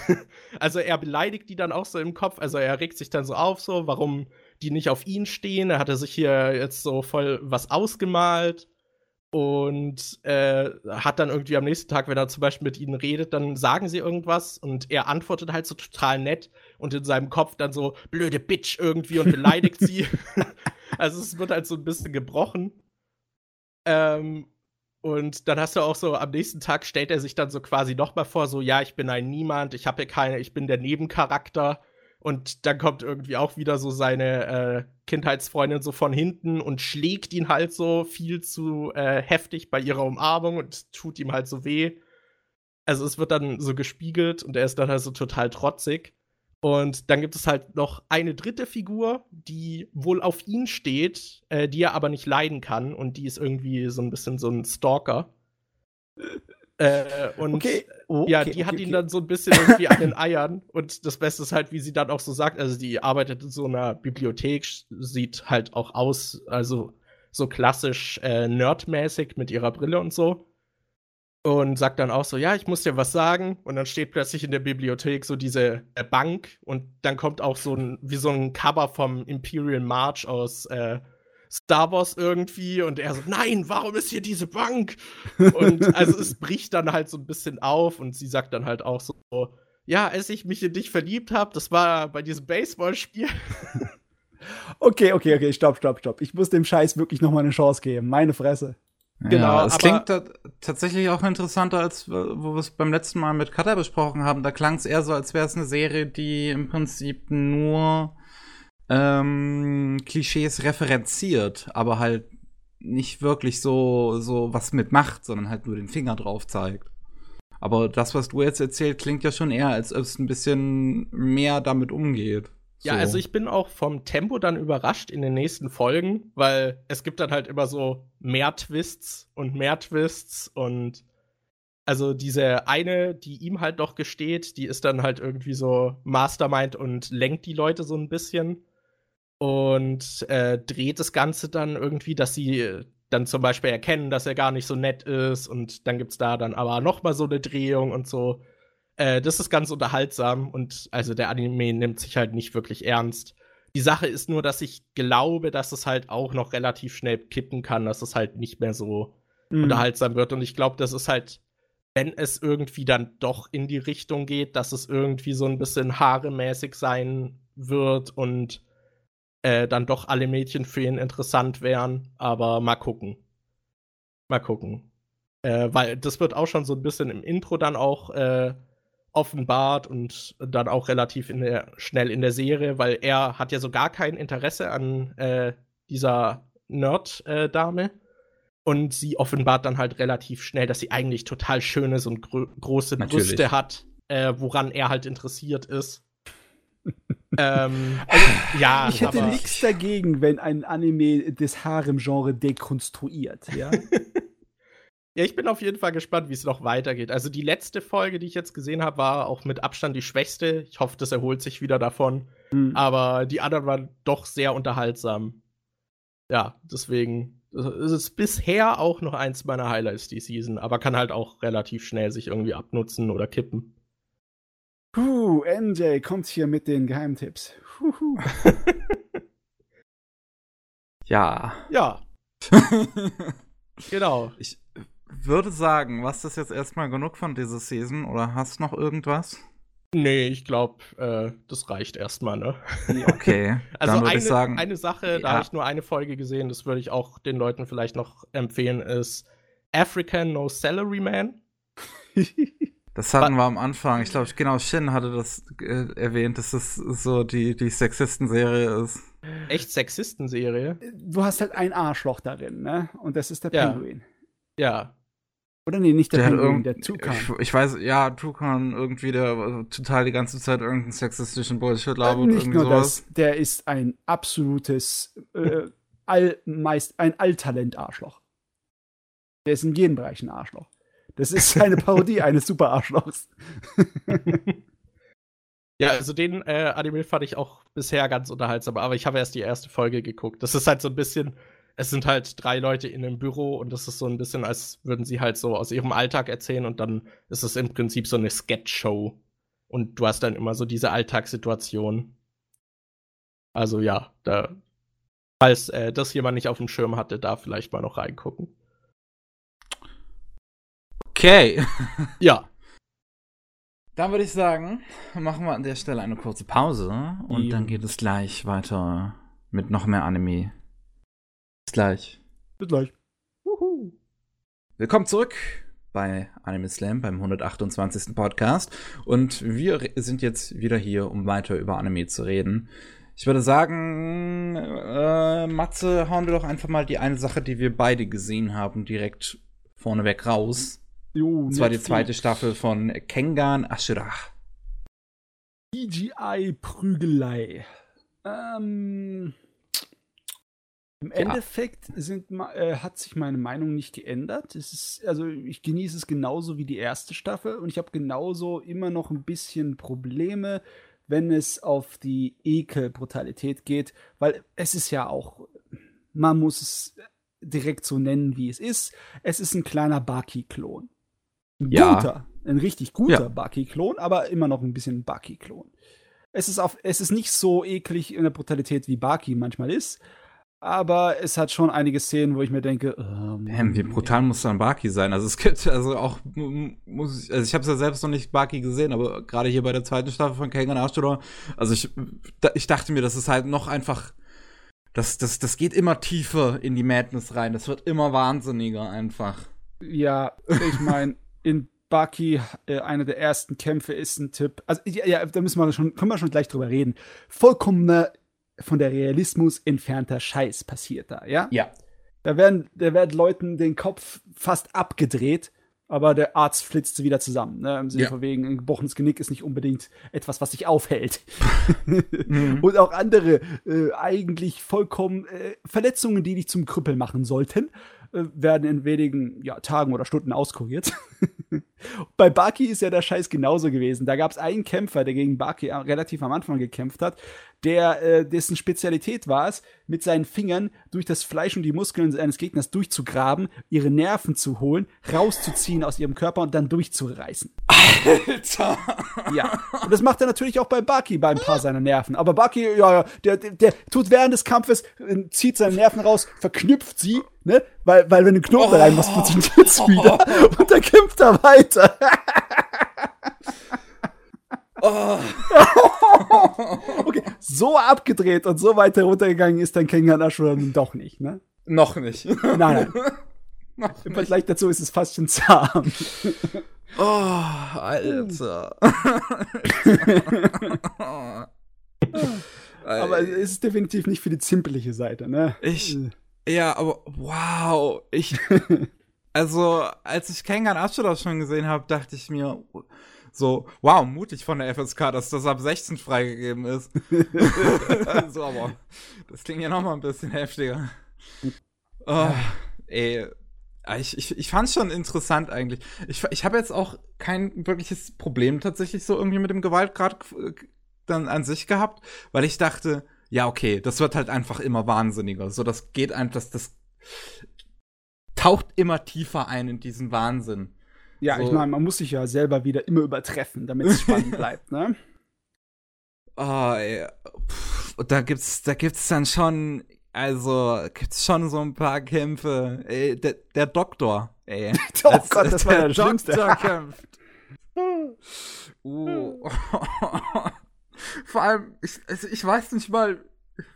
also er beleidigt die dann auch so im Kopf, also er regt sich dann so auf, so, warum die nicht auf ihn stehen. Er hatte sich hier jetzt so voll was ausgemalt und äh, hat dann irgendwie am nächsten Tag, wenn er zum Beispiel mit ihnen redet, dann sagen sie irgendwas und er antwortet halt so total nett und in seinem Kopf dann so blöde Bitch irgendwie und beleidigt sie. also es wird halt so ein bisschen gebrochen. Ähm, und dann hast du auch so, am nächsten Tag stellt er sich dann so quasi nochmal vor, so, ja, ich bin ein Niemand, ich habe hier keine, ich bin der Nebencharakter. Und dann kommt irgendwie auch wieder so seine äh, Kindheitsfreundin so von hinten und schlägt ihn halt so viel zu äh, heftig bei ihrer Umarmung und tut ihm halt so weh. Also es wird dann so gespiegelt und er ist dann halt so total trotzig. Und dann gibt es halt noch eine dritte Figur, die wohl auf ihn steht, äh, die er aber nicht leiden kann. Und die ist irgendwie so ein bisschen so ein Stalker. Äh, und okay. Oh, ja, die okay, hat ihn dann so ein bisschen irgendwie an den Eiern. Und das Beste ist halt, wie sie dann auch so sagt, also die arbeitet in so einer Bibliothek, sieht halt auch aus, also so klassisch äh, nerdmäßig mit ihrer Brille und so. Und sagt dann auch so, ja, ich muss dir was sagen. Und dann steht plötzlich in der Bibliothek so diese äh, Bank und dann kommt auch so ein, wie so ein Cover vom Imperial March aus äh, Star Wars irgendwie und er so, nein, warum ist hier diese Bank? Und also es bricht dann halt so ein bisschen auf und sie sagt dann halt auch so, ja, als ich mich in dich verliebt habe, das war bei diesem Baseballspiel. Okay, okay, okay, stopp, stopp, stopp. Ich muss dem Scheiß wirklich noch mal eine Chance geben. Meine Fresse. Genau, ja, es klingt tatsächlich auch interessanter, als wo wir es beim letzten Mal mit Cutter besprochen haben. Da klang es eher so, als wäre es eine Serie, die im Prinzip nur ähm, Klischees referenziert, aber halt nicht wirklich so, so was mitmacht, sondern halt nur den Finger drauf zeigt. Aber das, was du jetzt erzählt, klingt ja schon eher, als ob es ein bisschen mehr damit umgeht. So. Ja, also ich bin auch vom Tempo dann überrascht in den nächsten Folgen, weil es gibt dann halt immer so mehr Twists und mehr Twists und also diese eine, die ihm halt doch gesteht, die ist dann halt irgendwie so Mastermind und lenkt die Leute so ein bisschen und äh, dreht das Ganze dann irgendwie, dass sie dann zum Beispiel erkennen, dass er gar nicht so nett ist und dann gibt's da dann aber noch mal so eine Drehung und so. Äh, das ist ganz unterhaltsam und also der Anime nimmt sich halt nicht wirklich ernst. Die Sache ist nur, dass ich glaube, dass es halt auch noch relativ schnell kippen kann, dass es halt nicht mehr so mhm. unterhaltsam wird und ich glaube, das ist halt wenn es irgendwie dann doch in die Richtung geht, dass es irgendwie so ein bisschen haaremäßig sein wird und äh, dann doch alle Mädchen für ihn interessant wären. Aber mal gucken. Mal gucken. Äh, weil das wird auch schon so ein bisschen im Intro dann auch äh, offenbart und dann auch relativ in der, schnell in der Serie, weil er hat ja so gar kein Interesse an äh, dieser Nerd-Dame. und sie offenbart dann halt relativ schnell, dass sie eigentlich total schöne und gro große Natürlich. Brüste hat, äh, woran er halt interessiert ist ähm, also, ja, ich hätte nichts dagegen, wenn ein Anime das Harem-Genre dekonstruiert, ja. ja, ich bin auf jeden Fall gespannt, wie es noch weitergeht. Also die letzte Folge, die ich jetzt gesehen habe, war auch mit Abstand die schwächste. Ich hoffe, das erholt sich wieder davon. Mhm. Aber die anderen waren doch sehr unterhaltsam. Ja, deswegen es ist bisher auch noch eins meiner Highlights die Season, aber kann halt auch relativ schnell sich irgendwie abnutzen oder kippen. Puh, NJ kommt hier mit den Geheimtipps. Ja. Ja. genau. Ich würde sagen, was das jetzt erstmal genug von dieser Season oder hast noch irgendwas? Nee, ich glaube, äh, das reicht erstmal, ne? Okay. also eine, ich sagen, eine Sache, da ja. habe ich nur eine Folge gesehen, das würde ich auch den Leuten vielleicht noch empfehlen, ist African No Salary Man. Das hatten wir am Anfang. Ich glaube, genau, Shin hatte das äh, erwähnt, dass das so die, die Sexisten-Serie ist. Echt Sexistenserie. Du hast halt ein Arschloch darin, ne? Und das ist der Ja. Penguin. Ja. Oder nee, nicht der, Der irgend, der Tukan. ich, ich weiß, ja, Tukan irgendwie, der äh, total die ganze Zeit irgendeinen sexistischen Bullshit Äh, labert, nicht irgendwie nur sowas. das, der ist ein absolutes äh, all, meist, ein Alltalent-Arschloch. Der ist in jedem Bereich ein Arschloch. Das ist eine Parodie eines Super-Arschlochs. Ja, also den äh, Anime fand ich auch bisher ganz unterhaltsam, aber ich habe erst die erste Folge geguckt. Das ist halt so ein bisschen, es sind halt drei Leute in einem Büro und das ist so ein bisschen, als würden sie halt so aus ihrem Alltag erzählen und dann ist es im Prinzip so eine Sketch-Show. Und du hast dann immer so diese Alltagssituation. Also ja, da, falls äh, das jemand nicht auf dem Schirm hatte, da vielleicht mal noch reingucken. Okay. Ja, Dann würde ich sagen, machen wir an der Stelle eine kurze Pause und Jo. dann geht es gleich weiter mit noch mehr Anime. Bis gleich. Bis gleich. Willkommen zurück bei Anime Slam beim 128. Podcast und wir sind jetzt wieder hier, um weiter über Anime zu reden. Ich würde sagen, äh, Matze, hauen wir doch einfach mal die eine Sache, die wir beide gesehen haben, direkt vorneweg raus. Jo, Und zwar die zweite Staffel von Kengan Ashura. CGI-Prügelei. Ähm, Im Endeffekt sind, äh, hat sich meine Meinung nicht geändert. Es ist, also ich genieße es genauso wie die erste Staffel und ich habe genauso immer noch ein bisschen Probleme, wenn es auf die Ekel-Brutalität geht, weil es ist ja auch, man muss es direkt so nennen, wie es ist. Es ist ein kleiner Baki-Klon. Ein Ja. guter, ein richtig guter Ja. Baki-Klon, aber immer noch ein bisschen Baki-Klon. Es ist, auf, es ist nicht so eklig in der Brutalität, wie Baki manchmal ist, aber es hat schon einige Szenen, wo ich mir denke, ähm, Damn, wie brutal muss dann Baki sein? Also es gibt also auch muss ich, also ich habe es ja selbst noch nicht Baki gesehen, aber gerade hier bei der zweiten Staffel von Kengan Ashura, also ich ich dachte mir, das ist halt noch einfach das, das, das geht immer tiefer in die Madness rein. Das wird immer wahnsinniger einfach. Ja, ich meine, in Baki, äh, einer der ersten Kämpfe ist ein Tipp. Also, ja, ja, da müssen wir schon, können wir schon gleich drüber reden. Vollkommener, von der Realismus entfernter Scheiß passiert da, ja? Ja. Da werden, da werden Leuten den Kopf fast abgedreht, aber der Arzt flitzt wieder zusammen. Ne? Im Sinne Ja. von wegen, ein gebrochenes Genick ist nicht unbedingt etwas, was sich aufhält. Mhm. Und auch andere äh, eigentlich vollkommen äh, Verletzungen, die dich zum Krüppel machen sollten, werden in wenigen ja, Tagen oder Stunden auskuriert. Bei Baki ist ja der Scheiß genauso gewesen. Da gab es einen Kämpfer, der gegen Baki äh, relativ am Anfang gekämpft hat, der äh, dessen Spezialität war es, mit seinen Fingern durch das Fleisch und die Muskeln seines Gegners durchzugraben, ihre Nerven zu holen, rauszuziehen aus ihrem Körper und dann durchzureißen. Alter. Ja. Und das macht er natürlich auch bei Baki bei ein paar seiner Nerven. Aber Baki, ja, ja, der, der, der tut während des Kampfes, äh, zieht seine Nerven raus, verknüpft sie, ne? Weil, weil wenn du Knoten Oh. rein machst, funktioniert's wieder. Und dann kämpft er weiter. Oh. Okay, so abgedreht und so weit heruntergegangen ist dann Kengan Ashura nun doch nicht, ne? Noch nicht. Nein, nein. Noch Im nicht. Vergleich dazu ist es fast schon zahm. Oh, Alter. Aber es ist definitiv nicht für die zimperliche Seite, ne? Ich, ja, aber wow, ich, also als ich Kengan Ashura schon gesehen habe, dachte ich mir so, wow, mutig von der FSK, dass das ab 16 freigegeben ist. so, aber das klingt ja noch mal ein bisschen heftiger. Oh, ey, ich, ich, ich fand schon interessant eigentlich. Ich, ich habe jetzt auch kein wirkliches Problem tatsächlich so irgendwie mit dem Gewaltgrad dann an sich gehabt, weil ich dachte, ja, okay, das wird halt einfach immer wahnsinniger. So, das geht einfach, das, das taucht immer tiefer ein in diesen Wahnsinn. Ja, So. ich meine, man muss sich ja selber wieder immer übertreffen, damit es spannend bleibt, ne? Oh, ey. Pff, und da gibt's, da gibt's dann schon also gibt's schon so ein paar Kämpfe. Ey, der, der Doktor, ey. oh als, Gott, das war der, der. Doktor kämpft. uh. Vor allem, ich, also ich weiß nicht mal,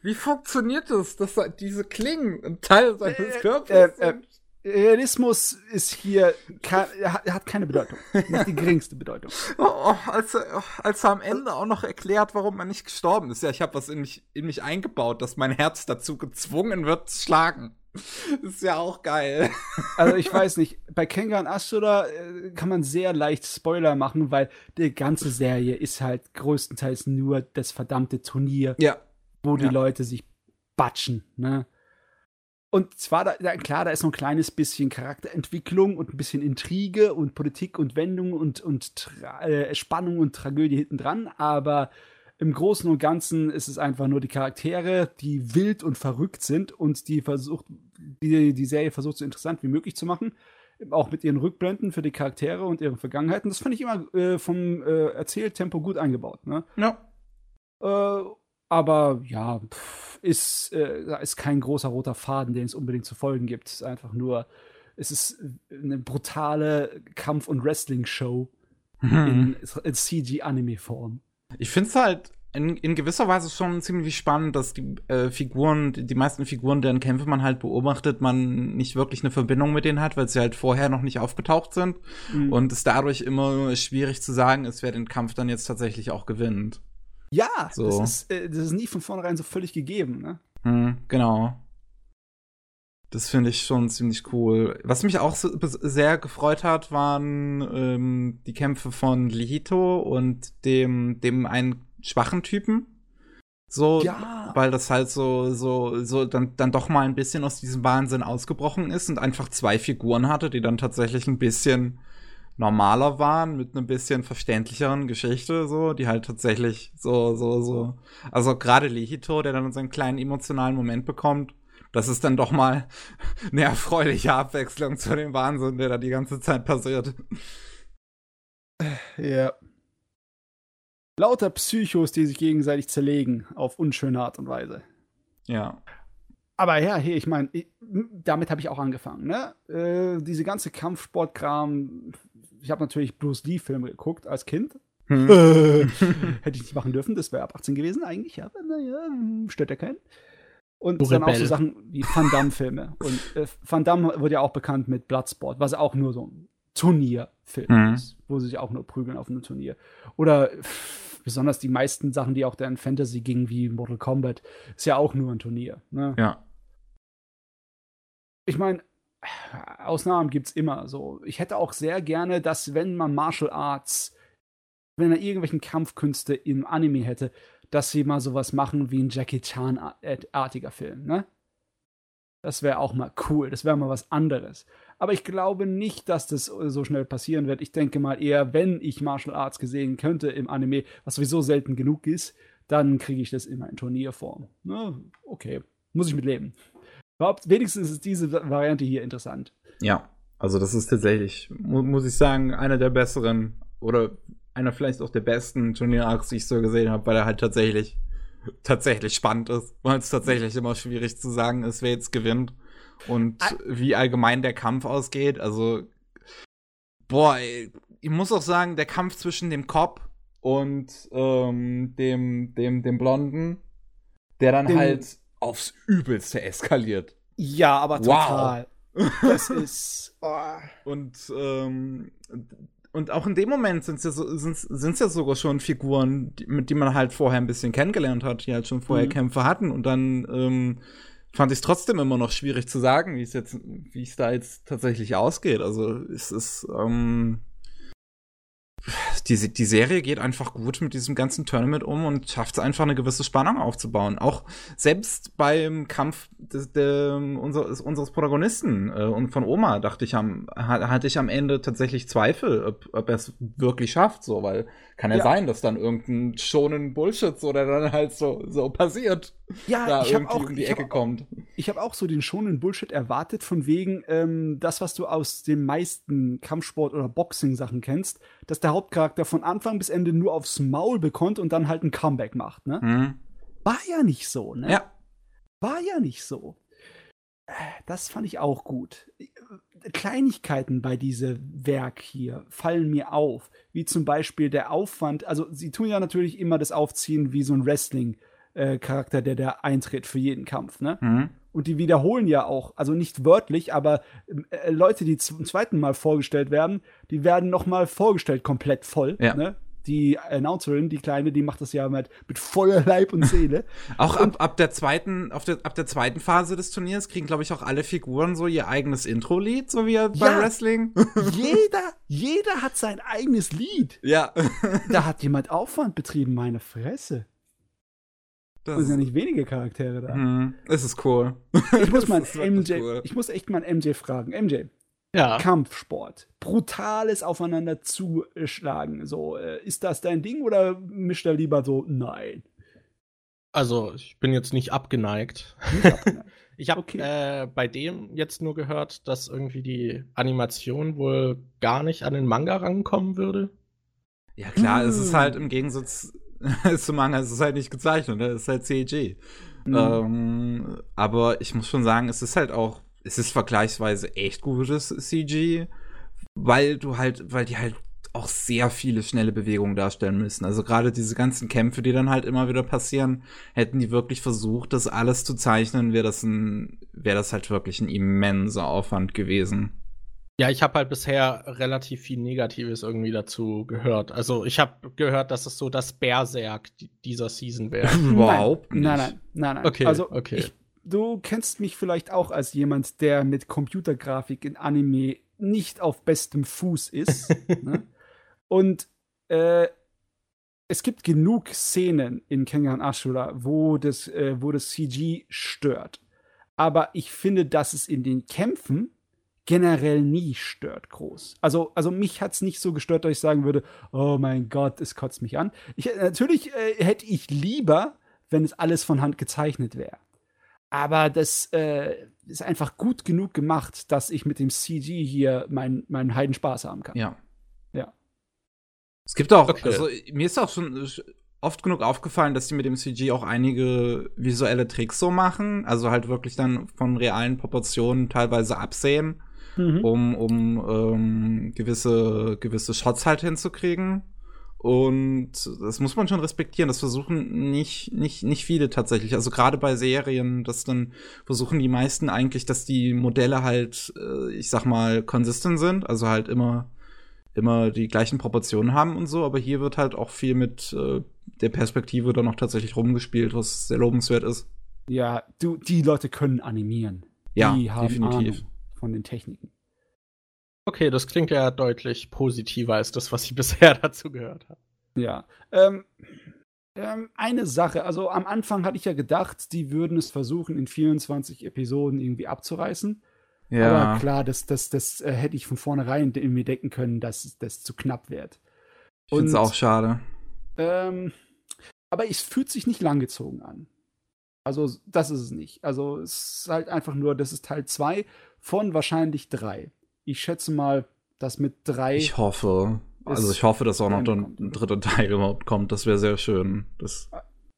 wie funktioniert das, dass diese Klingen ein Teil seines äh, Körpers äh, äh, sind? Realismus ist hier, er hat keine Bedeutung. Nicht die geringste Bedeutung. Oh, oh, als, oh, als er am Ende auch noch erklärt, warum er nicht gestorben ist. Ja, ich habe was in mich, in mich eingebaut, dass mein Herz dazu gezwungen wird zu schlagen. ist ja auch geil. Also ich weiß nicht, bei Kengan Ashura äh, kann man sehr leicht Spoiler machen, weil die ganze Serie ist halt größtenteils nur das verdammte Turnier, ja. wo die ja. Leute sich batschen, ne? Und zwar, da, klar, da ist so ein kleines bisschen Charakterentwicklung und ein bisschen Intrige und Politik und Wendung und, und äh, Spannung und Tragödie hinten dran, aber im Großen und Ganzen ist es einfach nur die Charaktere, die wild und verrückt sind und die versucht, die, die Serie versucht so interessant wie möglich zu machen. Auch mit ihren Rückblenden für die Charaktere und ihre Vergangenheiten. Das fand ich immer äh, vom äh, Erzähltempo gut eingebaut. Ne? Ja. Äh, aber ja, pff, ist, äh, ist kein großer roter Faden, den es unbedingt zu folgen gibt. Es ist einfach nur, es ist eine brutale Kampf- und Wrestling-Show mhm. in, in CG-Anime-Form. Ich finde es halt in, in, gewisser Weise schon ziemlich spannend, dass die äh, Figuren, die, die, meisten Figuren, deren Kämpfe man halt beobachtet, man nicht wirklich eine Verbindung mit denen hat, weil sie halt vorher noch nicht aufgetaucht sind. Mhm. Und es dadurch immer schwierig zu sagen ist, wer den Kampf dann jetzt tatsächlich auch gewinnt. Ja, so. das, ist, äh, das ist nie von vornherein so völlig gegeben, ne? Hm, genau. Das finde ich schon ziemlich cool. Was mich auch so, sehr gefreut hat, waren ähm, die Kämpfe von Lihito und dem, dem einen schwachen Typen. So, ja. weil das halt so, so, so dann, dann doch mal ein bisschen aus diesem Wahnsinn ausgebrochen ist und einfach zwei Figuren hatte, die dann tatsächlich ein bisschen normaler waren, mit einem bisschen verständlicheren Geschichte, so, die halt tatsächlich so, so, so. Also gerade Lihito, der dann so einen kleinen emotionalen Moment bekommt, das ist dann doch mal eine erfreuliche Abwechslung zu dem Wahnsinn, der da die ganze Zeit passiert. Ja. Lauter Psychos, die sich gegenseitig zerlegen, auf unschöne Art und Weise. Ja. Aber ja, hey, ich meine, damit habe ich auch angefangen. Ne? Äh, diese ganze Kampfsportkram. Ich habe natürlich Bruce Lee-Filme geguckt als Kind. Hm. Äh, hätte ich nicht machen dürfen, das wäre ab 18 gewesen eigentlich, aber naja, stört ja keinen. Und dann auch so Sachen wie Van Damme-Filme. Und äh, Van Damme wurde ja auch bekannt mit Bloodsport, was auch nur so ein Turnierfilm mhm. ist, wo sie sich auch nur prügeln auf einem Turnier. Oder besonders die meisten Sachen, die auch dann Fantasy gingen, wie Mortal Kombat, ist ja auch nur ein Turnier. Ne? Ja. Ich meine, Ausnahmen gibt es immer. So, ich hätte auch sehr gerne, dass wenn man Martial Arts, wenn er irgendwelchen Kampfkünste im Anime hätte, dass sie mal sowas machen wie ein Jackie Chan-artiger Film, ne? Das wäre auch mal cool. Das wäre mal was anderes. Aber ich glaube nicht, dass das so schnell passieren wird. Ich denke mal eher, wenn ich Martial Arts gesehen könnte im Anime, was sowieso selten genug ist, dann kriege ich das immer in Turnierform. Na, okay, muss ich mit leben. Überhaupt, wenigstens ist diese Variante hier interessant. Ja, also das ist tatsächlich, mu muss ich sagen, einer der besseren oder einer vielleicht auch der besten Turnier-Arcs, die ich so gesehen habe, weil er halt tatsächlich tatsächlich spannend ist, weil es tatsächlich immer schwierig zu sagen ist, wer jetzt gewinnt und ah. wie allgemein der Kampf ausgeht. Also, boah, ich muss auch sagen, der Kampf zwischen dem Cop und ähm, dem, dem, dem Blonden, der dann den, halt aufs Übelste eskaliert. Ja, aber total. Wow. Das ist. Oh. Und ähm, und auch in dem Moment sind es ja, so, sind's, ja sogar schon Figuren, die, mit denen man halt vorher ein bisschen kennengelernt hat, die halt schon vorher mhm. Kämpfe hatten. Und dann ähm, fand ich es trotzdem immer noch schwierig zu sagen, wie es jetzt, wie es da jetzt tatsächlich ausgeht. Also es ist, ähm, die, die Serie geht einfach gut mit diesem ganzen Tournament um und schafft es einfach eine gewisse Spannung aufzubauen. Auch selbst beim Kampf des, der, unseres, unseres Protagonisten äh, und von Oma dachte ich am, hatte ich am Ende tatsächlich Zweifel, ob, ob er es wirklich schafft, so, weil kann ja, ja, sein, dass dann irgendein schonen Bullshit so, der dann halt so, so passiert. Ja, da ich irgendwie auch, um die Ecke kommt. Auch, ich habe auch so den schonen Bullshit erwartet, von wegen ähm, das, was du aus den meisten Kampfsport- oder Boxing-Sachen kennst, dass der Hauptcharakter von Anfang bis Ende nur aufs Maul bekommt und dann halt ein Comeback macht, ne? Mhm. War ja nicht so, ne? Ja. war ja nicht so. Äh, das fand ich auch gut. Kleinigkeiten bei diesem Werk hier fallen mir auf, wie zum Beispiel der Aufwand. Also, sie tun ja natürlich immer das Aufziehen wie so ein Wrestling-Charakter, der da eintritt für jeden Kampf, ne? Mhm. Und die wiederholen ja auch, also nicht wörtlich, aber äh, Leute, die zum zweiten Mal vorgestellt werden, die werden noch mal vorgestellt komplett voll. Ja. Ne? die Announcerin, die kleine, die macht das ja mit, mit voller Leib und Seele. auch ab, ab der zweiten, auf der, ab der zweiten Phase des Turniers kriegen, glaube ich, auch alle Figuren so ihr eigenes Intro-Lied, so wie ja, beim Wrestling. jeder, jeder hat sein eigenes Lied. Ja. da hat jemand Aufwand betrieben, meine Fresse. Das sind ja nicht wenige Charaktere da. Hm, es ist cool. Ich muss mal MJ, cool. ich muss echt mal MJ fragen. MJ, ja. Kampfsport. Brutales Aufeinander zuschlagen. So, äh, ist das dein Ding oder mischt er lieber so, nein? Also, ich bin jetzt nicht abgeneigt. Nicht abgeneigt. ich habe okay. äh, bei dem jetzt nur gehört, dass irgendwie die Animation wohl gar nicht an den Manga rankommen würde. Ja, klar, hm. es ist halt im Gegensatz zum Manga, es ist halt nicht gezeichnet, ne? es ist halt CG. Hm. Ähm, aber ich muss schon sagen, es ist halt auch es ist vergleichsweise echt gutes CG, weil du halt, weil die halt auch sehr viele schnelle Bewegungen darstellen müssen. Also gerade diese ganzen Kämpfe, die dann halt immer wieder passieren, hätten die wirklich versucht, das alles zu zeichnen, wäre das ein, wäre das halt wirklich ein immenser Aufwand gewesen. Ja, ich habe halt bisher relativ viel Negatives irgendwie dazu gehört. Also ich habe gehört, dass es so das Berserk dieser Season wäre. Überhaupt nicht. Nein, nein, nein, nein. Okay, also okay. Ich, du kennst mich vielleicht auch als jemand, der mit Computergrafik in Anime nicht auf bestem Fuß ist. ne? Und äh, es gibt genug Szenen in Kengan Ashura, wo das, äh, wo das CG stört. Aber ich finde, dass es in den Kämpfen generell nie stört groß. Also, also mich hat es nicht so gestört, dass ich sagen würde, oh mein Gott, es kotzt mich an. Ich, natürlich äh, hätte ich lieber, wenn es alles von Hand gezeichnet wäre. Aber das äh, ist einfach gut genug gemacht, dass ich mit dem CG hier meinen mein Heidenspaß haben kann. Ja. Ja. Es gibt auch, okay. also mir ist auch schon oft genug aufgefallen, dass die mit dem CG auch einige visuelle Tricks so machen. Also halt wirklich dann von realen Proportionen teilweise absehen, mhm. um, um ähm, gewisse, gewisse Shots halt hinzukriegen. Und das muss man schon respektieren. Das versuchen nicht, nicht, nicht viele tatsächlich. Also gerade bei Serien, das dann versuchen die meisten eigentlich, dass die Modelle halt, äh, ich sag mal, konsistent sind. Also halt immer, immer die gleichen Proportionen haben und so. Aber hier wird halt auch viel mit äh, der Perspektive dann noch tatsächlich rumgespielt, was sehr lobenswert ist. Ja, du, die Leute können animieren. Ja, die haben definitiv. Ahnung von den Techniken. Okay, das klingt ja deutlich positiver als das, was ich bisher dazu gehört habe. Ja. Ähm, ähm, eine Sache, also am Anfang hatte ich ja gedacht, die würden es versuchen, in 24 Episoden irgendwie abzureißen. Ja. Aber klar, das, das, das äh, hätte ich von vornherein in mir denken können, dass das zu knapp wird. Ich finde es auch schade. Ähm, aber es fühlt sich nicht langgezogen an. Also, das ist es nicht. Also, es ist halt einfach nur, das ist Teil 2 von wahrscheinlich drei ich schätze mal, dass mit drei. Ich hoffe. Also ich hoffe, dass auch noch ein, ein dritter Teil überhaupt kommt. Das wäre sehr schön. Das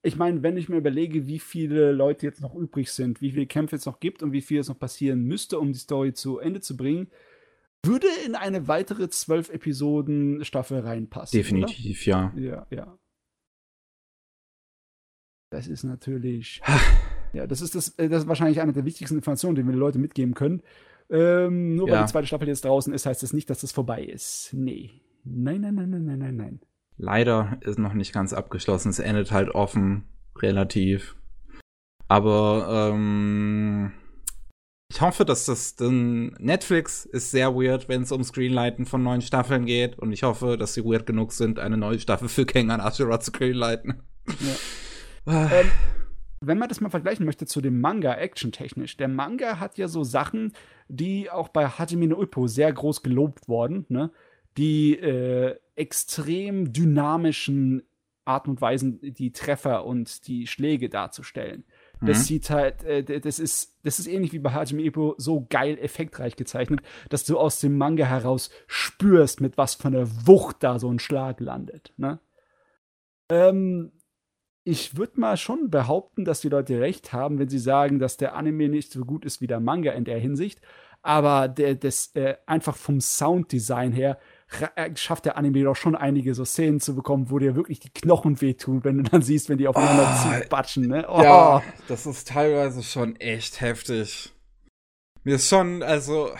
ich meine, wenn ich mir überlege, wie viele Leute jetzt noch übrig sind, wie viele Kämpfe es noch gibt und wie viel es noch passieren müsste, um die Story zu Ende zu bringen, würde in eine weitere zwölf Episoden Staffel reinpassen. Definitiv, oder? ja. Ja, ja. Das ist natürlich. ja, das ist das, äh, das ist wahrscheinlich eine der wichtigsten Informationen, die wir den Leuten mitgeben können. Ähm, nur ja. weil die zweite Staffel jetzt draußen ist, heißt das nicht, dass es das vorbei ist. Nee. Nein, nein, nein, nein, nein, nein, nein. Leider ist noch nicht ganz abgeschlossen. Es endet halt offen, relativ. Aber ähm, ich hoffe, dass das denn Netflix ist sehr weird, wenn es um Screenlighten von neuen Staffeln geht. Und ich hoffe, dass sie weird genug sind, eine neue Staffel für Kengan Ashura zu greenlighten. Ja. ähm, wenn man das mal vergleichen möchte zu dem Manga, actiontechnisch, der Manga hat ja so Sachen, die auch bei Hajime no Ippo sehr groß gelobt wurden, ne? die äh, extrem dynamischen Arten und Weisen, die Treffer und die Schläge darzustellen. Das mhm. sieht halt, äh, das ist, das ist ähnlich wie bei Hajime Ippo so geil effektreich gezeichnet, dass du aus dem Manga heraus spürst, mit was von der Wucht da so ein Schlag landet. Ne? Ähm, ich würde mal schon behaupten, dass die Leute recht haben, wenn sie sagen, dass der Anime nicht so gut ist wie der Manga in der Hinsicht. Aber der, das, äh, einfach vom Sounddesign her äh, schafft der Anime doch schon einige so Szenen zu bekommen, wo dir wirklich die Knochen wehtun, wenn du dann siehst, wenn die aufeinander oh, batschen. Ne? Oh. Ja, das ist teilweise schon echt heftig. Mir ist schon, also,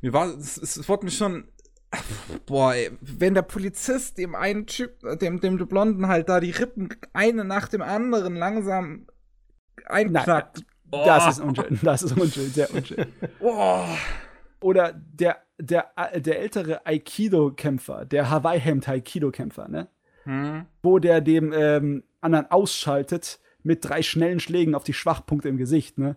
mir war, es, es wurde mir schon Boah, ey, wenn der Polizist dem einen Typ, dem, dem Blonden halt da die Rippen eine nach dem anderen langsam einknackt. Nein, das ist unschön, das ist unschön, sehr unschön. Boah. Oder der, der, der ältere Aikido-Kämpfer, der Hawaii-Hemd-Aikido-Kämpfer, ne? Hm. Wo der dem ähm, anderen ausschaltet mit drei schnellen Schlägen auf die Schwachpunkte im Gesicht, ne?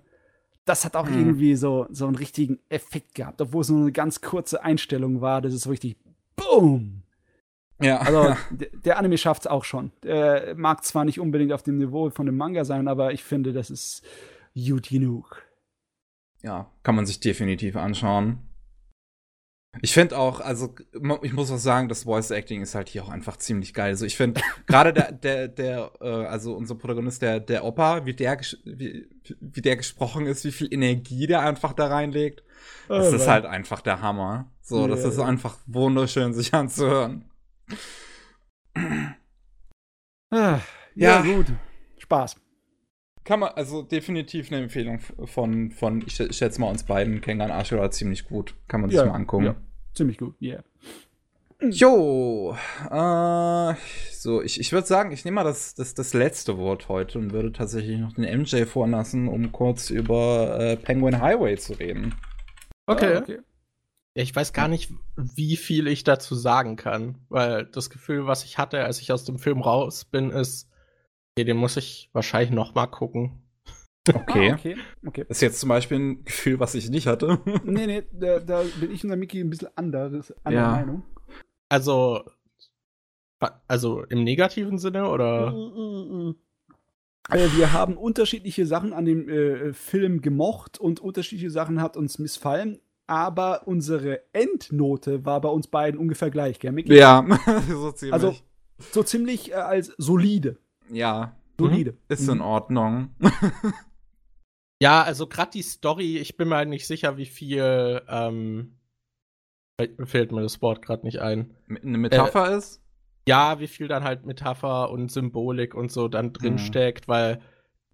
Das hat auch mhm. irgendwie so, so einen richtigen Effekt gehabt, obwohl es nur eine ganz kurze Einstellung war. Das ist so richtig BOOM! Ja. Also der Anime schafft es auch schon. Der mag zwar nicht unbedingt auf dem Niveau von dem Manga sein, aber ich finde, das ist gut genug. Ja, kann man sich definitiv anschauen. Ich finde auch, also ich muss auch sagen, das Voice Acting ist halt hier auch einfach ziemlich geil. Also ich finde gerade der, der, der, äh, also unser Protagonist, der, der Opa, wie der, wie, wie der gesprochen ist, wie viel Energie der einfach da reinlegt, oh, das ist halt einfach der Hammer. So, yeah. das ist einfach wunderschön, sich anzuhören. Ah, ja, ja, gut. Spaß. Kann man, also definitiv eine Empfehlung von, von ich schätze mal, uns beiden, Kengan Ashura, ziemlich gut. Kann man sich ja, mal angucken. Ja, ziemlich gut, yeah. Jo, äh, so, ich, ich würde sagen, ich nehme mal das, das, das letzte Wort heute und würde tatsächlich noch den MJ vorlassen, um kurz über äh, Penguin Highway zu reden. Okay. okay. Ich weiß gar nicht, wie viel ich dazu sagen kann, weil das Gefühl, was ich hatte, als ich aus dem Film raus bin, ist, Okay, den muss ich wahrscheinlich noch mal gucken. Okay. Ah, okay. okay. Das ist jetzt zum Beispiel ein Gefühl, was ich nicht hatte. nee, nee, da, da bin ich und der Miki ein bisschen anderes, andere ja. Meinung. Also, also im negativen Sinne oder? Mm, mm, mm. Äh, wir haben unterschiedliche Sachen an dem äh, Film gemocht und unterschiedliche Sachen hat uns missfallen, aber unsere Endnote war bei uns beiden ungefähr gleich, gell, Micky? Ja, so ziemlich. Also so ziemlich äh, als solide. Ja. Solide. Ist in mhm. Ordnung. ja, also gerade die Story, ich bin mir halt nicht sicher, wie viel, ähm, fällt mir das Wort gerade nicht ein. Eine Metapher äh, ist? Ja, wie viel dann halt Metapher und Symbolik und so dann drin mhm. steckt, weil.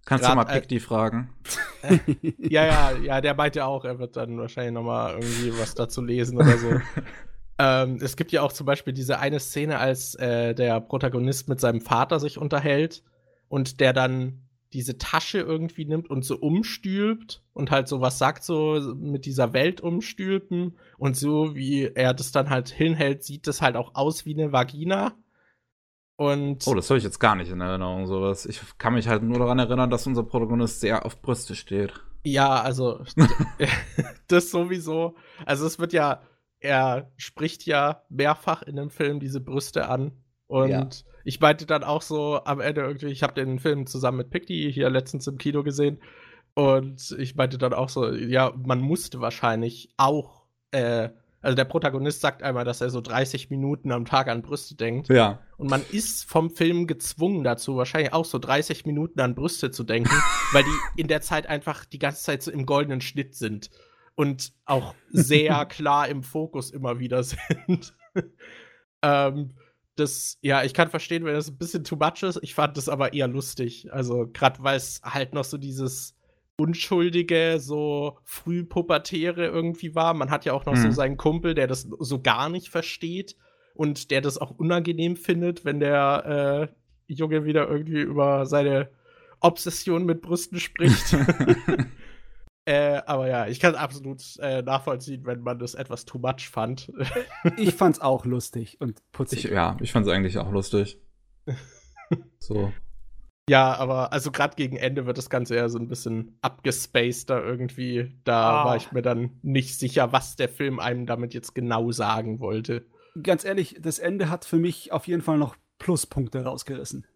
Kannst grad, du mal Pick die fragen? Äh, ja, ja, ja, der meint ja auch, er wird dann wahrscheinlich noch mal irgendwie was dazu lesen oder so. Ähm, es gibt ja auch zum Beispiel diese eine Szene, als äh, der Protagonist mit seinem Vater sich unterhält und der dann diese Tasche irgendwie nimmt und so umstülpt und halt so was sagt, so mit dieser Welt umstülpen. Und so wie er das dann halt hinhält, sieht das halt auch aus wie eine Vagina. Und oh, das habe ich jetzt gar nicht in Erinnerung, sowas. Ich kann mich halt nur daran erinnern, dass unser Protagonist sehr auf Brüste steht. Ja, also das sowieso. Also es wird ja er spricht ja mehrfach in dem Film diese Brüste an. Und ja. ich meinte dann auch so am Ende irgendwie, ich habe den Film zusammen mit Picty hier letztens im Kino gesehen. Und ich meinte dann auch so, ja, man musste wahrscheinlich auch, äh, also der Protagonist sagt einmal, dass er so 30 Minuten am Tag an Brüste denkt. Ja. Und man ist vom Film gezwungen dazu, wahrscheinlich auch so 30 Minuten an Brüste zu denken, weil die in der Zeit einfach die ganze Zeit so im goldenen Schnitt sind und auch sehr klar im Fokus immer wieder sind. ähm, das, ja, ich kann verstehen, wenn das ein bisschen too much ist. Ich fand das aber eher lustig. Also, gerade weil es halt noch so dieses Unschuldige, so frühpubertäre irgendwie war. Man hat ja auch noch mhm. so seinen Kumpel, der das so gar nicht versteht und der das auch unangenehm findet, wenn der äh, Junge wieder irgendwie über seine Obsession mit Brüsten spricht. Äh, aber ja, ich kann absolut äh, nachvollziehen, wenn man das etwas too much fand. ich fand's auch lustig und putzig. Ich, ja, ich fand's eigentlich auch lustig. so. Ja, aber also gerade gegen Ende wird das Ganze eher so ein bisschen abgespaceder irgendwie. Da ah. war ich mir dann nicht sicher, was der Film einem damit jetzt genau sagen wollte. Ganz ehrlich, das Ende hat für mich auf jeden Fall noch Pluspunkte rausgerissen.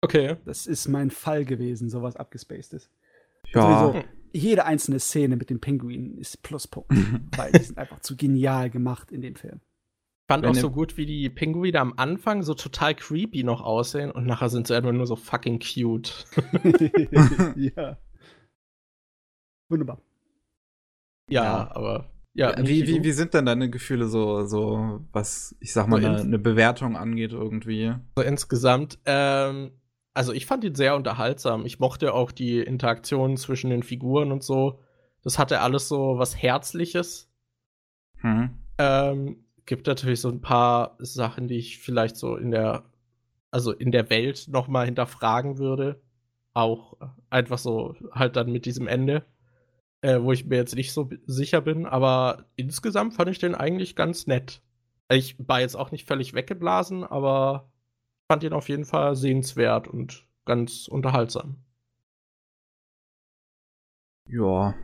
Okay. Das ist mein Fall gewesen, sowas abgespaced ist. Ja. Sowieso, jede einzelne Szene mit den Pinguinen ist Pluspunkt, weil die sind einfach zu genial gemacht in dem Film. fand auch so gut, wie die Pinguine am Anfang so total creepy noch aussehen und nachher sind sie einfach nur so fucking cute. ja. Wunderbar. Ja, ja. aber. Ja, wie, wie, wie sind denn deine Gefühle so, so was, ich sag mal, eine, eine Bewertung angeht irgendwie? So insgesamt, ähm, also ich fand ihn sehr unterhaltsam. Ich mochte auch die Interaktion zwischen den Figuren und so. Das hatte alles so was Herzliches. Hm. Ähm, gibt natürlich so ein paar Sachen, die ich vielleicht so in der, also in der Welt noch mal hinterfragen würde. Auch einfach so halt dann mit diesem Ende, äh, wo ich mir jetzt nicht so sicher bin. Aber insgesamt fand ich den eigentlich ganz nett. Ich war jetzt auch nicht völlig weggeblasen, aber fand ihn auf jeden Fall sehenswert und ganz unterhaltsam. Ja.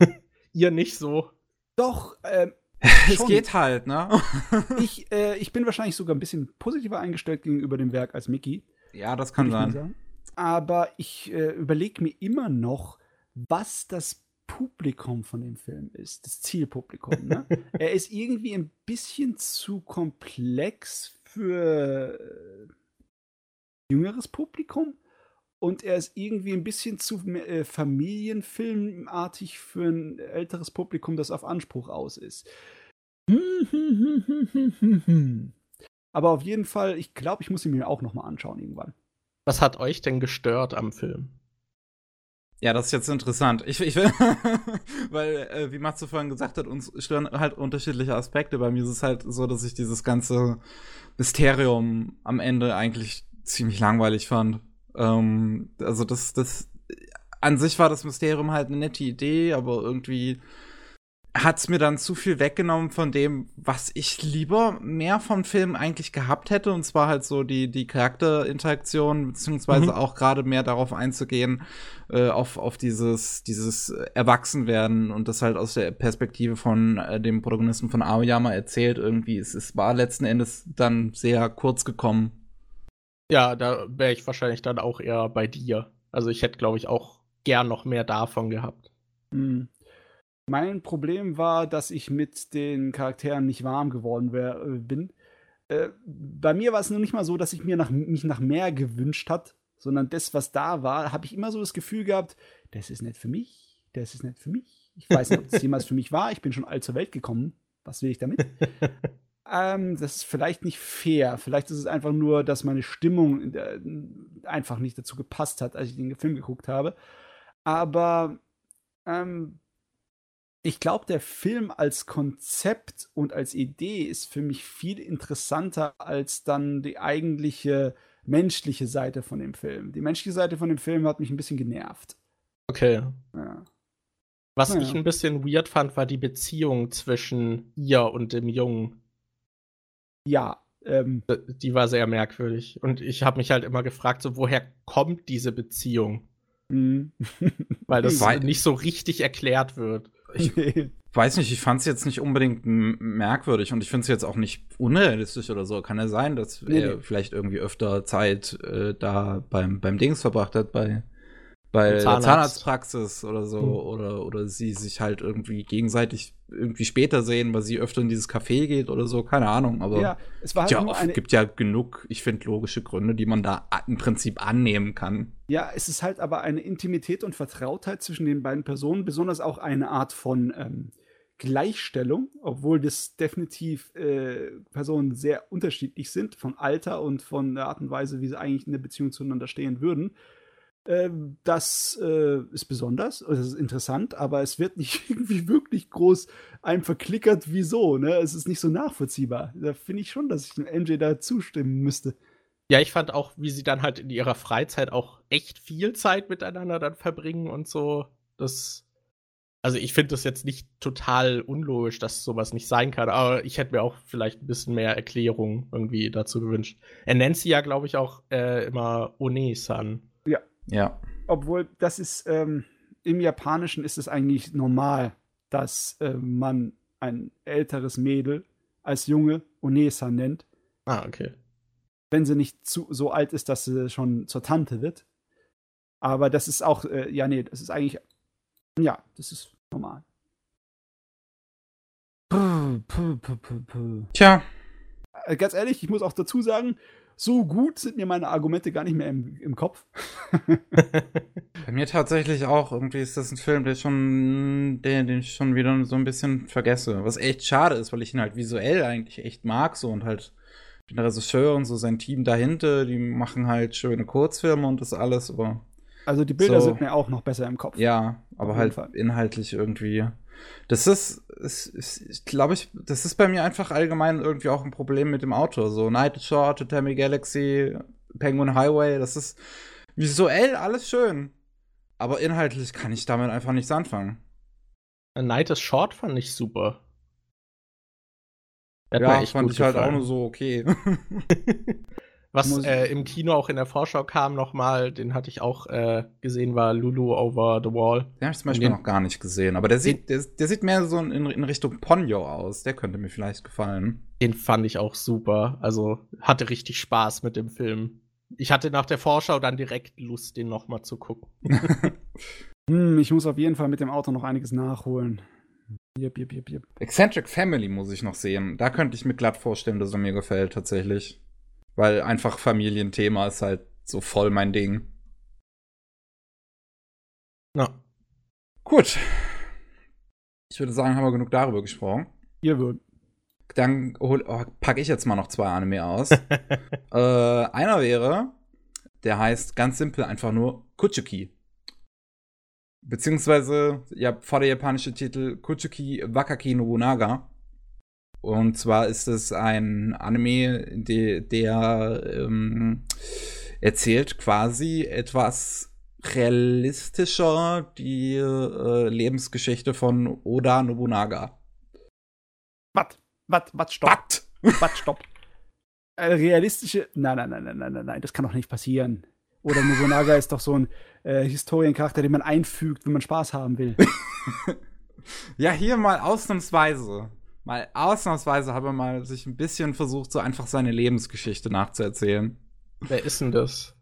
Ihr nicht so. Doch, ähm, es geht halt, ne? ich, äh, ich bin wahrscheinlich sogar ein bisschen positiver eingestellt gegenüber dem Werk als Mickey. Ja, das kann sein. Aber ich äh, überlege mir immer noch, was das Publikum von dem Film ist, das Zielpublikum. Ne? er ist irgendwie ein bisschen zu komplex für äh, jüngeres Publikum und er ist irgendwie ein bisschen zu äh, familienfilmartig für ein älteres Publikum, das auf Anspruch aus ist. Aber auf jeden Fall, ich glaube, ich muss ihn mir auch noch mal anschauen irgendwann. Was hat euch denn gestört am Film? Ja, das ist jetzt interessant. Ich, ich will, weil, äh, wie Matze vorhin gesagt hat, uns stören halt unterschiedliche Aspekte. Bei mir ist es halt so, dass ich dieses ganze Mysterium am Ende eigentlich ziemlich langweilig fand. Ähm, also das, das, an sich war das Mysterium halt eine nette Idee, aber irgendwie hat's mir dann zu viel weggenommen von dem, was ich lieber mehr vom Film eigentlich gehabt hätte. Und zwar halt so die, die Charakterinteraktion, beziehungsweise mhm. auch gerade mehr darauf einzugehen, äh, auf, auf dieses, dieses Erwachsenwerden und das halt aus der Perspektive von äh, dem Protagonisten von Aoyama erzählt. Irgendwie, es, es war letzten Endes dann sehr kurz gekommen. Ja, da wäre ich wahrscheinlich dann auch eher bei dir. Also ich hätte, glaube ich, auch gern noch mehr davon gehabt. Mhm. Mein Problem war, dass ich mit den Charakteren nicht warm geworden wär, äh, bin. Äh, bei mir war es noch nicht mal so, dass ich mir nach, mich nach mehr gewünscht hat, sondern das, was da war, habe ich immer so das Gefühl gehabt, das ist nicht für mich, das ist nicht für mich. Ich weiß nicht, ob das jemals für mich war. Ich bin schon alt zur Welt gekommen. Was will ich damit? ähm, das ist vielleicht nicht fair. Vielleicht ist es einfach nur, dass meine Stimmung äh, einfach nicht dazu gepasst hat, als ich den Film geguckt habe. Aber ähm, ich glaube, der Film als Konzept und als Idee ist für mich viel interessanter als dann die eigentliche menschliche Seite von dem Film. Die menschliche Seite von dem Film hat mich ein bisschen genervt. Okay. Ja. Was naja. ich ein bisschen weird fand, war die Beziehung zwischen ihr und dem Jungen. Ja. Ähm, die war sehr merkwürdig. Und ich habe mich halt immer gefragt, so woher kommt diese Beziehung? Mhm. Weil das nicht so richtig erklärt wird. Ich weiß nicht, ich fand es jetzt nicht unbedingt merkwürdig und ich finde es jetzt auch nicht unrealistisch oder so. Kann ja sein, dass nee, er nee. vielleicht irgendwie öfter Zeit äh, da beim, beim Dings verbracht hat, bei, bei der Zahnarztpraxis oder so. Mhm. Oder, oder sie sich halt irgendwie gegenseitig irgendwie später sehen, weil sie öfter in dieses Café geht oder so. Keine Ahnung. Aber ja, es war halt ja, oft, gibt ja genug, ich finde, logische Gründe, die man da im Prinzip annehmen kann. Ja, es ist halt aber eine Intimität und Vertrautheit zwischen den beiden Personen, besonders auch eine Art von ähm, Gleichstellung, obwohl das definitiv äh, Personen sehr unterschiedlich sind, von Alter und von der Art und Weise, wie sie eigentlich in der Beziehung zueinander stehen würden. Ähm, das äh, ist besonders, das ist interessant, aber es wird nicht irgendwie wirklich groß einem verklickert, wieso, ne? Es ist nicht so nachvollziehbar. Da finde ich schon, dass ich MJ da zustimmen müsste. Ja, ich fand auch, wie sie dann halt in ihrer Freizeit auch echt viel Zeit miteinander dann verbringen und so. Das, also ich finde das jetzt nicht total unlogisch, dass sowas nicht sein kann, aber ich hätte mir auch vielleicht ein bisschen mehr Erklärung irgendwie dazu gewünscht. Er nennt sie ja, glaube ich, auch äh, immer One-san. Ja. Obwohl, das ist, ähm, im Japanischen ist es eigentlich normal, dass äh, man ein älteres Mädel als Junge Onesa nennt. Ah, okay. Wenn sie nicht zu, so alt ist, dass sie schon zur Tante wird. Aber das ist auch, äh, ja, nee, das ist eigentlich, ja, das ist normal. Puh, puh, puh, puh, puh. Tja. Äh, Ganz ehrlich, ich muss auch dazu sagen, so gut sind mir meine Argumente gar nicht mehr im, im Kopf. Bei mir tatsächlich auch. Irgendwie ist das ein Film, der schon, den, den ich schon wieder so ein bisschen vergesse. Was echt schade ist, weil ich ihn halt visuell eigentlich echt mag so und halt den Regisseur und so sein Team dahinter, die machen halt schöne Kurzfilme und das alles, aber Also die Bilder So. sind mir auch noch besser im Kopf. ja, aber halt Fall. inhaltlich irgendwie. Das ist, ist, glaube ich, das ist bei mir einfach allgemein irgendwie auch ein Problem mit dem Auto. So Night Short, Tatami Galaxy, Penguin Highway, das ist visuell alles schön. Aber inhaltlich kann ich damit einfach nichts anfangen. A Night is Short fand ich super. Hat ja, fand ich halt auch gefallen. nur so okay. Was äh, im Kino auch in der Vorschau kam nochmal, den hatte ich auch äh, gesehen, war Lulu Over the Wall. Den habe ich zum Beispiel Den- noch gar nicht gesehen. Aber der sieht, der, der sieht mehr so in, in Richtung Ponyo aus. Der könnte mir vielleicht gefallen. Den fand ich auch super. Also hatte richtig Spaß mit dem Film. Ich hatte nach der Vorschau dann direkt Lust, den nochmal zu gucken. Hm, ich muss auf jeden Fall mit dem Auto noch einiges nachholen. Jep, jep, jep, jep. Eccentric Family muss ich noch sehen. Da könnte ich mir glatt vorstellen, dass er mir gefällt, tatsächlich. Weil einfach Familienthema ist halt so voll mein Ding. Ja. Gut. Ich würde sagen, haben wir genug darüber gesprochen. Ihr würdet. Dann oh, packe ich jetzt mal noch zwei Anime aus. äh, einer wäre, der heißt ganz simpel einfach nur Kuchuki. Beziehungsweise, ja, vor der japanische Titel Kuchuki Wakaki Nobunaga. Und zwar ist es ein Anime, de, der ähm, erzählt quasi etwas realistischer die äh, Lebensgeschichte von Oda Nobunaga. Was? Was? Was? Stopp. What? Was? Stopp. Äh, realistische. Nein, nein, nein, nein, nein, nein, nein, das kann doch nicht passieren. Oder Nobunaga ist doch so ein äh, Historiencharakter, den man einfügt, wenn man Spaß haben will. Ja, hier mal ausnahmsweise. Mal ausnahmsweise habe er mal sich ein bisschen versucht, so einfach seine Lebensgeschichte nachzuerzählen. Wer ist denn das?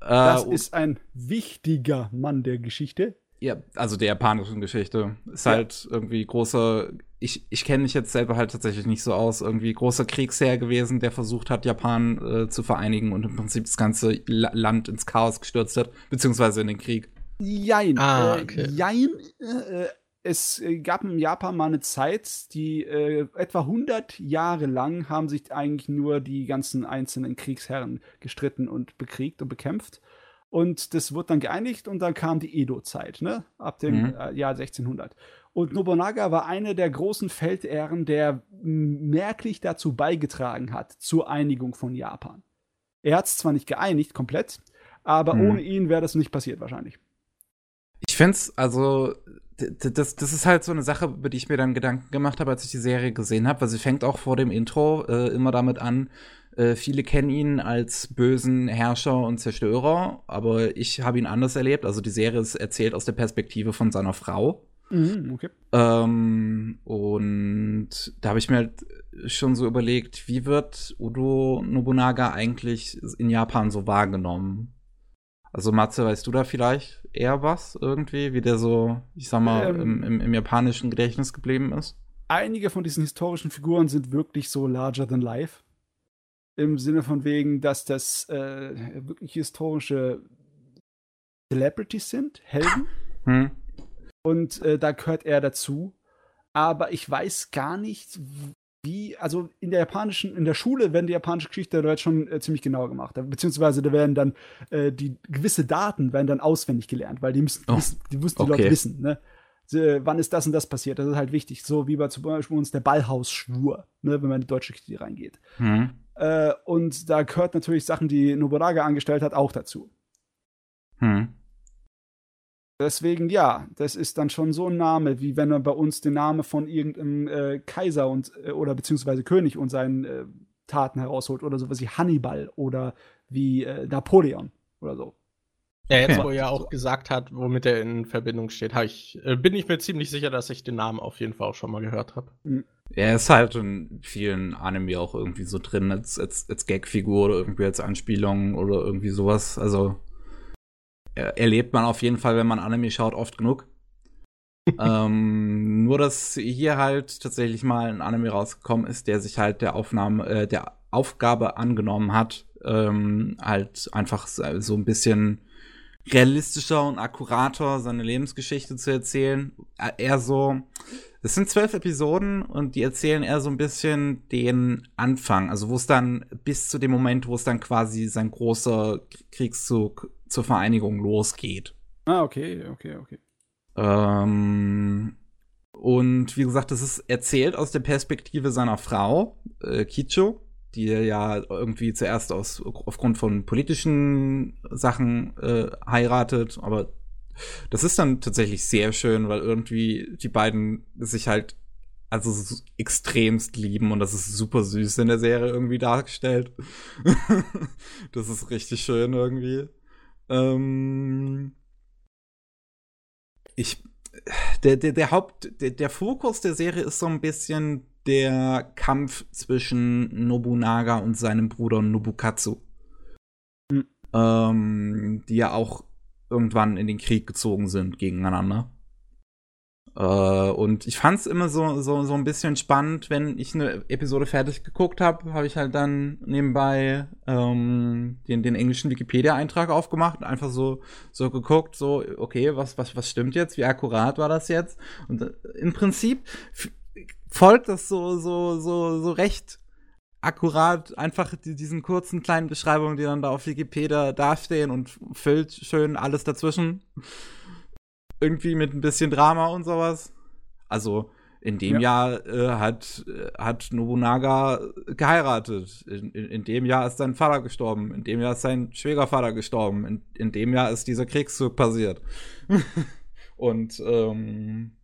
Das äh, ist ein wichtiger Mann der Geschichte. ja, also der japanischen Geschichte. Ist Ja. halt irgendwie großer. Ich, ich kenne mich jetzt selber halt tatsächlich nicht so aus. Irgendwie großer Kriegsherr gewesen, der versucht hat, Japan äh, zu vereinigen und im Prinzip das ganze La Land ins Chaos gestürzt hat, beziehungsweise in den Krieg. Jein. Ah, äh, okay. Jein. Äh, es äh, gab in Japan mal eine Zeit, die äh, etwa 100 Jahre lang haben sich eigentlich nur die ganzen einzelnen Kriegsherren gestritten und bekriegt und bekämpft. Und das wurde dann geeinigt und dann kam die Edo-Zeit, ne? Ab dem Mhm. äh, Jahr 1600. Und Nobunaga war einer der großen Feldherren, der merklich dazu beigetragen hat zur Einigung von Japan. Er hat es zwar nicht geeinigt komplett, aber Mhm. ohne ihn wäre das nicht passiert wahrscheinlich. Ich find's, also, d- d- das, das ist halt so eine Sache, über die ich mir dann Gedanken gemacht habe, als ich die Serie gesehen habe, weil sie fängt auch vor dem Intro äh, immer damit an, äh, viele kennen ihn als bösen Herrscher und Zerstörer, aber ich habe ihn anders erlebt. Also die Serie ist erzählt aus der Perspektive von seiner Frau. Mhm, okay. Ähm, und da habe ich mir halt schon so überlegt, wie wird Udo Nobunaga eigentlich in Japan so wahrgenommen? Also Matze, weißt du da vielleicht eher was irgendwie, wie der so, ich sag mal, Ähm. im, im, im japanischen Gedächtnis geblieben ist? Einige von diesen historischen Figuren sind wirklich so larger than life. Im Sinne von wegen, dass das äh, wirklich historische Celebrities sind, Helden. Hm? Und äh, da gehört er dazu. Aber ich weiß gar nicht, wie, also in der japanischen, in der Schule werden die japanische Geschichte jetzt schon äh, ziemlich genau gemacht. Beziehungsweise da werden dann äh, die gewisse Daten werden dann auswendig gelernt, weil die müssen, Oh, wissen, die müssen die okay. Leute wissen, ne? Äh, wann ist das und das passiert? Das ist halt wichtig. So wie bei zum Beispiel uns der Ballhausschwur, ne, wenn man in die deutsche Geschichte reingeht. Hm? Äh, und da gehört natürlich Sachen, die Nobunaga angestellt hat, auch dazu. Hm? Deswegen ja, das ist dann schon so ein Name, wie wenn er bei uns den Namen von irgendeinem äh, Kaiser und äh, oder beziehungsweise König und seinen äh, Taten herausholt oder sowas wie Hannibal oder wie äh, Napoleon oder so. Ja, jetzt Okay. wo er auch gesagt hat, womit er in Verbindung steht, ich, äh, bin ich mir ziemlich sicher, dass ich den Namen auf jeden Fall auch schon mal gehört habe. Er ist halt in vielen Anime auch irgendwie so drin als, als, als Gagfigur oder irgendwie als Anspielung oder irgendwie sowas. Also erlebt man auf jeden Fall, wenn man Anime schaut, oft genug. ähm, nur, dass hier halt tatsächlich mal ein Anime rausgekommen ist, der sich halt der Aufnahme, äh, der Aufgabe angenommen hat, ähm, halt einfach so ein bisschen realistischer und akkurater seine Lebensgeschichte zu erzählen. Eher so, es sind zwölf Episoden und die erzählen eher so ein bisschen den Anfang, also wo es dann bis zu dem Moment, wo es dann quasi sein großer Kriegszug zur Vereinigung losgeht. Ah, okay, okay, okay. Ähm, und wie gesagt, das ist erzählt aus der Perspektive seiner Frau, äh, Kicho, die er ja irgendwie zuerst aus, aufgrund von politischen Sachen äh, heiratet, aber das ist dann tatsächlich sehr schön, weil irgendwie die beiden sich halt also extremst lieben und das ist super süß in der Serie irgendwie dargestellt. das ist richtig schön irgendwie. Ähm ich der, der, der Haupt, der, der Fokus der Serie ist so ein bisschen der Kampf zwischen Nobunaga und seinem Bruder Nobukatsu. Mhm. Ähm, die ja auch irgendwann in den Krieg gezogen sind gegeneinander. Äh, und ich fand es immer so, so, so ein bisschen spannend, wenn ich eine Episode fertig geguckt habe, habe ich halt dann nebenbei ähm, den, den englischen Wikipedia-Eintrag aufgemacht und einfach so, so geguckt, so, okay, was, was, was stimmt jetzt? Wie akkurat war das jetzt? Und äh, im Prinzip folgt das so, so, so, so recht akkurat einfach die, diesen kurzen kleinen Beschreibungen, die dann da auf Wikipedia dastehen und füllt schön alles dazwischen. Irgendwie mit ein bisschen Drama und sowas. Also in dem ja. Jahr äh, hat, äh, hat Nobunaga geheiratet. In, in, in, dem Jahr ist sein Vater gestorben. In dem Jahr ist sein Schwiegervater gestorben. In, in dem Jahr ist dieser Kriegszug passiert. und ähm,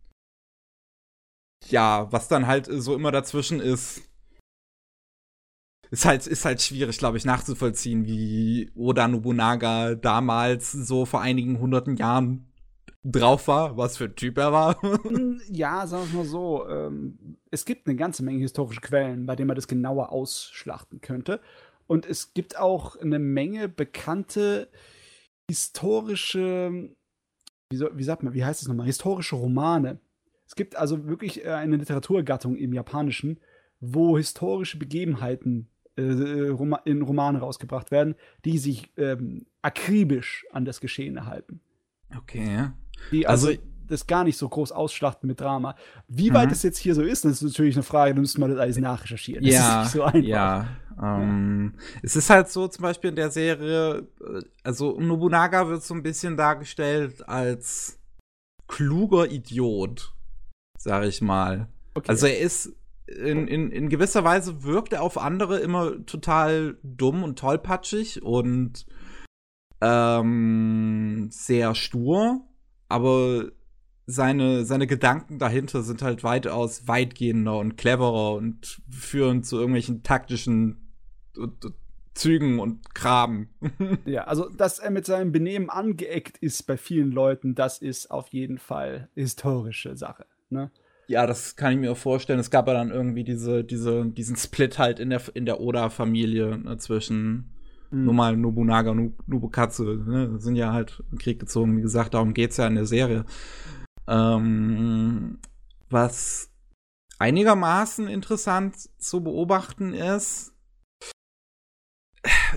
ja, was dann halt so immer dazwischen ist, ist halt, ist halt schwierig, glaube ich, nachzuvollziehen, wie Oda Nobunaga damals so vor einigen hunderten Jahren drauf war, was für ein Typ er war. Ja, sagen wir mal so, ähm, es gibt eine ganze Menge historische Quellen, bei denen man das genauer ausschlachten könnte. Und es gibt auch eine Menge bekannte historische, wie, so, wie sagt man, wie heißt es nochmal, historische Romane. Es gibt also wirklich äh, eine Literaturgattung im Japanischen, wo historische Begebenheiten äh, in Romanen rausgebracht werden, die sich ähm, akribisch an das Geschehen halten. Okay. Die also, also das gar nicht so groß ausschlachten mit Drama. Wie mhm. weit das jetzt hier so ist, das ist natürlich eine Frage, da müssen wir das alles nachrecherchieren. Das ja, ist nicht so einfach. Ja, ähm, ja. Es ist halt so, zum Beispiel in der Serie, äh, also Nobunaga wird so ein bisschen dargestellt als kluger Idiot, sag ich mal. Okay. Also er ist in, in, in gewisser Weise wirkt er auf andere immer total dumm und tollpatschig und ähm, sehr stur, aber seine, seine Gedanken dahinter sind halt weitaus weitgehender und cleverer und führen zu irgendwelchen taktischen Zügen und Kram. ja, also, dass er mit seinem Benehmen angeeckt ist bei vielen Leuten, das ist auf jeden Fall historische Sache. Ne? Ja, das kann ich mir auch vorstellen. Es gab ja dann irgendwie diese, diese, diesen Split halt in der, in der Oda-Familie ne, zwischen mhm. nur mal Nobunaga und Nobukatsu. Ne? Sind ja halt im Krieg gezogen. Wie gesagt, darum geht's ja in der Serie. Ähm, was einigermaßen interessant zu beobachten ist,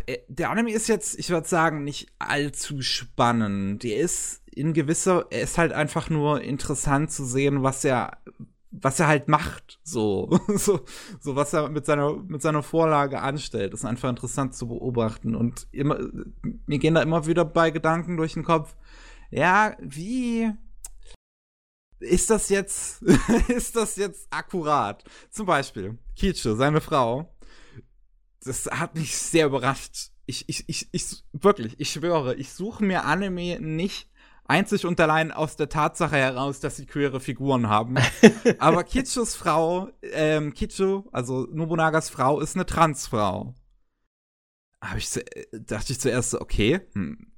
äh, der Anime ist jetzt, ich würde sagen, nicht allzu spannend. Der ist in gewisser, er ist halt einfach nur interessant zu sehen, was er, was er halt macht, so, so, so was er mit seiner, mit seiner Vorlage anstellt, ist einfach interessant zu beobachten und immer, mir gehen da immer wieder bei Gedanken durch den Kopf, ja, wie, ist das jetzt, ist das jetzt akkurat? Zum Beispiel, Kicho, seine Frau, das hat mich sehr überrascht. Ich, ich, ich, ich, wirklich, ich schwöre, ich suche mir Anime nicht einzig und allein aus der Tatsache heraus, dass sie queere Figuren haben. Aber Kichus Frau, ähm, Kichu, also Nobunagas Frau, ist eine Transfrau. Hab ich zu, dachte ich zuerst okay, hm,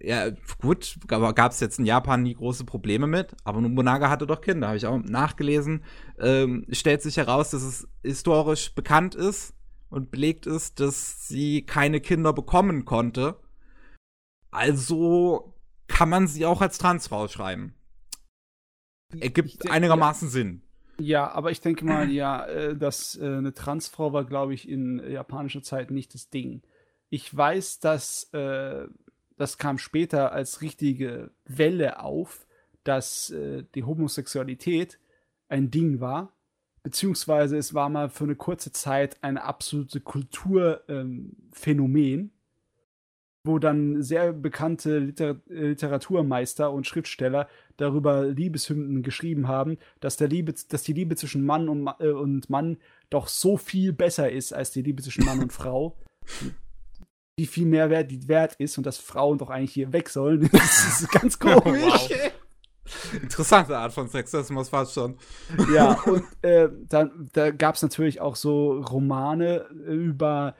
ja, gut, aber gab es jetzt in Japan nie große Probleme mit, aber Nobunaga hatte doch Kinder, habe ich auch nachgelesen. Ähm, stellt sich heraus, dass es historisch bekannt ist und belegt ist, dass sie keine Kinder bekommen konnte. Also kann man sie auch als Transfrau schreiben. ergibt denke, einigermaßen ja. Sinn. Ja, aber ich denke mal, ja, äh, dass äh, eine Transfrau war, glaube ich, in japanischer Zeit nicht das Ding. Ich weiß, dass äh, das kam später als richtige Welle auf, dass äh, die Homosexualität ein Ding war, beziehungsweise es war mal für eine kurze Zeit ein absolute Kulturphänomen, ähm, wo dann sehr bekannte Liter Literaturmeister und Schriftsteller darüber Liebeshymnen geschrieben haben, dass, der Liebe, dass die Liebe zwischen Mann und, äh, und Mann doch so viel besser ist als die Liebe zwischen Mann und Frau. Wie viel mehr wert die wert ist und dass Frauen doch eigentlich hier weg sollen. Das ist ganz komisch. wow. Interessante Art von Sexismus fast schon. Ja, und äh, dann, da gab es natürlich auch so Romane über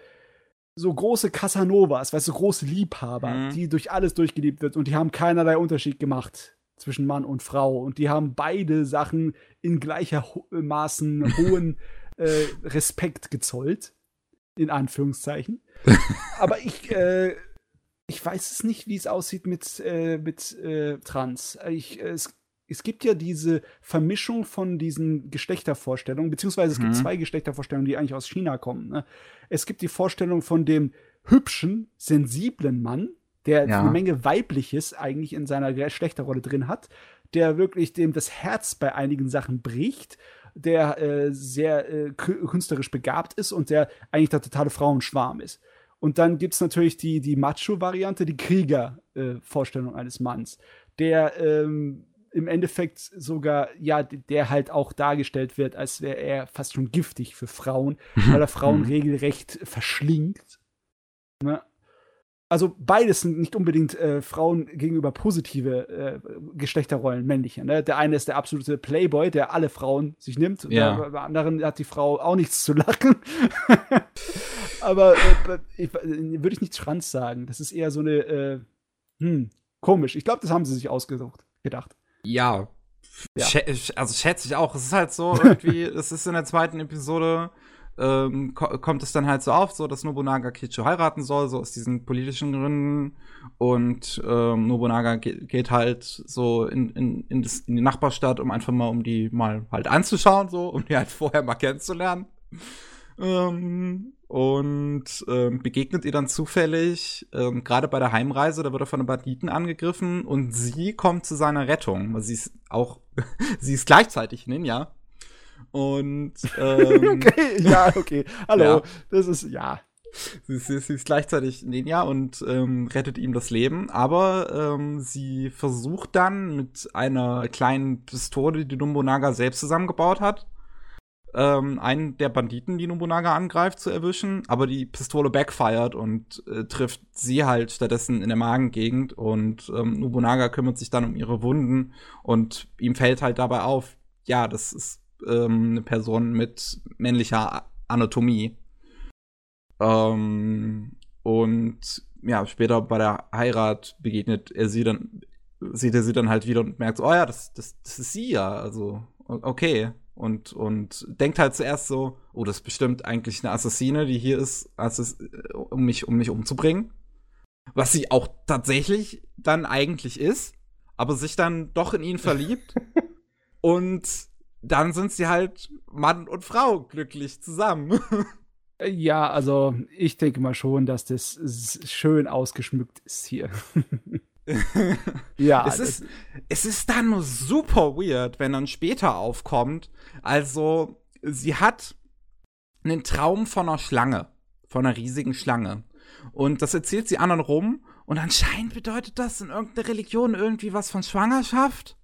so große Casanovas, weißt du, so große Liebhaber, mhm. die durch alles durchgeliebt wird und die haben keinerlei Unterschied gemacht zwischen Mann und Frau und die haben beide Sachen in gleicher Ho Maßen hohen äh, Respekt gezollt, in Anführungszeichen. Aber ich, äh, ich weiß es nicht, wie es aussieht mit, äh, mit äh, Trans. Ich, es, es gibt ja diese Vermischung von diesen Geschlechtervorstellungen, beziehungsweise es mhm. gibt zwei Geschlechtervorstellungen, die eigentlich aus China kommen. Ne? Es gibt die Vorstellung von dem hübschen, sensiblen Mann, der ja. eine Menge Weibliches eigentlich in seiner Geschlechterrolle drin hat, der wirklich dem das Herz bei einigen Sachen bricht, der äh, sehr äh, künstlerisch begabt ist und der eigentlich der totale Frauenschwarm ist. Und dann gibt es natürlich die, die Macho-Variante, die Krieger-Vorstellung äh, eines Manns, der ähm, im Endeffekt sogar, ja, der halt auch dargestellt wird, als wäre er fast schon giftig für Frauen, weil er Frauen mhm. regelrecht verschlingt. Ne? Also beides sind nicht unbedingt äh, Frauen gegenüber positive äh, Geschlechterrollen, männliche. Ne? Der eine ist der absolute Playboy, der alle Frauen sich nimmt. Ja. bei anderen hat die Frau auch nichts zu lachen. Aber äh, würde ich nicht Schranz sagen. Das ist eher so eine, äh, hm, komisch. Ich glaube, das haben sie sich ausgesucht, gedacht. Ja. ja. also schätze ich auch. Es ist halt so irgendwie, es ist in der zweiten Episode ähm, ko kommt es dann halt so auf, so dass Nobunaga Kicho heiraten soll, so aus diesen politischen Gründen. Und ähm, Nobunaga ge geht halt so in, in, in, das, in, die Nachbarstadt, um einfach mal, um die mal halt anzuschauen, so, um die halt vorher mal kennenzulernen. Ähm, und ähm, begegnet ihr dann zufällig, ähm, gerade bei der Heimreise, da wird er von den Banditen angegriffen und sie kommt zu seiner Rettung, weil sie ist auch, sie ist gleichzeitig Ninja und ähm, okay, ja, okay. Hallo, ja. das ist ja. Sie, sie, sie ist gleichzeitig Ninja und ähm, rettet ihm das Leben, aber ähm, sie versucht dann mit einer kleinen Pistole, die Nobunaga selbst zusammengebaut hat, ähm, einen der Banditen, die Nobunaga angreift, zu erwischen, aber die Pistole backfired und äh, trifft sie halt stattdessen in der Magengegend und ähm, Nobunaga kümmert sich dann um ihre Wunden und ihm fällt halt dabei auf, ja, das ist ähm, eine Person mit männlicher Anatomie. Ähm, und ja, später bei der Heirat begegnet er sie dann, sieht er sie dann halt wieder und merkt so, oh ja, das, das, das ist sie ja, also, okay. Und, und denkt halt zuerst so, oh, das ist bestimmt eigentlich eine Assassine, die hier ist, um mich, um mich umzubringen. Was sie auch tatsächlich dann eigentlich ist, aber sich dann doch in ihn verliebt. und dann sind sie halt Mann und Frau glücklich zusammen. Ja, also ich denke mal schon, dass das schön ausgeschmückt ist hier. ja. Es ist, es ist dann super weird, wenn dann später aufkommt. Also, sie hat einen Traum von einer Schlange. Von einer riesigen Schlange. Und das erzählt sie anderen rum. Und anscheinend bedeutet das in irgendeiner Religion irgendwie was von Schwangerschaft.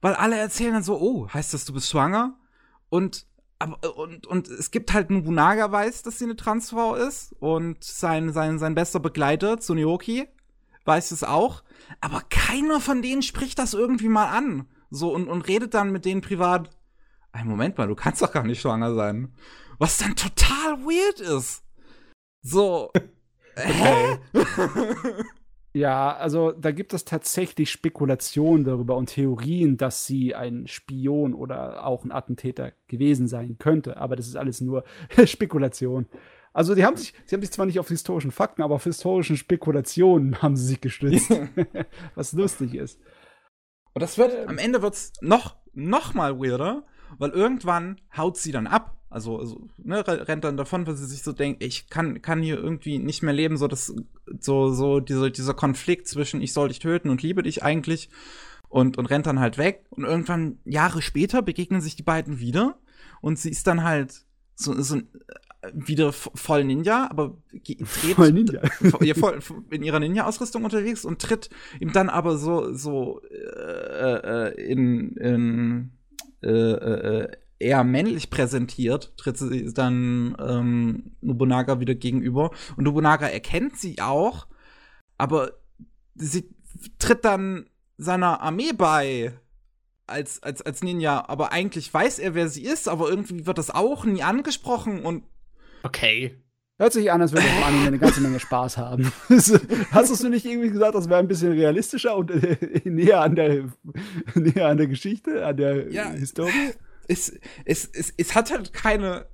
Weil alle erzählen dann so, oh, heißt das, du bist schwanger? Und aber, und, und es gibt halt Nobunaga weiß, dass sie eine Transfrau ist und sein, sein, sein bester Begleiter, Tsunioki, weiß es auch. Aber keiner von denen spricht das irgendwie mal an. So und, und redet dann mit denen privat. Ein Moment mal, du kannst doch gar nicht schwanger sein. Was dann total weird ist. So. Hä? Ja, also da gibt es tatsächlich Spekulationen darüber und Theorien, dass sie ein Spion oder auch ein Attentäter gewesen sein könnte. Aber das ist alles nur Spekulation. Also die haben sich, sie haben sich zwar nicht auf historischen Fakten, aber auf historischen Spekulationen haben sie sich gestützt. Was lustig ist. Und das wird, am Ende wird's noch, noch mal weirder, weil irgendwann haut sie dann ab. Also, also ne, rennt dann davon, weil sie sich so denkt, ich kann, kann hier irgendwie nicht mehr leben, so das, so, so diese, dieser Konflikt zwischen ich soll dich töten und liebe dich eigentlich und, und rennt dann halt weg. Und irgendwann, Jahre später, begegnen sich die beiden wieder und sie ist dann halt so, so wieder voll Ninja, aber voll Ninja. voll in ihrer Ninja-Ausrüstung unterwegs und tritt ihm dann aber so, so äh, äh in, in äh, äh, eher männlich präsentiert, tritt sie dann ähm, Nobunaga wieder gegenüber. Und Nobunaga erkennt sie auch, aber sie tritt dann seiner Armee bei als, als, als Ninja, aber eigentlich weiß er, wer sie ist, aber irgendwie wird das auch nie angesprochen und Okay. Hört sich an, als würde das Anime eine ganze Menge Spaß haben. Hast du nicht irgendwie gesagt, das wäre ein bisschen realistischer und äh, näher, an der, näher an der Geschichte, an der ja, Historie? Es, es, es, es hat halt keine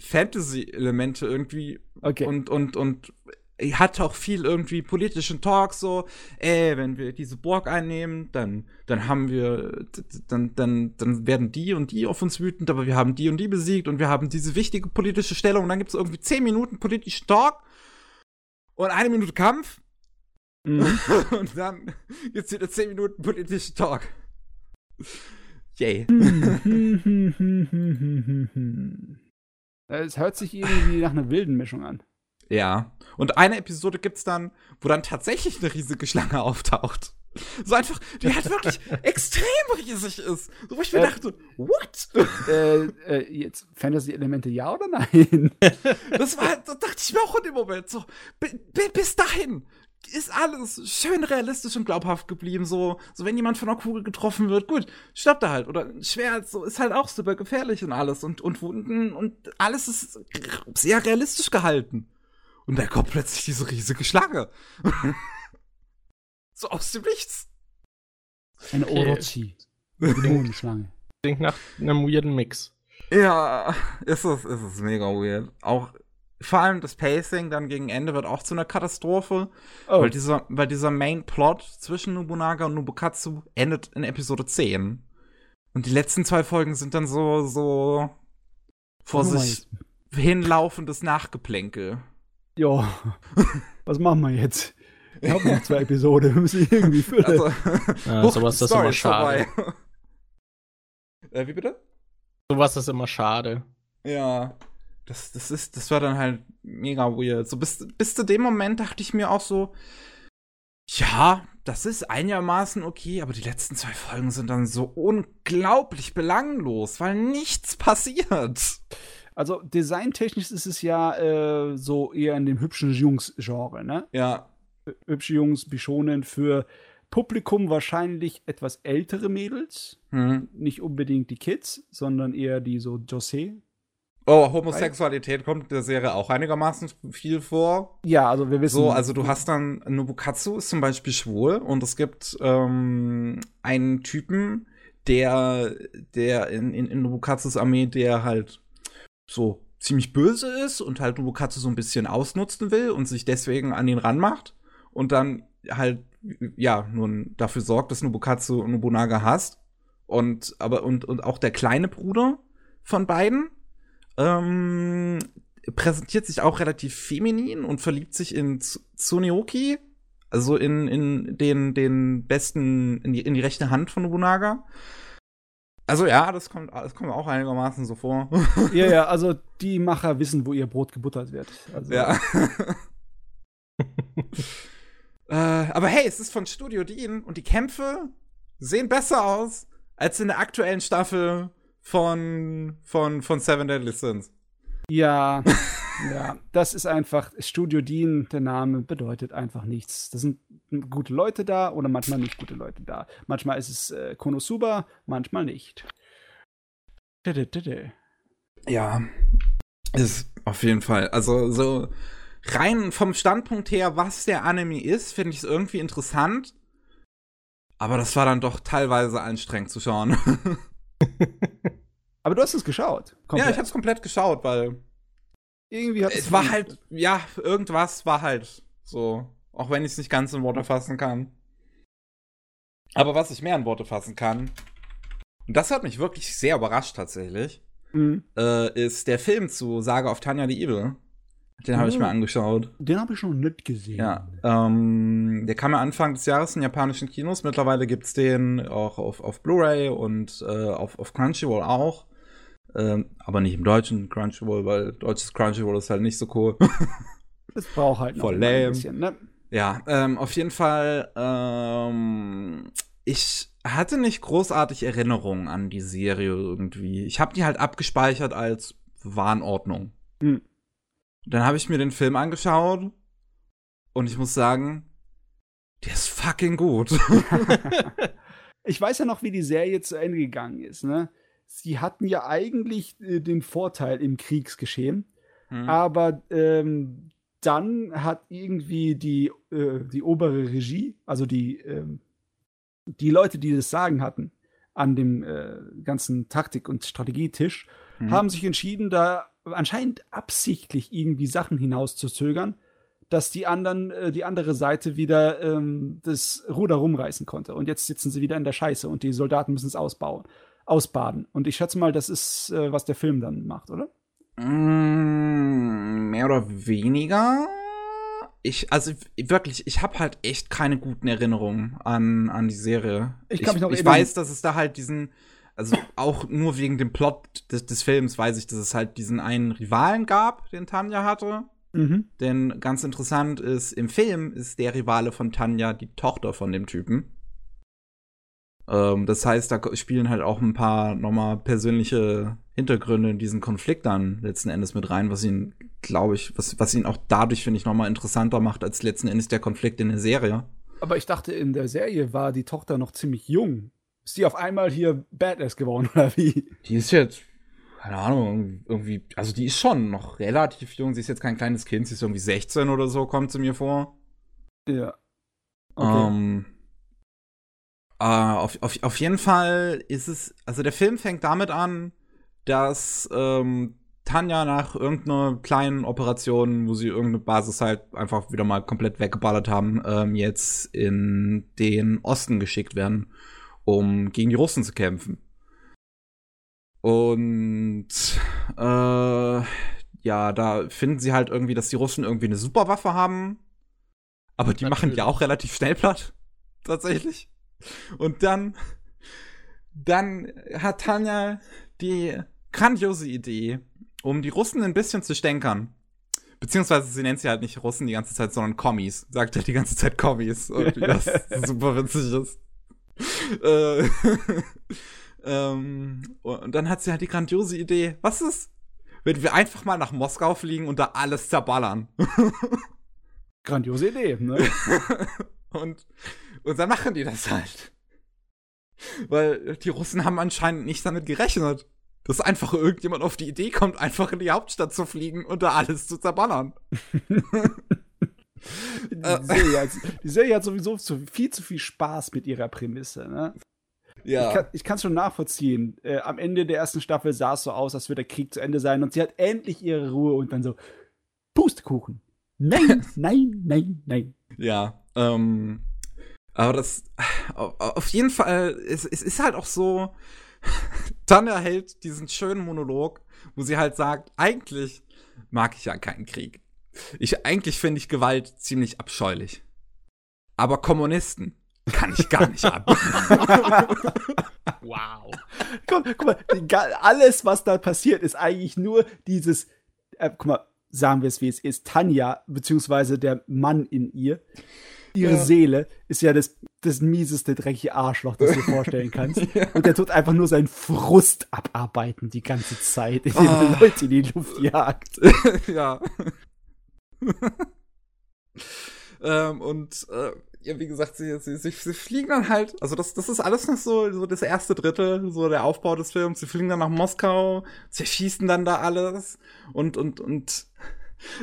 Fantasy-Elemente irgendwie. Okay. Und, und, und hat auch viel irgendwie politischen Talk so, ey, wenn wir diese Burg einnehmen, dann, dann haben wir, dann, dann, dann werden die und die auf uns wütend, aber wir haben die und die besiegt und wir haben diese wichtige politische Stellung und dann gibt es irgendwie zehn Minuten politischen Talk und eine Minute Kampf mhm. und dann gibt es wieder zehn Minuten politischen Talk. Yay. Es hört sich irgendwie nach einer wilden Mischung an. Ja. Und eine Episode gibt's dann, wo dann tatsächlich eine riesige Schlange auftaucht. So einfach, die halt wirklich extrem riesig ist. So, wo ich mir äh, dachte, what? Äh, äh, jetzt Fantasy-Elemente ja oder nein? das war, da dachte ich mir auch in dem Moment so, bis dahin ist alles schön realistisch und glaubhaft geblieben. So, so wenn jemand von einer Kugel getroffen wird, gut, stirbt er halt. Oder ein Schwert, so ist halt auch super gefährlich und alles. Und, und Wunden und alles ist sehr realistisch gehalten. Und da kommt plötzlich diese riesige Schlange. so aus dem Nichts. Eine okay. Orochi. Eine Schlange. Klingt nach einem weirden Mix. Ja, ist es, ist es mega weird. Auch vor allem das Pacing dann gegen Ende wird auch zu einer Katastrophe, oh. weil dieser, weil dieser Main Plot zwischen Nobunaga und Nobukatsu endet in Episode 10. Und die letzten zwei Folgen sind dann so, so vor oh sich hinlaufendes Nachgeplänkel. Ja, was machen wir jetzt? Ich habe noch zwei Episoden, wir müssen irgendwie füllen. Also, ja, sowas ist immer schade. äh, wie bitte? Sowas ist immer schade. Ja, das, das ist, das war dann halt mega weird. So bis, bis zu dem Moment dachte ich mir auch so, ja, das ist einigermaßen okay, aber die letzten zwei Folgen sind dann so unglaublich belanglos, weil nichts passiert. Also designtechnisch ist es ja äh, so eher in dem hübschen Jungs-Genre, ne? Ja. Hübsche Jungs, Bishonen für Publikum wahrscheinlich etwas ältere Mädels. Mhm. Nicht unbedingt die Kids, sondern eher die so Jose. Oh, Homosexualität kommt in der Serie auch einigermaßen viel vor. Ja, also wir wissen. So, also du hast dann Nobukatsu ist zum Beispiel schwul und es gibt ähm, einen Typen, der, der in, in, in Nobukatsus Armee, der halt so ziemlich böse ist und halt Nobukatsu so ein bisschen ausnutzen will und sich deswegen an ihn ranmacht und dann halt ja nun dafür sorgt, dass Nobukatsu Nobunaga hasst und aber und und auch der kleine Bruder von beiden ähm, präsentiert sich auch relativ feminin und verliebt sich in Tsuneoki, also in, in den, den besten, in die, in die rechte Hand von Nobunaga. Also ja, das kommt, das kommt auch einigermaßen so vor. Ja, ja, also die Macher wissen, wo ihr Brot gebuttert wird. Also. Ja. äh, aber hey, es ist von Studio Dean und die Kämpfe sehen besser aus als in der aktuellen Staffel von, von, von Seven Deadly Sins. Ja, ja, das ist einfach, Studio Dean, der Name bedeutet einfach nichts. Da sind gute Leute da oder manchmal nicht gute Leute da. Manchmal ist es äh, Konosuba, manchmal nicht. Ja, ist auf jeden Fall. Also so rein vom Standpunkt her, was der Anime ist, finde ich es irgendwie interessant. Aber das war dann doch teilweise anstrengend zu schauen. Aber du hast es geschaut. Komplett. Ja, ich hab's komplett geschaut, weil irgendwie hat es war halt ja irgendwas war halt so, auch wenn ich es nicht ganz in Worte fassen kann. Aber was ich mehr in Worte fassen kann, und das hat mich wirklich sehr überrascht tatsächlich, mhm. äh, ist der Film zu Saga of Tanya the Evil. Den habe ich mir angeschaut. Den habe ich schon nicht gesehen. Ja, ähm, der kam ja Anfang des Jahres in japanischen Kinos. Mittlerweile gibt es den auch auf, auf Blu-ray und äh, auf, auf Crunchyroll auch. Ähm, aber nicht im deutschen Crunchyroll, weil deutsches Crunchyroll ist halt nicht so cool. das braucht halt noch Voll ein bisschen, ne? Ja, ähm, auf jeden Fall, ähm, ich hatte nicht großartig Erinnerungen an die Serie irgendwie. Ich habe die halt abgespeichert als Warnordnung. Hm. Dann habe ich mir den Film angeschaut und ich muss sagen, der ist fucking gut. ich weiß ja noch, wie die Serie zu Ende gegangen ist. Ne? Sie hatten ja eigentlich äh, den Vorteil im Kriegsgeschehen, hm. aber ähm, dann hat irgendwie die, äh, die obere Regie, also die, äh, die Leute, die das Sagen hatten an dem äh, ganzen Taktik- und Strategietisch, hm. haben sich entschieden, da anscheinend absichtlich irgendwie Sachen hinauszuzögern, dass die anderen, äh, die andere Seite wieder ähm, das Ruder rumreißen konnte. Und jetzt sitzen sie wieder in der Scheiße und die Soldaten müssen es ausbauen, ausbaden. Und ich schätze mal, das ist, äh, was der Film dann macht, oder? Mm, mehr oder weniger. Ich, also wirklich, ich habe halt echt keine guten Erinnerungen an, an die Serie. Ich, ich, ich weiß, dass es da halt diesen, also auch nur wegen dem Plot des, des Films weiß ich, dass es halt diesen einen Rivalen gab, den Tanja hatte. Mhm. Denn ganz interessant ist, im Film ist der Rivale von Tanja die Tochter von dem Typen. Ähm, das heißt, da spielen halt auch ein paar nochmal persönliche Hintergründe in diesen Konflikt dann letzten Endes mit rein, was ihn, glaube ich, was, was ihn auch dadurch, finde ich, nochmal interessanter macht als letzten Endes der Konflikt in der Serie. Aber ich dachte, in der Serie war die Tochter noch ziemlich jung ist die auf einmal hier Badass geworden, oder wie? Die ist jetzt, keine Ahnung, irgendwie, also die ist schon noch relativ jung. Sie ist jetzt kein kleines Kind, sie ist irgendwie 16 oder so, kommt sie mir vor. Ja. Okay. Ähm, äh, auf, auf, auf jeden Fall ist es, also der Film fängt damit an, dass ähm, Tanja nach irgendeiner kleinen Operation, wo sie irgendeine Basis halt einfach wieder mal komplett weggeballert haben, ähm, jetzt in den Osten geschickt werden um gegen die Russen zu kämpfen. Und äh, ja, da finden sie halt irgendwie, dass die Russen irgendwie eine Superwaffe haben. Aber die Natürlich. machen ja auch relativ schnell platt. Tatsächlich. Und dann, dann hat Tanja die grandiose Idee, um die Russen ein bisschen zu stänkern. Beziehungsweise sie nennt sie halt nicht Russen die ganze Zeit, sondern Kommis. Sagt halt die ganze Zeit Kommis. Und das super witzig ist. Äh, ähm, und dann hat sie halt die grandiose Idee, was ist, wenn wir einfach mal nach Moskau fliegen und da alles zerballern? grandiose Idee, ne? und, und dann machen die das halt. Weil die Russen haben anscheinend nicht damit gerechnet, dass einfach irgendjemand auf die Idee kommt, einfach in die Hauptstadt zu fliegen und da alles zu zerballern. Die Serie, hat, die Serie hat sowieso zu, viel zu viel Spaß mit ihrer Prämisse. Ne? Ja. Ich kann es schon nachvollziehen. Äh, am Ende der ersten Staffel sah es so aus, als würde der Krieg zu Ende sein und sie hat endlich ihre Ruhe und dann so Pustekuchen. Nein, nein, nein, nein. Ja, ähm, aber das, auf jeden Fall, es, es ist halt auch so, Tanja hält diesen schönen Monolog, wo sie halt sagt, eigentlich mag ich ja keinen Krieg. Ich, eigentlich finde ich Gewalt ziemlich abscheulich. Aber Kommunisten kann ich gar nicht ab. wow. Guck, guck mal, alles, was da passiert, ist eigentlich nur dieses, äh, guck mal, sagen wir es wie es ist, Tanja, beziehungsweise der Mann in ihr, ihre ja. Seele ist ja das, das mieseste, dreckige Arschloch, das du dir vorstellen kannst. ja. Und der tut einfach nur seinen Frust abarbeiten die ganze Zeit, indem er oh. Leute in die Luft jagt. ja. ähm, und äh, ja, wie gesagt, sie, sie, sie, sie, fliegen dann halt, also das, das ist alles noch so, so das erste Drittel, so der Aufbau des Films. Sie fliegen dann nach Moskau, sie schießen dann da alles und, und, und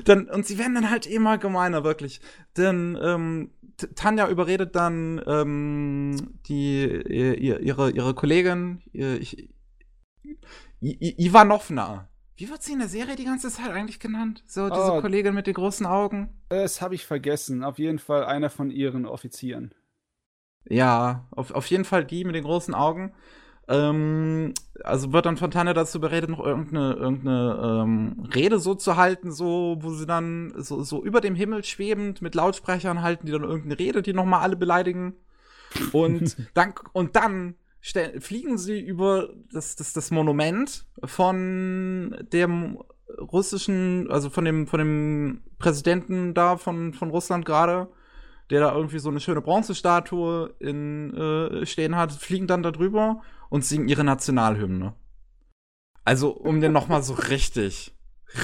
dann, und sie werden dann halt immer gemeiner, wirklich. Denn ähm, Tanja überredet dann ähm, die, ihre, ihre Kollegin, ihr, ich, Ivanovna, wie wird sie in der Serie die ganze Zeit eigentlich genannt? So, diese oh, Kollegin mit den großen Augen? Das habe ich vergessen. Auf jeden Fall einer von ihren Offizieren. Ja, auf, auf jeden Fall die mit den großen Augen. Ähm, also wird dann Fontana dazu beredet, noch irgendeine, irgendeine ähm, Rede so zu halten, so, wo sie dann so, so über dem Himmel schwebend mit Lautsprechern halten, die dann irgendeine Rede, die nochmal alle beleidigen. Und dann, und dann fliegen sie über das, das, das Monument von dem russischen, also von dem, von dem Präsidenten da von, von Russland gerade, der da irgendwie so eine schöne Bronzestatue in, äh, stehen hat, fliegen dann da drüber und singen ihre Nationalhymne. Also, um den noch mal so richtig,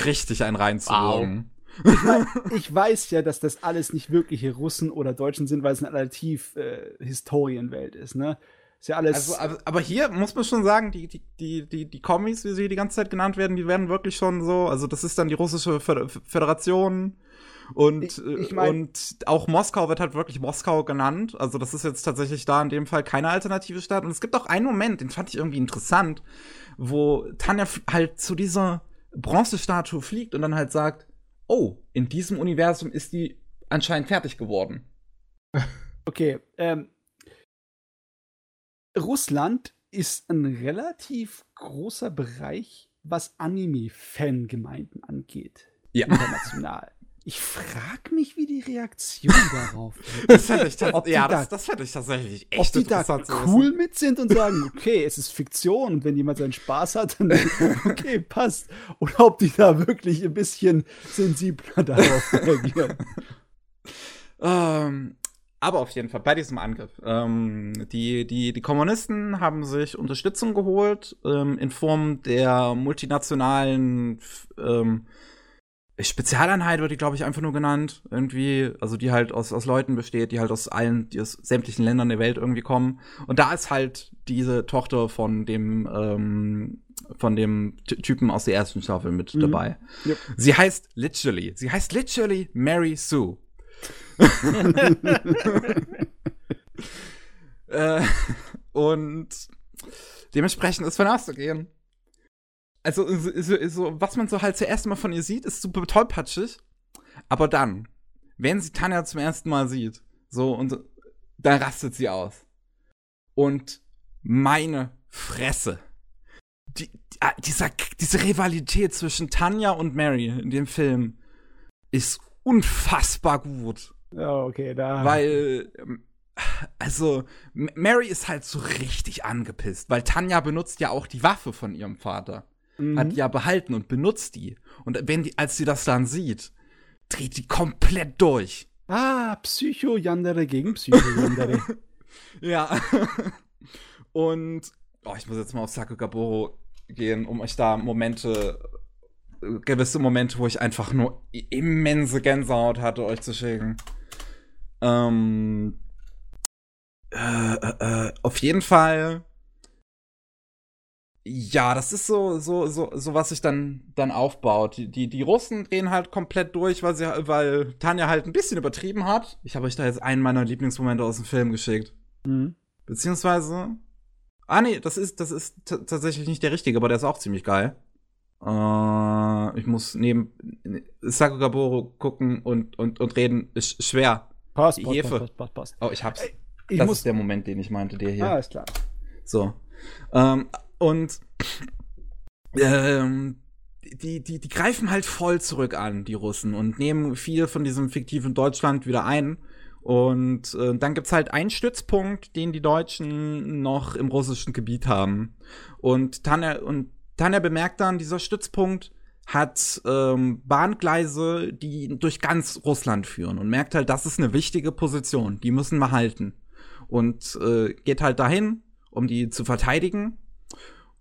richtig einen reinzuwürgen. Wow. Ich, mein, ich, weiß ja, dass das alles nicht wirkliche Russen oder Deutschen sind, weil es eine relativ äh, Historienwelt ist, ne? Ist ja alles. Also, aber, aber, hier muss man schon sagen, die, die, die, die, die Kommis, wie sie die ganze Zeit genannt werden, die werden wirklich schon so, also das ist dann die russische Föderation, und, ich, ich mein, und auch Moskau wird halt wirklich Moskau genannt. Also das ist jetzt tatsächlich da in dem Fall keine alternative Stadt. Und es gibt auch einen Moment, den fand ich irgendwie interessant, wo Tanja halt zu dieser Bronzestatue fliegt und dann halt sagt, oh, in diesem Universum ist die anscheinend fertig geworden. Okay, ähm, Russland ist ein relativ großer Bereich, was Anime-Fangemeinden angeht. Ja. International. Ich frage mich, wie die Reaktion darauf ist. das ja, das, das fände ich tatsächlich echt Ob die da cool mit sind und sagen, okay, es ist Fiktion und wenn jemand seinen Spaß hat, dann okay, passt. Oder ob die da wirklich ein bisschen sensibler darauf reagieren. ähm, aber auf jeden Fall bei diesem Angriff. Ähm, die, die, die Kommunisten haben sich Unterstützung geholt ähm, in Form der multinationalen ähm, Spezialeinheit wird die, glaube ich, einfach nur genannt. Irgendwie, also die halt aus, aus Leuten besteht, die halt aus allen, die aus sämtlichen Ländern der Welt irgendwie kommen. Und da ist halt diese Tochter von dem, ähm, von dem Typen aus der ersten Staffel mit mhm. dabei. Yep. Sie heißt literally, sie heißt literally Mary Sue. äh, und dementsprechend ist von auszugehen also so, so, was man so halt zuerst mal von ihr sieht, ist super tollpatschig. Aber dann, wenn sie Tanja zum ersten Mal sieht, so und dann rastet sie aus. Und meine Fresse. Die, die, ah, dieser, diese Rivalität zwischen Tanja und Mary in dem Film ist unfassbar gut. Ja, okay, da. Weil, ähm, also, Mary ist halt so richtig angepisst, weil Tanja benutzt ja auch die Waffe von ihrem Vater mhm. hat ja behalten und benutzt die. Und wenn die, als sie das dann sieht, dreht die komplett durch. Ah, Psycho-Yandere gegen Psycho-Yandere. ja. und oh, ich muss jetzt mal auf Sakugaboro gehen, um euch da Momente, gewisse Momente, wo ich einfach nur immense Gänsehaut hatte, euch zu schicken. Ähm, äh, äh, äh auf jeden Fall ja, das ist so, so, so, so was sich dann, dann aufbaut. Die, die, die Russen drehen halt komplett durch, weil sie, weil Tanja halt ein bisschen übertrieben hat. Ich habe euch da jetzt einen meiner Lieblingsmomente aus dem Film geschickt. Mhm. Beziehungsweise. Ah, nee, das ist, das ist tatsächlich nicht der richtige, aber der ist auch ziemlich geil. Äh, ich muss neben Sakugaboro gucken und, und, und reden. Ist schwer. Passt, die passt, Hefe. passt, passt, passt. Oh, ich hab's. Ich das muss ist der Moment, den ich meinte, der hier. Ah, ist klar. So. Ähm, und ähm, die, die, die greifen halt voll zurück an, die Russen, und nehmen viel von diesem fiktiven Deutschland wieder ein. Und äh, dann gibt's halt einen Stützpunkt, den die Deutschen noch im russischen Gebiet haben. Und Tanja, und Tanja bemerkt dann, dieser Stützpunkt hat ähm, Bahngleise, die durch ganz Russland führen und merkt halt, das ist eine wichtige Position, die müssen wir halten. Und äh, geht halt dahin, um die zu verteidigen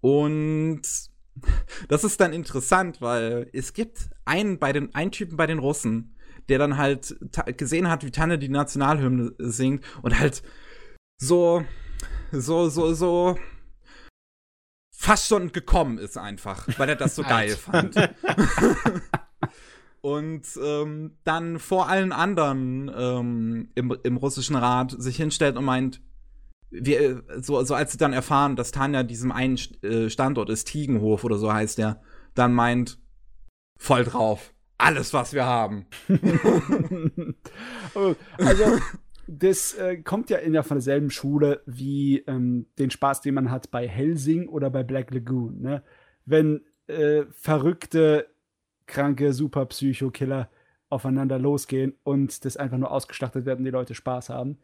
und das ist dann interessant, weil es gibt einen bei den einen Typen bei den Russen, der dann halt gesehen hat, wie Tanne die Nationalhymne singt und halt so so so so fast schon gekommen ist einfach, weil er das so geil fand. und ähm, dann vor allen anderen ähm, im, im russischen Rat sich hinstellt und meint, wir, so, so als sie dann erfahren, dass Tanja diesem einen äh, Standort ist, Tiegenhof oder so heißt der, dann meint, voll drauf, alles, was wir haben. Oh, also, das äh, kommt ja in der, von derselben Schule wie ähm, den Spaß, den man hat bei Helsing oder bei Black Lagoon. Ne? Wenn äh, verrückte, kranke, super Psycho-Killer aufeinander losgehen und das einfach nur ausgeschlachtet werden, die Leute Spaß haben.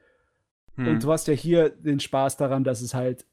Hm. Und du hast ja hier den Spaß daran, dass es halt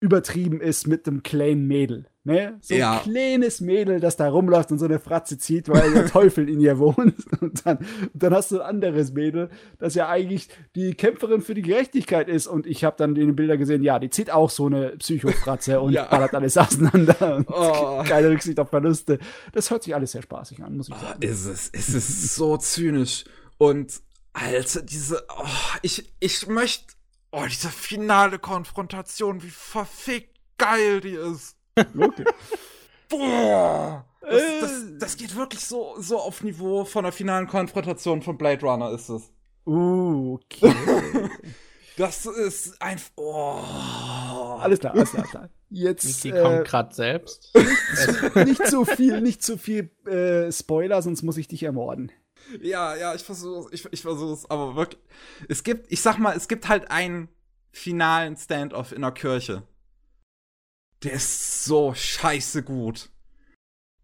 übertrieben ist mit einem kleinen Mädel. Ne? So ja. ein kleines Mädel, das da rumläuft und so eine Fratze zieht, weil der Teufel in ihr wohnt. Und dann, und dann hast du ein anderes Mädel, das ja eigentlich die Kämpferin für die Gerechtigkeit ist. Und ich habe dann in den Bildern gesehen, ja, die zieht auch so eine Psychofratze und ja. ballert alles auseinander. Und oh. Keine Rücksicht auf Verluste. Das hört sich alles sehr spaßig an, muss ich sagen. Oh, ist es, ist es so zynisch. Und Alter, diese, oh, ich, ich möchte, oh, diese finale Konfrontation, wie verfickt geil die ist. Okay. Boah! Das, das, äh. das, geht wirklich so, so auf Niveau von der finalen Konfrontation von Blade Runner ist es. Uh, okay. das ist ein. Oh. Alles klar, alles klar, alles klar. Jetzt. Die äh, kommt gerade selbst. Nicht, nicht zu viel, nicht zu viel äh, Spoiler, sonst muss ich dich ermorden. Ja, ja, ich versuche ich, ich versuch's, aber wirklich. Es gibt, ich sag mal, es gibt halt einen finalen Standoff in der Kirche. Der ist so scheiße gut.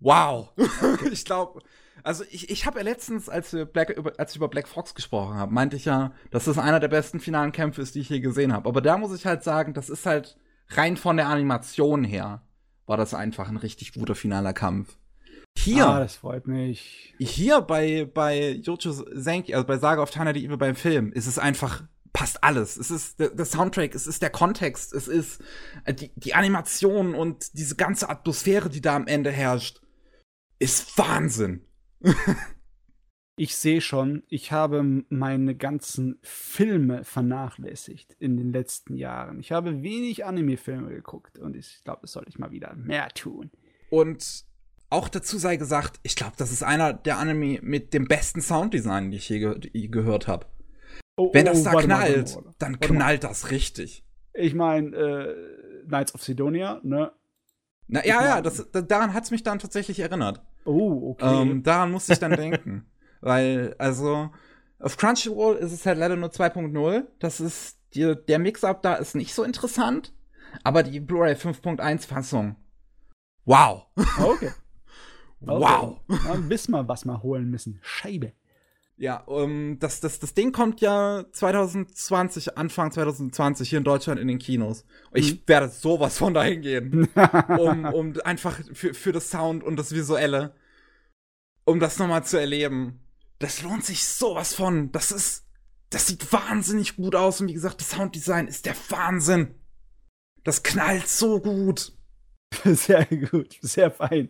Wow. Okay. ich glaube, also ich, ich habe ja letztens, als wir, Black, über, als ich über Black Fox gesprochen haben, meinte ich ja, dass das einer der besten finalen Kämpfe ist, die ich je gesehen habe. Aber da muss ich halt sagen, das ist halt rein von der Animation her, war das einfach ein richtig guter finaler Kampf. Hier. Ah, das freut mich. Hier bei, bei Jojo Senki, also bei Saga of Tana die Evil beim Film, ist es einfach passt alles. Es ist der, der, Soundtrack, es ist der Kontext, es ist äh, die, die Animation und diese ganze Atmosphäre, die da am Ende herrscht, ist Wahnsinn. ich sehe schon, ich habe meine ganzen Filme vernachlässigt in den letzten Jahren. Ich habe wenig Anime-Filme geguckt und ich glaube, das sollte ich mal wieder mehr tun. Und auch dazu sei gesagt, ich glaube, das ist einer der Anime mit dem besten Sounddesign, die ich je ge gehört habe. Oh, Wenn das oh, da knallt, mal, dann warte knallt mal. das richtig. Ich meine, äh, Knights of Sidonia, ne? Na ja, ja, das, daran hat's mich dann tatsächlich erinnert. Oh, okay. Ähm, daran musste ich dann denken. Weil, also, auf Crunchyroll ist es halt leider nur 2.0. Das ist, die, der Mix-Up da ist nicht so interessant. Aber die Blu-ray 5.1 Fassung. Wow. Okay. wow. Okay. Dann wissen wir, was wir holen müssen. Scheibe. Ja, um, ähm, das, das, das Ding kommt ja 2020, Anfang 2020 hier in Deutschland in den Kinos. Ich mhm. werde sowas von dahin gehen. um, um einfach für, für das Sound und das Visuelle, um das nochmal zu erleben. Das lohnt sich sowas von. Das ist, das sieht wahnsinnig gut aus. Und wie gesagt, das Sounddesign ist der Wahnsinn. Das knallt so gut. Sehr gut, sehr fein.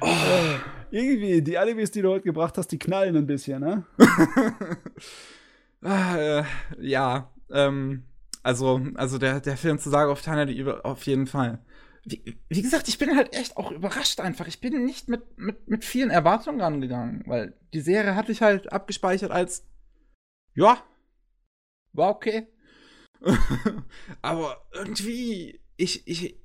Oh. Äh, irgendwie, die Animes, die du heute gebracht hast, die knallen ein bisschen, ne? ah, äh, ja, ähm, also, also der, der Film zu sagen auf Tana, die auf jeden Fall. Wie, wie, gesagt, ich bin halt echt auch überrascht einfach. Ich bin nicht mit, mit, mit vielen Erwartungen rangegangen, weil die Serie hatte ich halt abgespeichert als, ja, war okay. Aber irgendwie, ich, ich,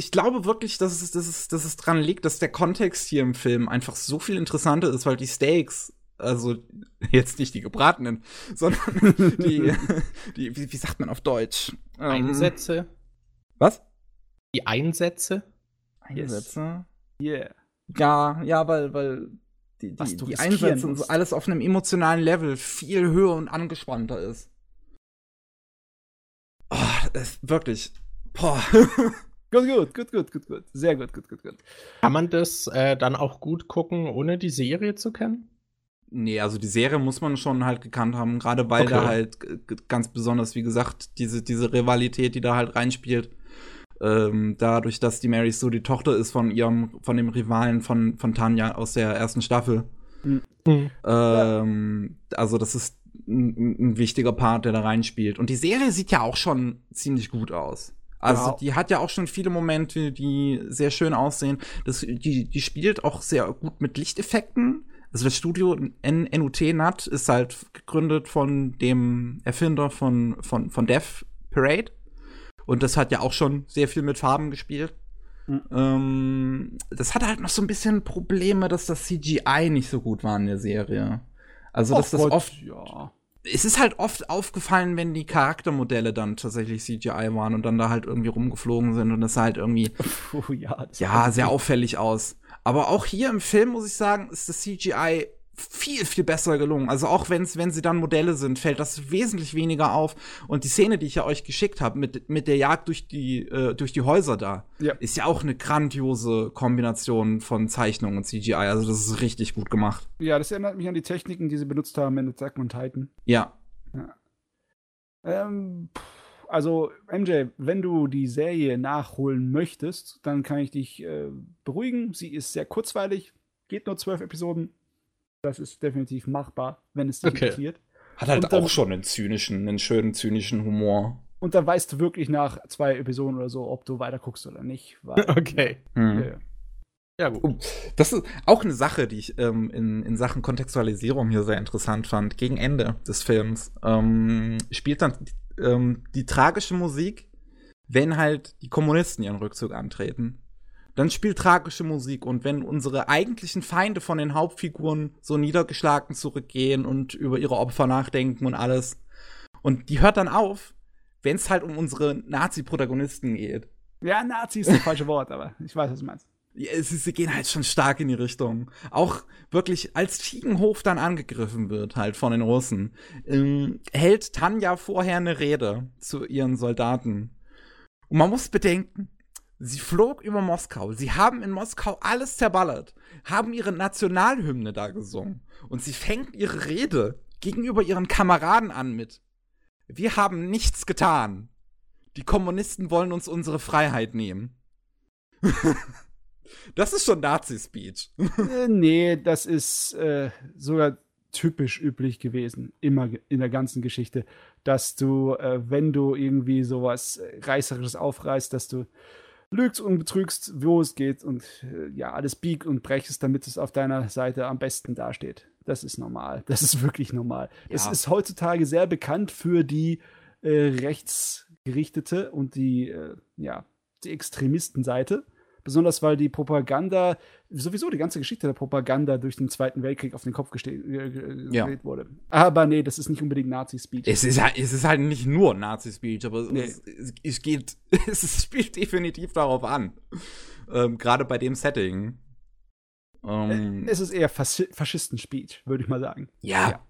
ich glaube wirklich, dass es, dass, es, dass es dran liegt, dass der Kontext hier im Film einfach so viel interessanter ist, weil die Stakes, also jetzt nicht die gebratenen, sondern die, die wie, wie, sagt man auf Deutsch? Ähm, Einsätze. Was? Die Einsätze? Einsätze? Yes. Yeah. Ja, ja, weil, weil die, die, die Einsätze und so alles auf einem emotionalen Level viel höher und angespannter ist. Oh, das, wirklich. Boah. Gut, gut, gut, gut, gut, gut. Sehr gut, gut, gut, gut. Kann man das äh, dann auch gut gucken, ohne die Serie zu kennen? Nee, also die Serie muss man schon halt gekannt haben, gerade weil okay. da halt ganz besonders, wie gesagt, diese, diese Rivalität, die da halt reinspielt. Ähm, dadurch, dass die Mary so die Tochter ist von ihrem, von dem Rivalen von, von Tanja aus der ersten Staffel. Mhm. Ähm, also, das ist ein, ein wichtiger Part, der da reinspielt. Und die Serie sieht ja auch schon ziemlich gut aus. Also ja. die hat ja auch schon viele Momente, die sehr schön aussehen. Das, die, die spielt auch sehr gut mit Lichteffekten. Also das Studio NUT NAT ist halt gegründet von dem Erfinder von, von, von Death Parade. Und das hat ja auch schon sehr viel mit Farben gespielt. Mhm. Ähm, das hat halt noch so ein bisschen Probleme, dass das CGI nicht so gut war in der Serie. Also, dass das oft, ja. Es ist halt oft aufgefallen, wenn die Charaktermodelle dann tatsächlich CGI waren und dann da halt irgendwie rumgeflogen sind und das sah halt irgendwie Oh, ja, ja sehr auffällig aus. Aber auch hier im Film muss ich sagen, ist das CGI viel, viel besser gelungen. Also auch wenn's, wenn sie dann Modelle sind, fällt das wesentlich weniger auf. Und die Szene, die ich ja euch geschickt habe, mit, mit der Jagd durch die, äh, durch die Häuser da, Ja. ist ja auch eine grandiose Kombination von Zeichnung und CGI. Also das ist richtig gut gemacht. Ja, das erinnert mich an die Techniken, die sie benutzt haben in Attack on Titan. Ja. Ähm, pff, also, MJ, wenn du die Serie nachholen möchtest, dann kann ich dich äh, beruhigen. Sie ist sehr kurzweilig, geht nur zwölf Episoden. Das ist definitiv machbar, wenn es dich Okay. interessiert. Hat halt dann- auch schon einen zynischen, einen schönen zynischen Humor. Und dann weißt du wirklich nach zwei Episoden oder so, ob du weiter guckst oder nicht. Weil, Okay. Hm. äh, Ja, gut. Das ist auch eine Sache, die ich ähm, in, in Sachen Kontextualisierung hier sehr interessant fand. Gegen Ende des Films ähm, spielt dann ähm, die tragische Musik, wenn halt die Kommunisten ihren Rückzug antreten. Dann spielt tragische Musik und wenn unsere eigentlichen Feinde von den Hauptfiguren so niedergeschlagen zurückgehen und über ihre Opfer nachdenken und alles. Und die hört dann auf, wenn es halt um unsere Nazi-Protagonisten geht. ja, Nazi ist das falsche Wort, aber ich weiß, was du meinst. Ja, es ist, sie gehen halt schon stark in die Richtung. Auch wirklich, als Tiegenhof dann angegriffen wird, halt von den Russen, ähm, hält Tanja vorher eine Rede zu ihren Soldaten. Und man muss bedenken, sie flog über Moskau. Sie haben in Moskau alles zerballert, haben ihre Nationalhymne da gesungen. Und sie fängt ihre Rede gegenüber ihren Kameraden an mit. Wir haben nichts getan. Die Kommunisten wollen uns unsere Freiheit nehmen. Das ist schon Nazi-Speech. Äh, nee, das ist äh, sogar typisch üblich gewesen, immer in der ganzen Geschichte, dass du, äh, wenn du irgendwie sowas äh, Reißerisches aufreißt, dass du lügst und betrügst, wo es geht und äh, ja, alles biegt und brechst, damit es auf deiner Seite am besten dasteht. Das ist normal. Das ist wirklich normal. Es Ja. ist heutzutage sehr bekannt für die äh, rechtsgerichtete und die, äh, ja, die Extremistenseite. Besonders weil die Propaganda, sowieso die ganze Geschichte der Propaganda durch den Zweiten Weltkrieg auf den Kopf geste- äh, ge- Ja. wurde. Aber nee, das ist nicht unbedingt Nazi-Speech. Es ist, halt- es ist halt nicht nur Nazi-Speech, aber Nee. es, es, geht, es spielt definitiv darauf an. Ähm, Gerade bei dem Setting. Ähm, Es ist eher Faschi Faschisten-Speech, würde ich mal sagen. ja.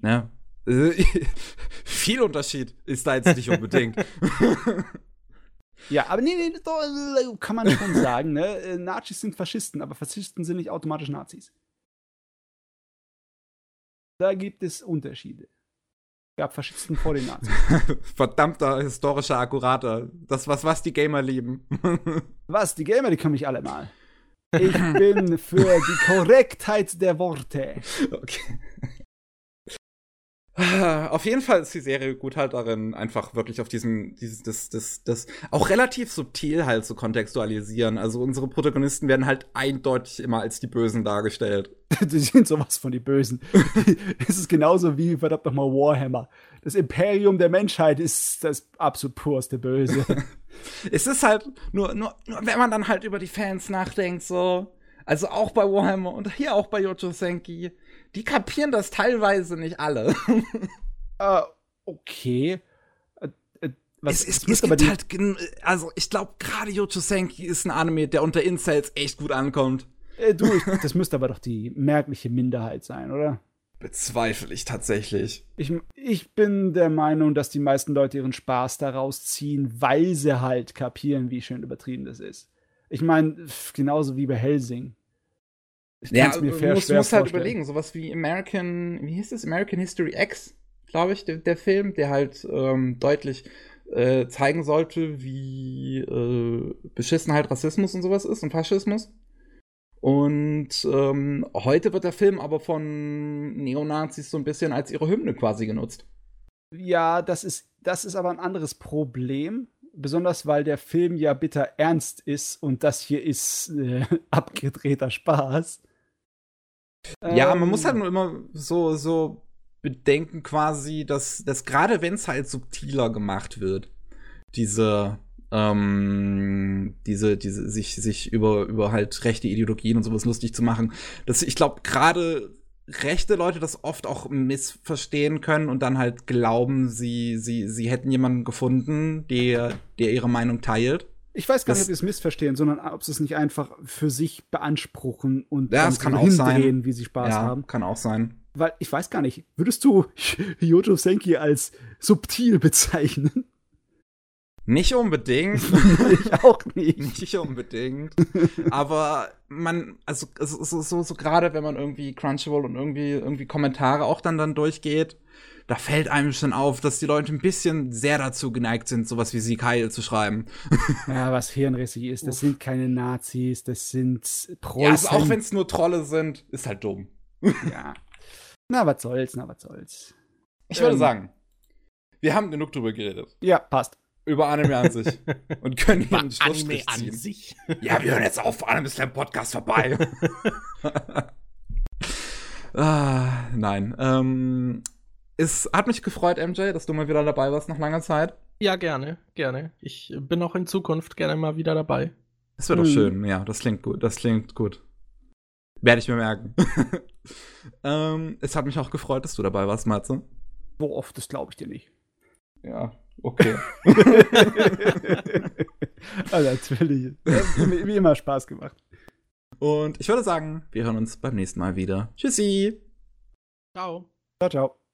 Ne? Äh, Viel Unterschied ist da jetzt nicht unbedingt. Ja, aber nee, nee, doch, äh, kann man schon sagen, ne? Äh, Nazis sind Faschisten, aber Faschisten sind nicht automatisch Nazis. Da gibt es Unterschiede. Es gab Faschisten vor den Nazis. Verdammter historischer Akkurater. Das, was, was die Gamer lieben. Was, die Gamer, die können mich alle mal. Ich bin für die Korrektheit der Worte. Okay. Auf jeden Fall ist die Serie gut halt darin, einfach wirklich auf diesem, dieses, das, das, das auch relativ subtil halt zu kontextualisieren. Also unsere Protagonisten werden halt eindeutig immer als die Bösen dargestellt. Die sind sowas von die Bösen. Es ist genauso wie, verdammt nochmal, Warhammer. Das Imperium der Menschheit ist das absolut purste Böse. Es ist halt nur, nur, nur, wenn man dann halt über die Fans nachdenkt, so. Also auch bei Warhammer und hier auch bei Yojo Senki. Die kapieren das teilweise nicht alle. äh, okay. Äh, äh, was, es, es, es gibt halt, also ich glaube, gerade Yojo Senki ist ein Anime, der unter Incels echt gut ankommt. Äh, du, ich, das müsste aber doch die merkliche Minderheit sein, oder? Bezweifle ich tatsächlich. Ich, ich bin der Meinung, dass die meisten Leute ihren Spaß daraus ziehen, weil sie halt kapieren, wie schön übertrieben das ist. Ich meine, genauso wie bei Helsing. Ich Ja, kann's du musst, musst halt vorstellen. überlegen, sowas wie American, wie hieß das? American History X, glaube ich, der, der Film, der halt ähm, deutlich äh, zeigen sollte, wie äh, beschissen halt Rassismus und sowas ist und Faschismus. Und ähm, heute wird der Film aber von Neonazis so ein bisschen als ihre Hymne quasi genutzt. Ja, das ist, das ist aber ein anderes Problem. Besonders weil der Film ja bitter ernst ist und das hier ist äh, abgedrehter Spaß. Ja, man Ähm, muss halt nur immer so, so bedenken quasi, dass, dass gerade wenn es halt subtiler gemacht wird, diese, ähm, diese, diese, sich, sich über, über halt rechte Ideologien und sowas lustig zu machen, dass ich glaube, gerade rechte Leute das oft auch missverstehen können und dann halt glauben, sie, sie, sie hätten jemanden gefunden, der, der ihre Meinung teilt. Ich weiß gar nicht, ob sie es missverstehen, sondern ob sie es nicht einfach für sich beanspruchen und ja, dann das kann auch sein. wie sie Spaß ja, haben. kann auch sein. Weil ich weiß gar nicht, würdest du Yoto Senki als subtil bezeichnen? Nicht unbedingt. ich auch nicht. Nicht unbedingt. Aber man, also, also so, so, so gerade wenn man irgendwie Crunchyroll und irgendwie, irgendwie Kommentare auch dann, dann durchgeht, da fällt einem schon auf, dass die Leute ein bisschen sehr dazu geneigt sind, sowas wie Sieg Heil zu schreiben. Ja, was hirnrissig ist, das Uff. sind keine Nazis, das sind Preußen. Ja, also auch wenn es nur Trolle sind, ist halt dumm. ja. Na, was soll's, na, was soll's. Ich würde ähm, sagen, wir haben genug drüber geredet. Ja, passt über Anime an sich und können hier einen ziehen. An sich. Ja, wir hören jetzt auf Anime Slam Podcast vorbei. ah, nein. Ähm, es hat mich gefreut, MJ, dass du mal wieder dabei warst nach langer Zeit. Ja, gerne, gerne. Ich bin auch in Zukunft gerne mal wieder dabei. Das wäre doch hm. schön, ja, das klingt gut, das klingt gut. Werde ich mir merken. ähm, es hat mich auch gefreut, dass du dabei warst, Matze. So oft, das glaube ich dir nicht. Ja, Okay. also natürlich. Wie, wie immer Spaß gemacht. Und ich würde sagen, wir hören uns beim nächsten Mal wieder. Tschüssi. Ciao. Ciao, ciao.